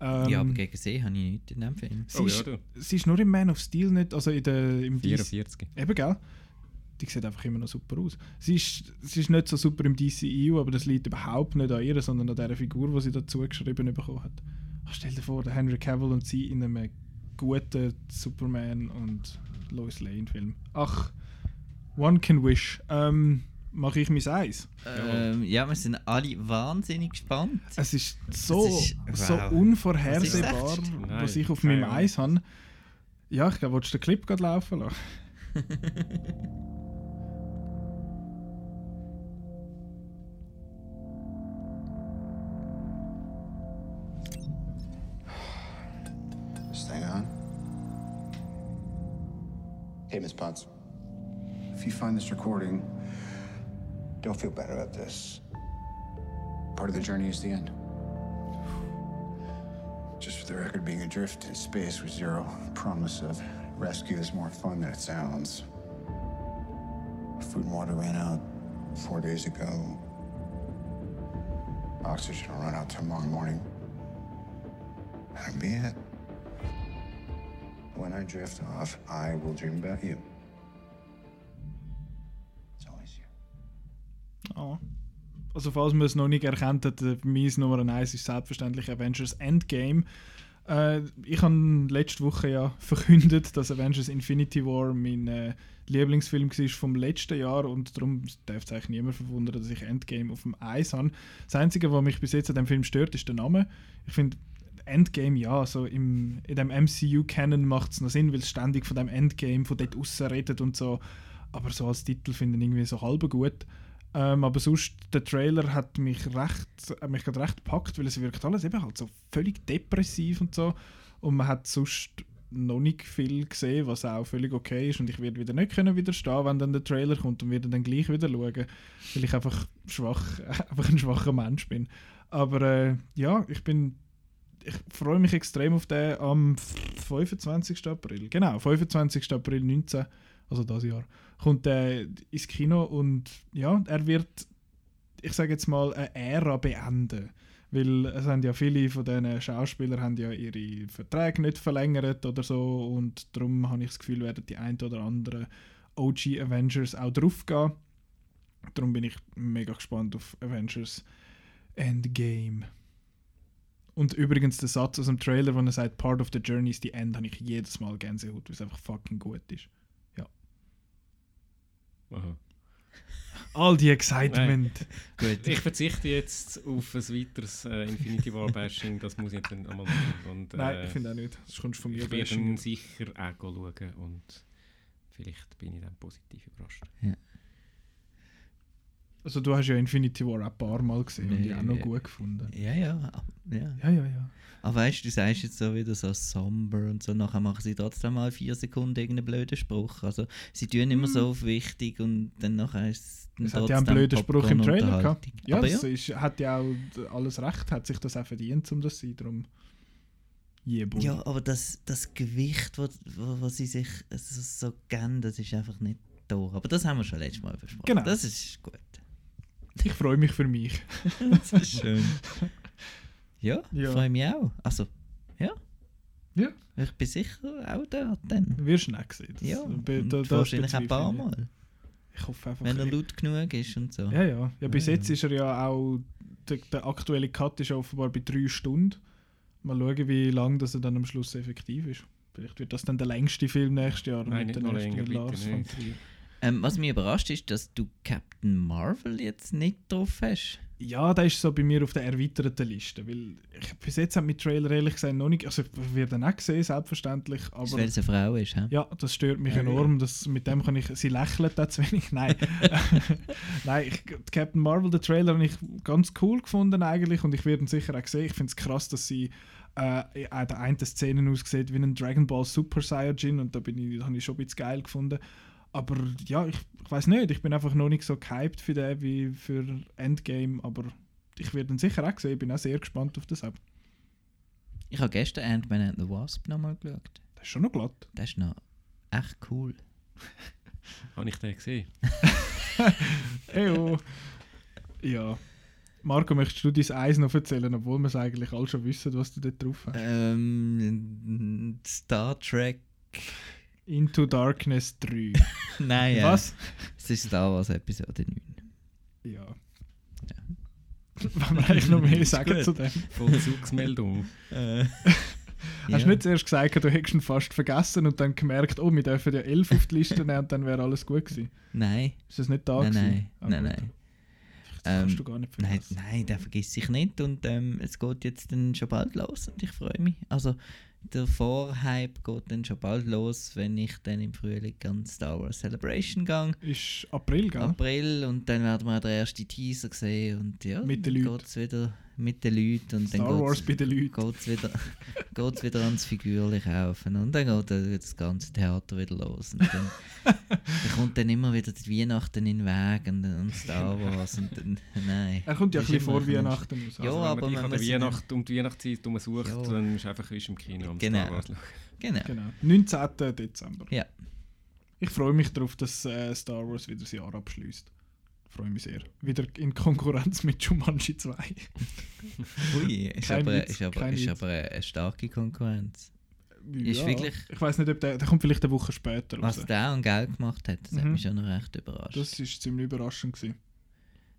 A: Ähm,
B: ja, aber gegen sie habe ich nichts in dem Film.
A: sie,
C: Oh
A: ist,
C: ja,
A: sie ist nur im Man of Steel nicht, also in der, im DC
C: 44.
A: Eben, gell? Die sieht einfach immer noch super aus. Sie ist, sie ist nicht so super im DCEU, aber das liegt überhaupt nicht an ihr, sondern an der Figur, die sie dazu geschrieben bekommen hat. Ach, stell dir vor, der Henry Cavill und sie in einem guten Superman und Lois Lane Film. Ach, One Can Wish. Ähm, mache ich mein Eis?
B: Ähm, ja, wir sind alle wahnsinnig gespannt.
A: Es ist so,
B: ist-
A: so
B: wow.
A: unvorhersehbar,
B: Was
A: was ich auf meinem Eis habe. Ja, ich glaube, willst du den Clip gerade laufen lassen?
K: Hey, Miss Potts. If you find this recording, don't feel bad about this. Part of the journey is the end. Just for the record, being adrift in space with zero promise of rescue is more fun than it sounds. Food and water ran out four days ago. Oxygen will run out tomorrow morning. That'll be it. When I drift off, I will dream about you. It's always you.
A: Ah. Also falls man es noch nicht erkannt hat, mein Nummer 1 ist selbstverständlich Avengers Endgame. Äh, ich habe letzte Woche ja verkündet, dass Avengers Infinity War mein äh, Lieblingsfilm war vom letzten Jahr und darum darf es eigentlich niemand verwundern, dass ich Endgame auf dem Eis habe. Das Einzige, was mich bis jetzt an dem Film stört, ist der Name. Ich finde, Endgame, ja, so im, in dem MCU-Canon macht es noch Sinn, weil es ständig von dem Endgame, von dort aussen redet und so. Aber so als Titel finde ich irgendwie so halb gut. Ähm, aber sonst, der Trailer hat mich recht, hat mich gerade recht gepackt, weil es wirkt alles eben halt so völlig depressiv und so. Und man hat sonst noch nicht viel gesehen, was auch völlig okay ist. Und ich werde wieder nicht können widerstehen, wenn dann der Trailer kommt und werde dann gleich wieder schauen, weil ich einfach schwach, einfach ein schwacher Mensch bin. Aber äh, ja, ich bin ich freue mich extrem auf den am 25. April. Genau, 25. April 19, also das Jahr, kommt der ins Kino und ja, er wird, ich sage jetzt mal, eine Ära beenden. Weil es haben ja viele von diesen Schauspielern haben ja ihre Verträge nicht verlängert oder so und darum habe ich das Gefühl, werden die ein oder anderen OG Avengers auch draufgehen. Darum bin ich mega gespannt auf Avengers Endgame. Und übrigens der Satz aus dem Trailer, wo er sagt, Part of the Journey is the end, habe ich jedes Mal Gänsehaut, weil es einfach fucking gut ist. Ja.
C: Aha.
A: All die Excitement.
B: Gut.
C: Ich verzichte jetzt auf ein weiteres äh, Infinity War Bashing, das muss ich dann einmal machen. Und, äh,
A: Nein, ich finde auch nicht. Das kommst von mir
C: Ich werde sicher auch schauen und vielleicht bin ich dann positiv überrascht.
A: Also du hast ja Infinity War auch ein paar Mal gesehen und die auch noch
B: Ja.
A: gut gefunden.
B: Ja, ja. Ja.
A: Ja, ja, ja.
B: Aber weißt du, du sagst jetzt so wieder so somber und so, nachher machen sie trotzdem mal vier Sekunden irgendeinen blöden Spruch. Also sie tun immer so auf wichtig und dann nachher ist es dann
A: Es hat ja einen blöden Spruch im Trailer gehabt. Ja,
B: Aber
A: das
B: ja,
A: Ist, hat ja auch alles recht, hat sich das auch verdient, um das zu sein. Darum, boy.
B: ja, aber das, das Gewicht, wo, wo, wo sie sich so, so geben, das ist einfach nicht da. Aber das haben wir schon letztes Mal besprochen.
A: Genau.
B: Das ist gut.
A: Ich freue mich für mich.
B: das ist schön. Ja,
A: Ja.
B: freue mich auch. Also, ja.
A: Ja.
B: Ich bin sicher auch da dann.
A: Wirst du nicht sehen. Das-
B: Ja,
A: da- das
B: wahrscheinlich ein paar. Mal.
A: Ich hoffe einfach.
B: Wenn er laut genug ist und so.
A: Ja, ja. ja bis
B: Ja,
A: jetzt ist er ja auch. Der, der aktuelle Cut ist offenbar bei drei Stunden. Mal schauen, wie lang das er dann am Schluss effektiv ist. Vielleicht wird das dann der längste Film nächstes Jahr
C: Nein,
A: mit
C: nicht
A: der
C: länger, bitte
A: Lars von
C: nicht.
A: Trier.
B: Ähm, was mich überrascht ist, dass du Captain Marvel jetzt nicht drauf hast.
A: Ja, der ist so bei mir auf der erweiterten Liste. Weil ich, bis jetzt mit Trailer ehrlich gesagt noch nicht. Also, ich werde ihn auch sehen, selbstverständlich. Aber
B: weil es eine Frau ist, hä?
A: Ja, das stört mich
B: Ja,
A: enorm. Das, mit dem kann ich. Sie lächelt da zu wenig. Nein. Nein, ich, Captain Marvel, den Trailer, habe ich ganz cool gefunden eigentlich und ich werde ihn sicher auch sehen. Ich finde es krass, dass sie äh, an der einen Szene aussieht wie ein Dragon Ball Super Saiyajin und da bin ich, das habe ich schon ein bisschen geil gefunden. Aber ja, ich, ich weiß nicht, ich bin einfach noch nicht so gehypt für den wie für Endgame, aber ich werde ihn sicher auch sehen. Ich bin auch sehr gespannt auf das. Ab.
B: Ich habe gestern Ant-Man and the Wasp nochmal geschaut.
A: Das ist schon noch glatt.
B: Das ist noch echt cool.
C: Habe ich den gesehen?
A: Ejo. Ja. Marco, möchtest du dein Eis noch erzählen, obwohl wir es eigentlich alle schon wissen, was du dort drauf hast?
B: Ähm, Star Trek.
A: Into Darkness 3.
B: Nein, ja.
A: Was?
B: Es ist Star Wars Episode 9.
A: Ja. Wollen wir eigentlich noch mehr sagen zu dem?
C: Vollzugsmeldung.
B: Äh,
A: Hast
B: ja.
A: du nicht zuerst gesagt, du hättest ihn fast vergessen und dann gemerkt, oh, wir dürfen ja 11 auf die Liste nehmen und dann wäre alles gut gewesen?
B: Nein.
A: Ist das nicht da
B: Nein,
A: gewesen?
B: nein,
A: Ah,
B: nein, nein.
A: kannst
B: Ähm,
A: du gar nicht
B: nein, nein, der vergisst sich nicht und ähm, es geht jetzt dann schon bald los und ich freue mich. Also der Vorhype geht dann schon bald los, wenn ich dann im Frühling an Star Wars Celebration gehe.
A: Ist April, gell?
B: April und dann werden wir den ersten Teaser sehen und ja,
A: Mit den
B: dann
A: Leuten.
B: geht's wieder mit den Leuten und
A: Star
B: dann
A: Wars
B: geht's,
A: bei den Leuten.
B: geht's wieder, geht's wieder ans Figürchen kaufen und dann geht das ganze Theater wieder los und dann, dann kommt dann immer wieder die Weihnachten in den Weg und, und Star Wars und dann, nein.
A: Er kommt ja ein bisschen vor Weihnachten raus.
B: Ja,
C: Also, wenn
B: aber
C: man
B: man
C: Weihnacht, um die Weihnachtszeit herum sucht,
B: Ja.
C: dann ist einfach ist im Kino am
B: Genau.
C: Star Wars.
B: Genau.
A: Genau. 19. Dezember.
B: Ja.
A: Ich freue mich darauf, dass äh, Star Wars wieder das Jahr abschließt. Freue mich sehr. Wieder in Konkurrenz mit Jumanji 2.
B: Ui, ist
A: Kein
B: aber,
A: Witz,
B: ist aber, ist aber eine starke Konkurrenz. Ist
A: Ja.
B: wirklich,
A: Ich weiß nicht, ob der, der kommt vielleicht eine Woche später
B: was
A: raus.
B: der an Geld gemacht hat, das hat
A: Mhm.
B: mich schon noch recht überrascht.
A: Das ist ziemlich überraschend gewesen.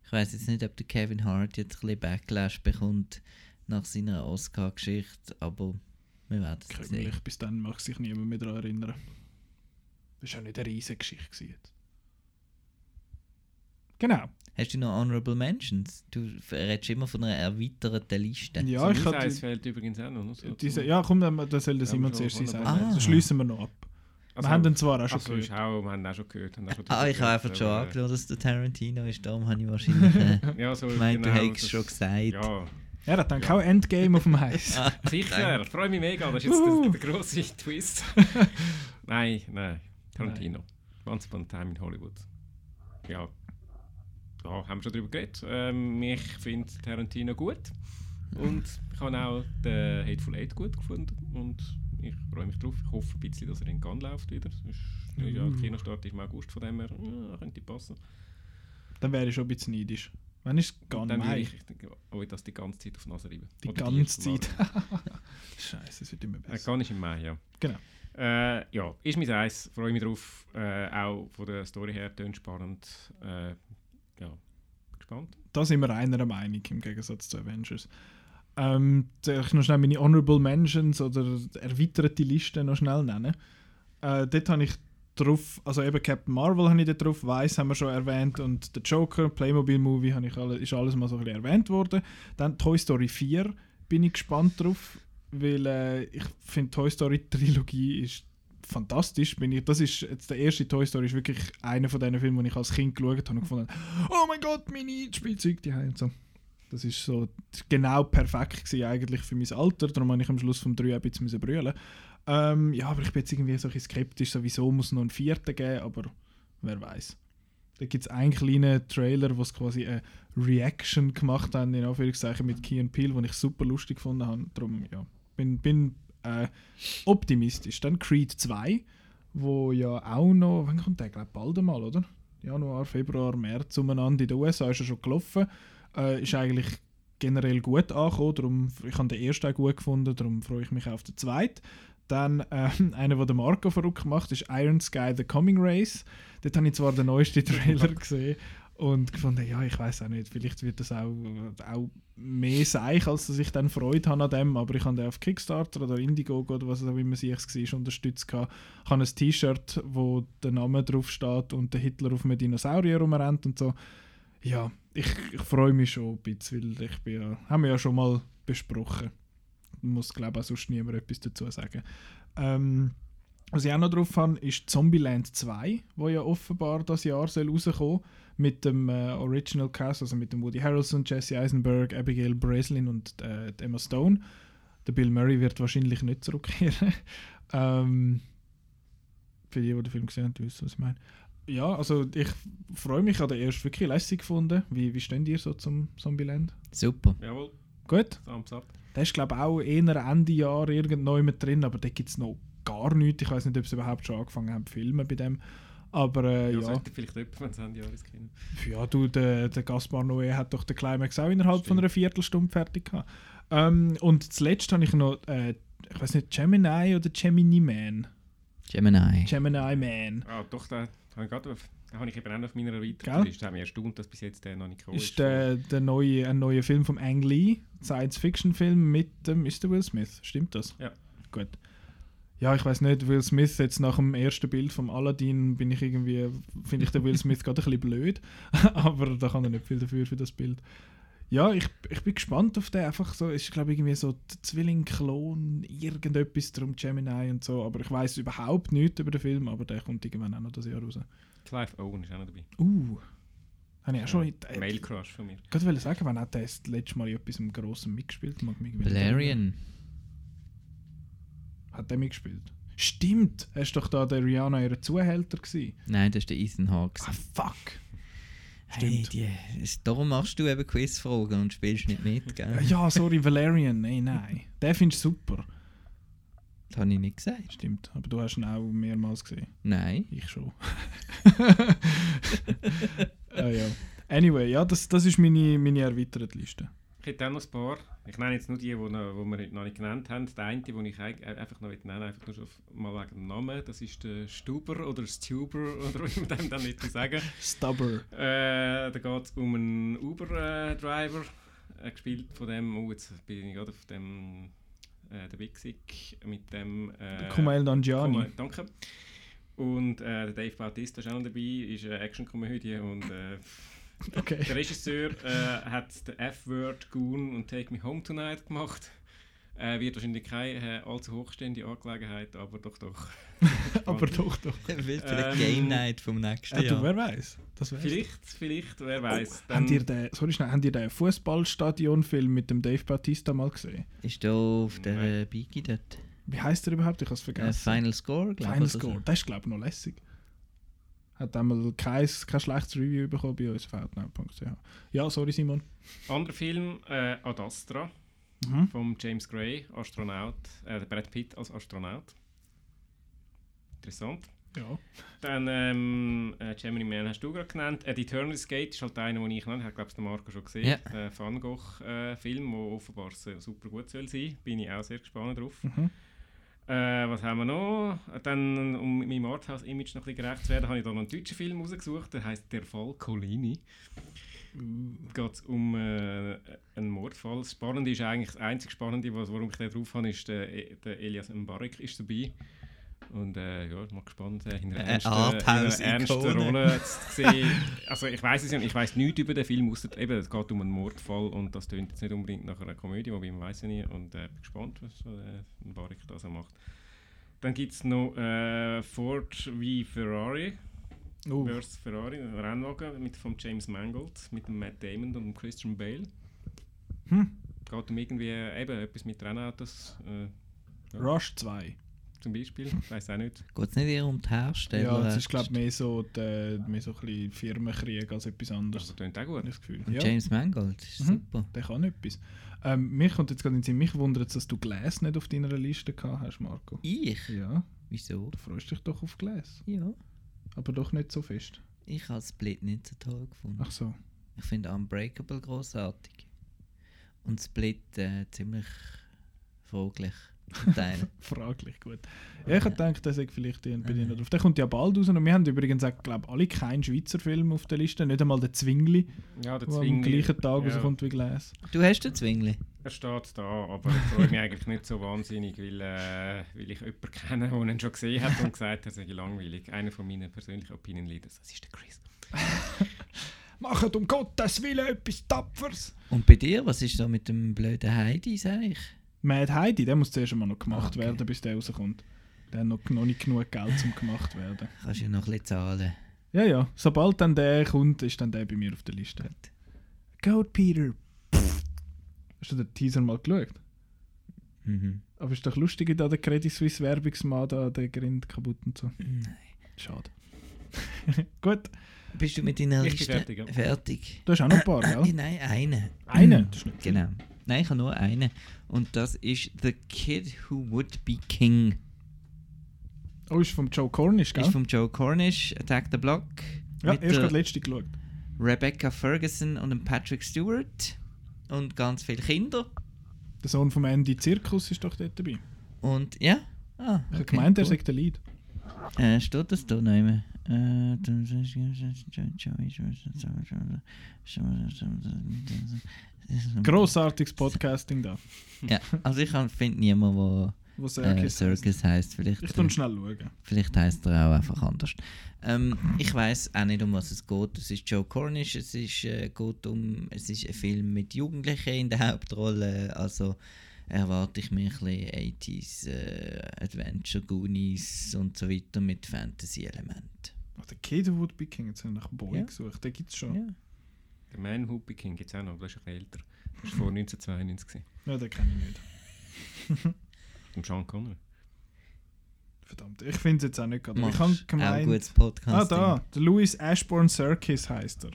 B: Ich weiß jetzt nicht, ob der Kevin Hart jetzt ein bisschen Backlash bekommt nach seiner Oscar-Geschichte, aber wir werden es sehen.
A: Bis dann mag sich niemand mehr daran erinnern. Das war auch nicht eine riesige Geschichte. gewesen Jetzt. Genau.
B: Hast du noch Honorable Mentions? Du redest immer von einer erweiterten Liste.
A: Ja, ich
C: Mein
A: hatte
C: Eis fehlt übrigens auch noch. So
A: diese, ja, komm, dann, dann soll
C: Ja,
A: Simon
C: schon
A: zuerst sein.
B: Ah.
A: Das schließen wir noch ab.
C: Also-
A: wir haben den zwar auch schon
C: also
A: gehört.
C: Auch, wir haben auch schon gehört. Auch schon
B: Ah, ich habe einfach schon angeschaut, dass der Tarantino ist, darum habe ich wahrscheinlich äh,
C: Ja, so
B: gemeint, du
C: genau,
B: hättest
C: das-
B: schon gesagt.
C: Ja,
A: Ja, er hat auch Endgame auf dem Heiß.
B: Ah,
C: sicher. Freue mich mega. Das ist jetzt
A: Uhu.
C: der, der grosse Twist. nein, nein. Tarantino. Once Upon a Time in Hollywood. Ja. Ja, haben wir schon darüber geredet. Ähm, ich finde Tarantino gut. Und ich habe auch den Hateful Eight gut gefunden. Und ich freue mich drauf. Ich hoffe ein bisschen, dass er in Cannes läuft wieder. Ist, ja,
A: Mhm.
C: Kinostart ist im August, von dem her ja, könnte passen.
A: Dann wäre ich schon ein bisschen neidisch. Wann ist gar
C: dann würde ich, ich denke, oh, das die ganze Zeit auf die Nase reiben.
A: Die
C: Oder
A: ganze
C: Mal.
A: Zeit. Scheiße, es wird immer
C: Äh,
A: besser.
C: gar nicht im Mai, ja.
A: Genau.
C: Äh, ja, ist mein Eis. Freue mich drauf. Äh, auch von der Story her tönt spannend. Äh, ja, gespannt.
A: Da sind wir einer Meinung im Gegensatz zu Avengers. Ähm, ich noch schnell meine Honorable Mentions oder erweiterte Liste noch schnell nennen? Äh, dort habe ich drauf, also eben Captain Marvel habe ich dort drauf, Weiß haben wir schon erwähnt und der Joker, Playmobil Movie habe ich alle, ist alles mal so ein bisschen erwähnt worden. Dann Toy Story 4 bin ich gespannt drauf, weil äh, ich finde Toy Story Trilogie ist fantastisch. Bin ich, das ist jetzt der erste Toy Story ist wirklich einer von diesen Filmen, den ich als Kind geschaut habe und gefunden habe, oh mein Gott, meine Spielzeuge die und so. Das ist so genau perfekt gewesen, eigentlich für mein Alter. Darum habe ich am Schluss vom 3 ein bisschen brüllen. Ähm, ja, aber ich bin jetzt irgendwie so ein skeptisch, sowieso muss es noch einen vierten geben, aber wer weiß. Da gibt es einen kleinen Trailer, wo es quasi eine Reaction gemacht haben, in Anführungszeichen mit Key Peele, den ich super lustig gefunden habe. Darum, ja, bin, bin äh, optimistisch. Dann Creed 2, wo ja auch noch, wann kommt der? Ich glaube bald einmal, oder? Januar, Februar, März umeinander in den USA ist er schon gelaufen. Äh, ist eigentlich generell gut angekommen, darum, ich habe den ersten auch gut gefunden, darum freue ich mich auf den zweiten. Dann äh, einer, der Marco verrückt macht, ist Iron Sky The Coming Race. Dort habe ich zwar den neuesten Trailer gesehen und gefunden, ja, ich weiß auch nicht, vielleicht wird das auch, auch mehr Seich, als dass ich dann Freude habe an dem, aber ich habe den auf Kickstarter oder Indiegogo oder was auch immer sie es war, unterstützt. Ich habe ein T-Shirt, wo der Name drauf steht und der Hitler auf einem Dinosaurier rumrennt und so. Ja, ich, ich freue mich schon ein bisschen, weil ich bin ja, haben wir ja schon mal besprochen muss, glaube ich, auch sonst niemand etwas dazu sagen. Ähm, was ich auch noch drauf habe, ist Zombieland 2, wo ja offenbar das Jahr soll rauskommen mit dem äh, Original Cast, also mit dem Woody Harrelson, Jesse Eisenberg, Abigail Breslin und äh, Emma Stone. Der Bill Murray wird wahrscheinlich nicht zurückkehren. ähm, für die, die den Film gesehen haben, wissen, was ich meine. Ja, also ich freue mich, ich habe den erst wirklich lässig gefunden. Wie, wie steht ihr so zum Zombieland?
B: Super.
C: Jawohl.
A: Gut.
C: Thumbs up.
A: Der ist, glaube ich, auch eher Ende Jahr irgendwo mit drin, aber da gibt es noch gar nichts. Ich weiß nicht, ob sie überhaupt schon angefangen haben zu filmen bei dem. Aber äh, ja.
C: ja. Sollte vielleicht jemand, wenn es Ende Jahr ist.
A: Ja, du, der, der Gaspar Noé hat doch den Climax auch innerhalb Stimmt. von einer Viertelstunde fertig gehabt. Ähm, und zuletzt habe ich noch, äh, ich weiß nicht, Gemini oder Gemini Man?
B: Gemini.
A: Gemini Man.
C: Ah, doch, da habe ich gerade habe ich eben auch auf meiner erweiterten Liste. Da habe mich erstaunt, dass bis jetzt der noch nicht
A: gekommen ist. Ist der, der neue, ein neuer Film von Ang Lee, Science-Fiction-Film mit dem, ist der Will Smith? Stimmt das?
C: Ja.
A: Gut. Ja, ich weiß nicht, Will Smith, jetzt nach dem ersten Bild vom Aladdin bin ich irgendwie, finde ich den Will Smith gerade ein bisschen blöd, aber da kann er nicht viel dafür für das Bild. Ja, ich, ich bin gespannt auf den. Einfach so, ist glaube ich irgendwie so Zwilling-Klon, irgendetwas drum, Gemini und so. Aber ich weiß überhaupt nichts über den Film, aber der kommt irgendwann auch noch das Jahr raus.
C: Clive Owen ist auch noch dabei.
A: Uh. Habe ich auch schon.
C: Äh, Mail Crush von mir.
A: Ich wollte sagen, wann hat der das letzte Mal etwas im Grossen mitgespielt?
B: Valerian.
A: Hat der mitgespielt? Stimmt! Er ist doch da der Rihanna ihre Zuhälter gewesen.
B: Nein, das ist der Ethan Hawke.
A: Ah, fuck!
B: Stimmt. Hey, die, darum machst du eben Quizfragen und spielst nicht mit, gell?
A: Ja, sorry, Valerian. Nein, nein. Den findest du super.
B: Das habe ich nicht gesagt.
A: Stimmt, aber du hast ihn auch mehrmals gesehen.
B: Nein.
A: Ich schon. ah, ja. Anyway, ja, das, das ist meine, meine erweiterte Liste.
C: Ich hätte auch noch ein paar. Ich nenne jetzt nur die, die, wir noch nicht genannt haben. Der eine, den ich einfach noch nennen einfach nur mal wegen dem Namen. Das ist der Stuber oder Stuber oder wie man dem dann nicht sagen.
A: Stubber.
C: Äh, da geht es um einen Uber-Driver, äh, gespielt von dem, oh, jetzt bin ich gerade auf dem äh, der Wixig mit dem. Äh,
A: Kumail Nanjiani.
C: Kumail, danke. Und äh, der Dave Bautista ist auch noch dabei, ist eine Action-Komödie und äh,
A: okay.
C: der Regisseur äh, hat den F-Word, Goon und Take Me Home Tonight gemacht. Äh, wird wahrscheinlich keine äh, allzu hochstehende Angelegenheit, aber doch doch.
A: aber doch doch.
B: Wird vielleicht ähm, Game Night vom nächsten
A: Jahr. Du, wer weiß?
C: vielleicht, vielleicht, wer weiß.
A: Oh, habt ihr den, sorry schnell, habt ihr den Fußballstadion-Film mit dem Dave Bautista mal gesehen?
B: Ist der auf der äh, Biki dort?
A: Wie heißt der überhaupt? Ich habe es vergessen.
B: Uh, Final Score,
A: glaube ich. Final Score, so. das ist glaube ich noch lässig. Hat einmal kein, kein schlechtes Review bekommen bei uns auf outnow.ch. Ja, sorry Simon.
C: Anderer Film, äh, Ad Astra mhm. von James Gray, Astronaut, äh, Brad Pitt als Astronaut. Interessant.
A: Ja.
C: Dann ähm, äh, Gemini Man hast du gerade genannt. Äh, Eternal Skate ist halt einer, den ich genannt habe. Ich glaube, der Marco schon gesehen.
B: Ja.
C: Der Van Gogh-Film, äh, der offenbar super gut soll sein. Bin ich auch sehr gespannt drauf. Mhm. Äh, was haben wir noch? Dann, um meinem Arthouse-Image noch ein gerecht zu werden, habe ich da noch einen deutschen Film rausgesucht. Der heißt Der Fall Colini. Uh. geht um äh, einen Mordfall. Das Spannende ist eigentlich, das einzige Spannende, was, warum ich da drauf habe, ist, der, der Elias Mbarek ist dabei. Und äh, ja, ich bin mal gespannt, äh, in einer ernsten,
B: eine
C: ernsten Rolle zu sehen. Also ich weiß es ja, ich weiß nichts über den Film, außer eben, es geht um einen Mordfall und das tönt jetzt nicht unbedingt nach einer Komödie, wobei man weiß ja nie. Und äh, bin gespannt, was äh, Barik da so macht. Dann gibt es noch äh, Ford wie Ferrari.
A: Oh.
C: versus Ferrari, ein Rennwagen mit vom James Mangold, mit dem Matt Damon und dem Christian Bale.
A: Hm.
C: Geht um irgendwie eben etwas mit Rennautos. Äh, ja,
A: Rush 2.
C: zum Beispiel, weiß auch nicht.
B: Geht es nicht eher um die Hersteller?
A: Ja, das ist glaube ich mehr so, die, mehr so ein bisschen Firmenkrieg als etwas anderes.
C: Das klingt auch gut.
A: Ich das Gefühl.
B: Und
A: Ja.
B: James Mangold, ist
A: Mhm.
B: super.
A: Der kann etwas. Ähm, mich kommt jetzt gerade in den Sinn, mich wundert es, dass du Glass nicht auf deiner Liste gehabt hast, Marco.
B: Ich?
A: Ja,
B: Wieso?
A: du freust dich doch auf Glass.
B: Ja.
A: Aber doch nicht so fest.
B: Ich habe Split nicht so toll gefunden.
A: Ach so.
B: Ich finde Unbreakable großartig. Und Split äh, ziemlich fraglich. Teil.
A: Fraglich, gut. Ja, ich hätte gedacht, der sei vielleicht bei dir noch drauf. Der kommt ja bald raus und wir haben übrigens auch, glaube alle keinen Schweizer Film auf der Liste, nicht einmal der Zwingli,
C: Ja, der
A: der am
C: Zwingli.
A: gleichen Tag
C: ja.
A: rauskommt wie Glass.
B: du hast den Zwingli?
C: Er steht da, aber ich freue mich eigentlich nicht so wahnsinnig, weil, äh, weil ich jemanden kenne, der ihn schon gesehen hat und gesagt hat, er sei langweilig. Einer von meinen persönlichen Opinion Leaders, das ist der Chris.
A: Macht um Gottes Willen etwas Tapfers!
B: Und bei dir, was ist da mit dem blöden Heidi, sag ich?
A: Mad Heidi, der muss zuerst einmal noch gemacht
B: Okay.
A: werden, bis der rauskommt. Der hat noch, noch nicht genug Geld, um gemacht werden.
B: Kannst ja noch ein bisschen zahlen.
A: Ja, ja. Sobald dann der kommt, ist dann der bei mir auf der Liste. Goat Peter. Pff. Hast du den Teaser mal geschaut?
B: Mhm.
A: Aber ist doch lustig, da der Credit Suisse Werbungsmann da der Grind kaputt und so.
B: Nein.
A: Schade. Gut.
B: Bist du mit deiner
C: Ich bin
B: Liste
C: fertig, ja.
B: fertig?
A: Du hast auch noch ein paar, gell?
B: Nein, eine.
A: Eine? Das ist nicht viel.
B: Nein, ich habe nur eine. Und das ist The Kid Who Would Be King.
A: Oh, ist vom Joe Cornish, gell?
B: Ist von Joe Cornish, Attack the Block.
A: ja,
B: mit
A: erst gerade letzte geschaut.
B: Rebecca Ferguson und dem Patrick Stewart. Und ganz viele Kinder.
A: Der Sohn vom Andy Zirkus ist doch dort dabei.
B: Und ja. Ah,
A: Ich habe
B: okay,
A: gemeint, er sei der Lead.
B: Äh, steht das da noch immer? Äh,
A: Grossartiges Podcasting da.
B: ja, also ich finde niemanden,
A: Wo
B: wo
A: Circus
B: äh, Circus heisst. Vielleicht,
A: Ich tu schnell schauen.
B: Vielleicht heißt er auch einfach anders. Ähm, ich weiß auch nicht, um was es geht. Es ist Joe Cornish, es ist, äh, geht um, es ist ein Film mit Jugendlichen in der Hauptrolle. Also erwarte ich mir ein bisschen 80s äh, Adventure, Goonies und so weiter mit Fantasy-Elementen.
A: Ach, der Kid Who Would Be King, jetzt habe ich nach Boy
B: Ja.
A: gesucht. Den gibt es schon.
B: Ja.
C: Der Man Who King gibt es auch noch, aber das ist ein bisschen älter. Das war vor 1992. gewesen.
A: Ja, den kenne ich nicht.
C: Und Sean Connery.
A: Verdammt, ich finde es jetzt auch nicht gerade. Ich habe
B: auch
A: gemeint.
B: gutes
A: ah,
B: Podcasting.
A: da. Der Louis Ashbourne Circus heißt er.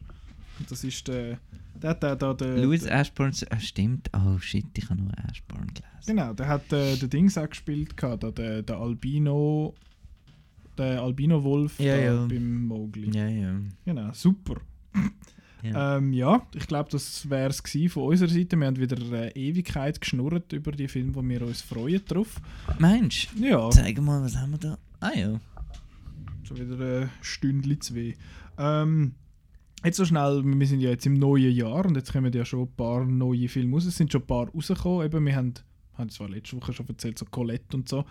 A: Und das ist der. Der der da. Der,
B: Louis
A: der,
B: Ashbourne, ah, stimmt. Oh shit, ich habe nur Ashbourne gelesen.
A: Genau, der hat äh, den Dings auch gespielt, gehabt, da, der, der Albino. Der Albino-Wolf
B: Ja,
A: da
B: ja.
A: beim Mowgli.
B: Ja, ja.
A: Genau, super.
B: Ja.
A: Ähm, ja, ich glaube, das wäre es von unserer Seite. Wir haben wieder eine Ewigkeit geschnurrt über die Filme, wo wir uns freuen drauf.
B: Mensch,
A: Ja,
B: zeig mal, was haben wir da? Ah ja.
A: schon wieder ein Stündchen zwei. Ähm, jetzt so schnell, wir sind ja jetzt im neuen Jahr und jetzt kommen ja schon ein paar neue Filme raus. Es sind schon ein paar rausgekommen. Eben, wir haben, haben zwar letzte Woche schon erzählt, so Colette und so.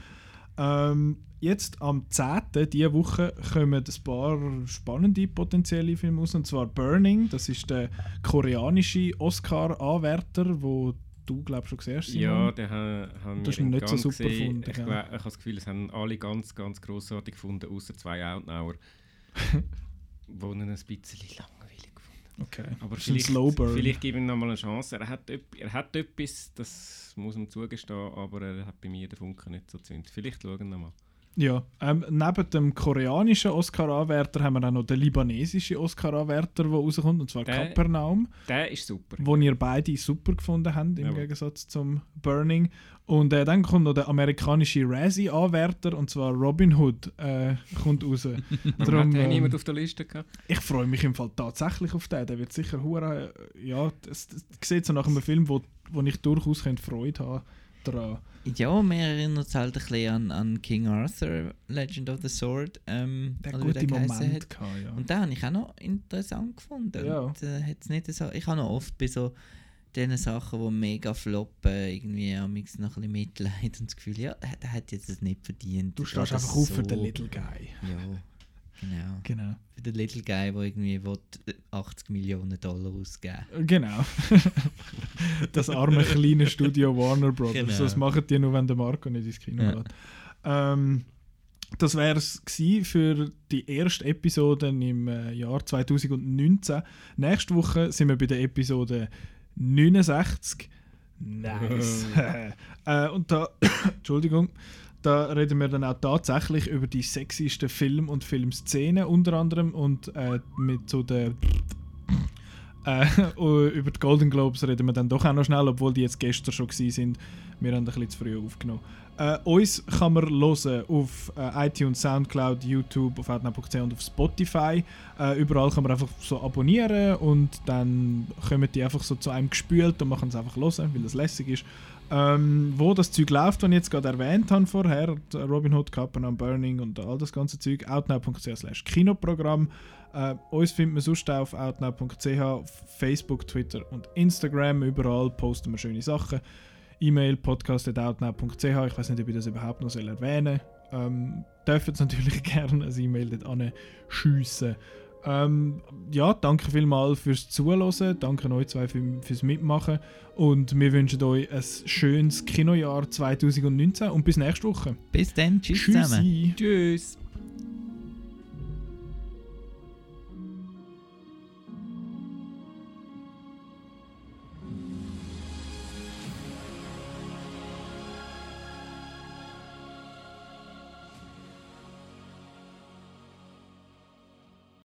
A: Ähm, jetzt am 10. diese Woche kommen ein paar spannende potenzielle Filme raus. Und zwar Burning, das ist der koreanische Oscar-Anwärter, wo du, glaube ich, schon gesehen hast.
C: Ja, den ha- haben wir
A: nicht so super
C: gesehen.
A: gefunden,
C: Ich, glaub- ich habe das Gefühl, es haben alle ganz, ganz grossartig gefunden, außer zwei Outnauer, die ein bisschen langweilig
A: Okay.
C: Aber vielleicht, vielleicht gebe ich ihm noch mal eine Chance. Er hat, er hat etwas, das muss ihm zugestehen, aber er hat bei mir den Funken nicht so gezündet. Vielleicht schauen wir noch mal.
A: Ja, ähm, neben dem koreanischen Oscar-Anwärter haben wir auch noch den libanesischen Oscar-Anwärter, der rauskommt, und zwar
C: Der-
A: Kapernaum,
C: Der ist super.
A: wo ihr beide super gefunden habt, im
C: Jawohl.
A: Gegensatz zum Burning. Und äh, dann kommt noch der amerikanische Razzie-Anwärter, und zwar Robin Hood, äh, kommt raus. Darum,
C: hat der
A: ähm,
C: niemand auf der Liste gehabt?
A: ich freue mich im Fall tatsächlich auf den. Der wird sicher hure, äh, ja, das, das sieht so nach einem Film, wo, wo ich durchaus Freude haben daran.
B: Ja, mir erinnert es halt ein bisschen an, an King Arthur, Legend of the Sword. Ähm,
A: Der
B: wie
A: gute
B: geheissen
A: Momente
B: hat.
A: gehabt, ja.
B: Und den habe ich auch noch interessant gefunden.
A: Ja.
B: Und, äh, hat's nicht so, ich habe noch oft bei so diesen Sachen, die mega floppen, irgendwie am noch ein bisschen Mitleid und das Gefühl, ja, der, der hat jetzt das nicht verdient.
A: Du stehst einfach
B: das
A: auf für den
B: so-
A: Little Guy.
B: Ja, genau.
A: Genau.
B: Für den Little Guy, der irgendwie will 80 Millionen Dollar ausgeben
A: Genau. das arme kleine Studio Warner Brothers.
B: Genau.
A: Das machen die nur, wenn der Marco nicht ins Kino
B: Ja.
A: geht. Ähm, das wäre es für die erste Episode im äh, Jahr 2019. Nächste Woche sind wir bei der Episode 69. Nice. äh, und da, Entschuldigung, da reden wir dann auch tatsächlich über die sexiesten Film- und Filmszenen unter anderem und äh, mit so der äh, über die Golden Globes reden wir dann doch auch noch schnell, obwohl die jetzt gestern schon gewesen sind. Wir haben ein bisschen zu früh aufgenommen. Äh, uns kann man hören auf äh, iTunes, Soundcloud, YouTube, auf outnow.ch und auf Spotify. Äh, überall kann man einfach so abonnieren und dann kommen die einfach so zu einem gespült und machen es einfach hören, weil das lässig ist. Ähm, wo das Zeug läuft, das ich jetzt gerade erwähnt habe vorher, Robin Hood, Capernaum Burning und all das ganze Zeug, outnow.ch Kinoprogramm. Äh, uns findet man sonst auf outnow.ch, Facebook, Twitter und Instagram. Überall posten wir schöne Sachen. E-Mail podcast.outnow.ch. Ich weiß nicht, ob ich das überhaupt noch erwähnen soll. Ähm, Sie natürlich gerne ein E-Mail dort anschiessen. Ähm, ja, danke vielmals fürs Zuhören. Danke euch zwei für, fürs Mitmachen. Und wir wünschen euch ein schönes Kinojahr 2019 und bis nächste Woche.
B: Bis dann. Tschüss
A: Tschüssi.
B: zusammen.
C: Tschüss.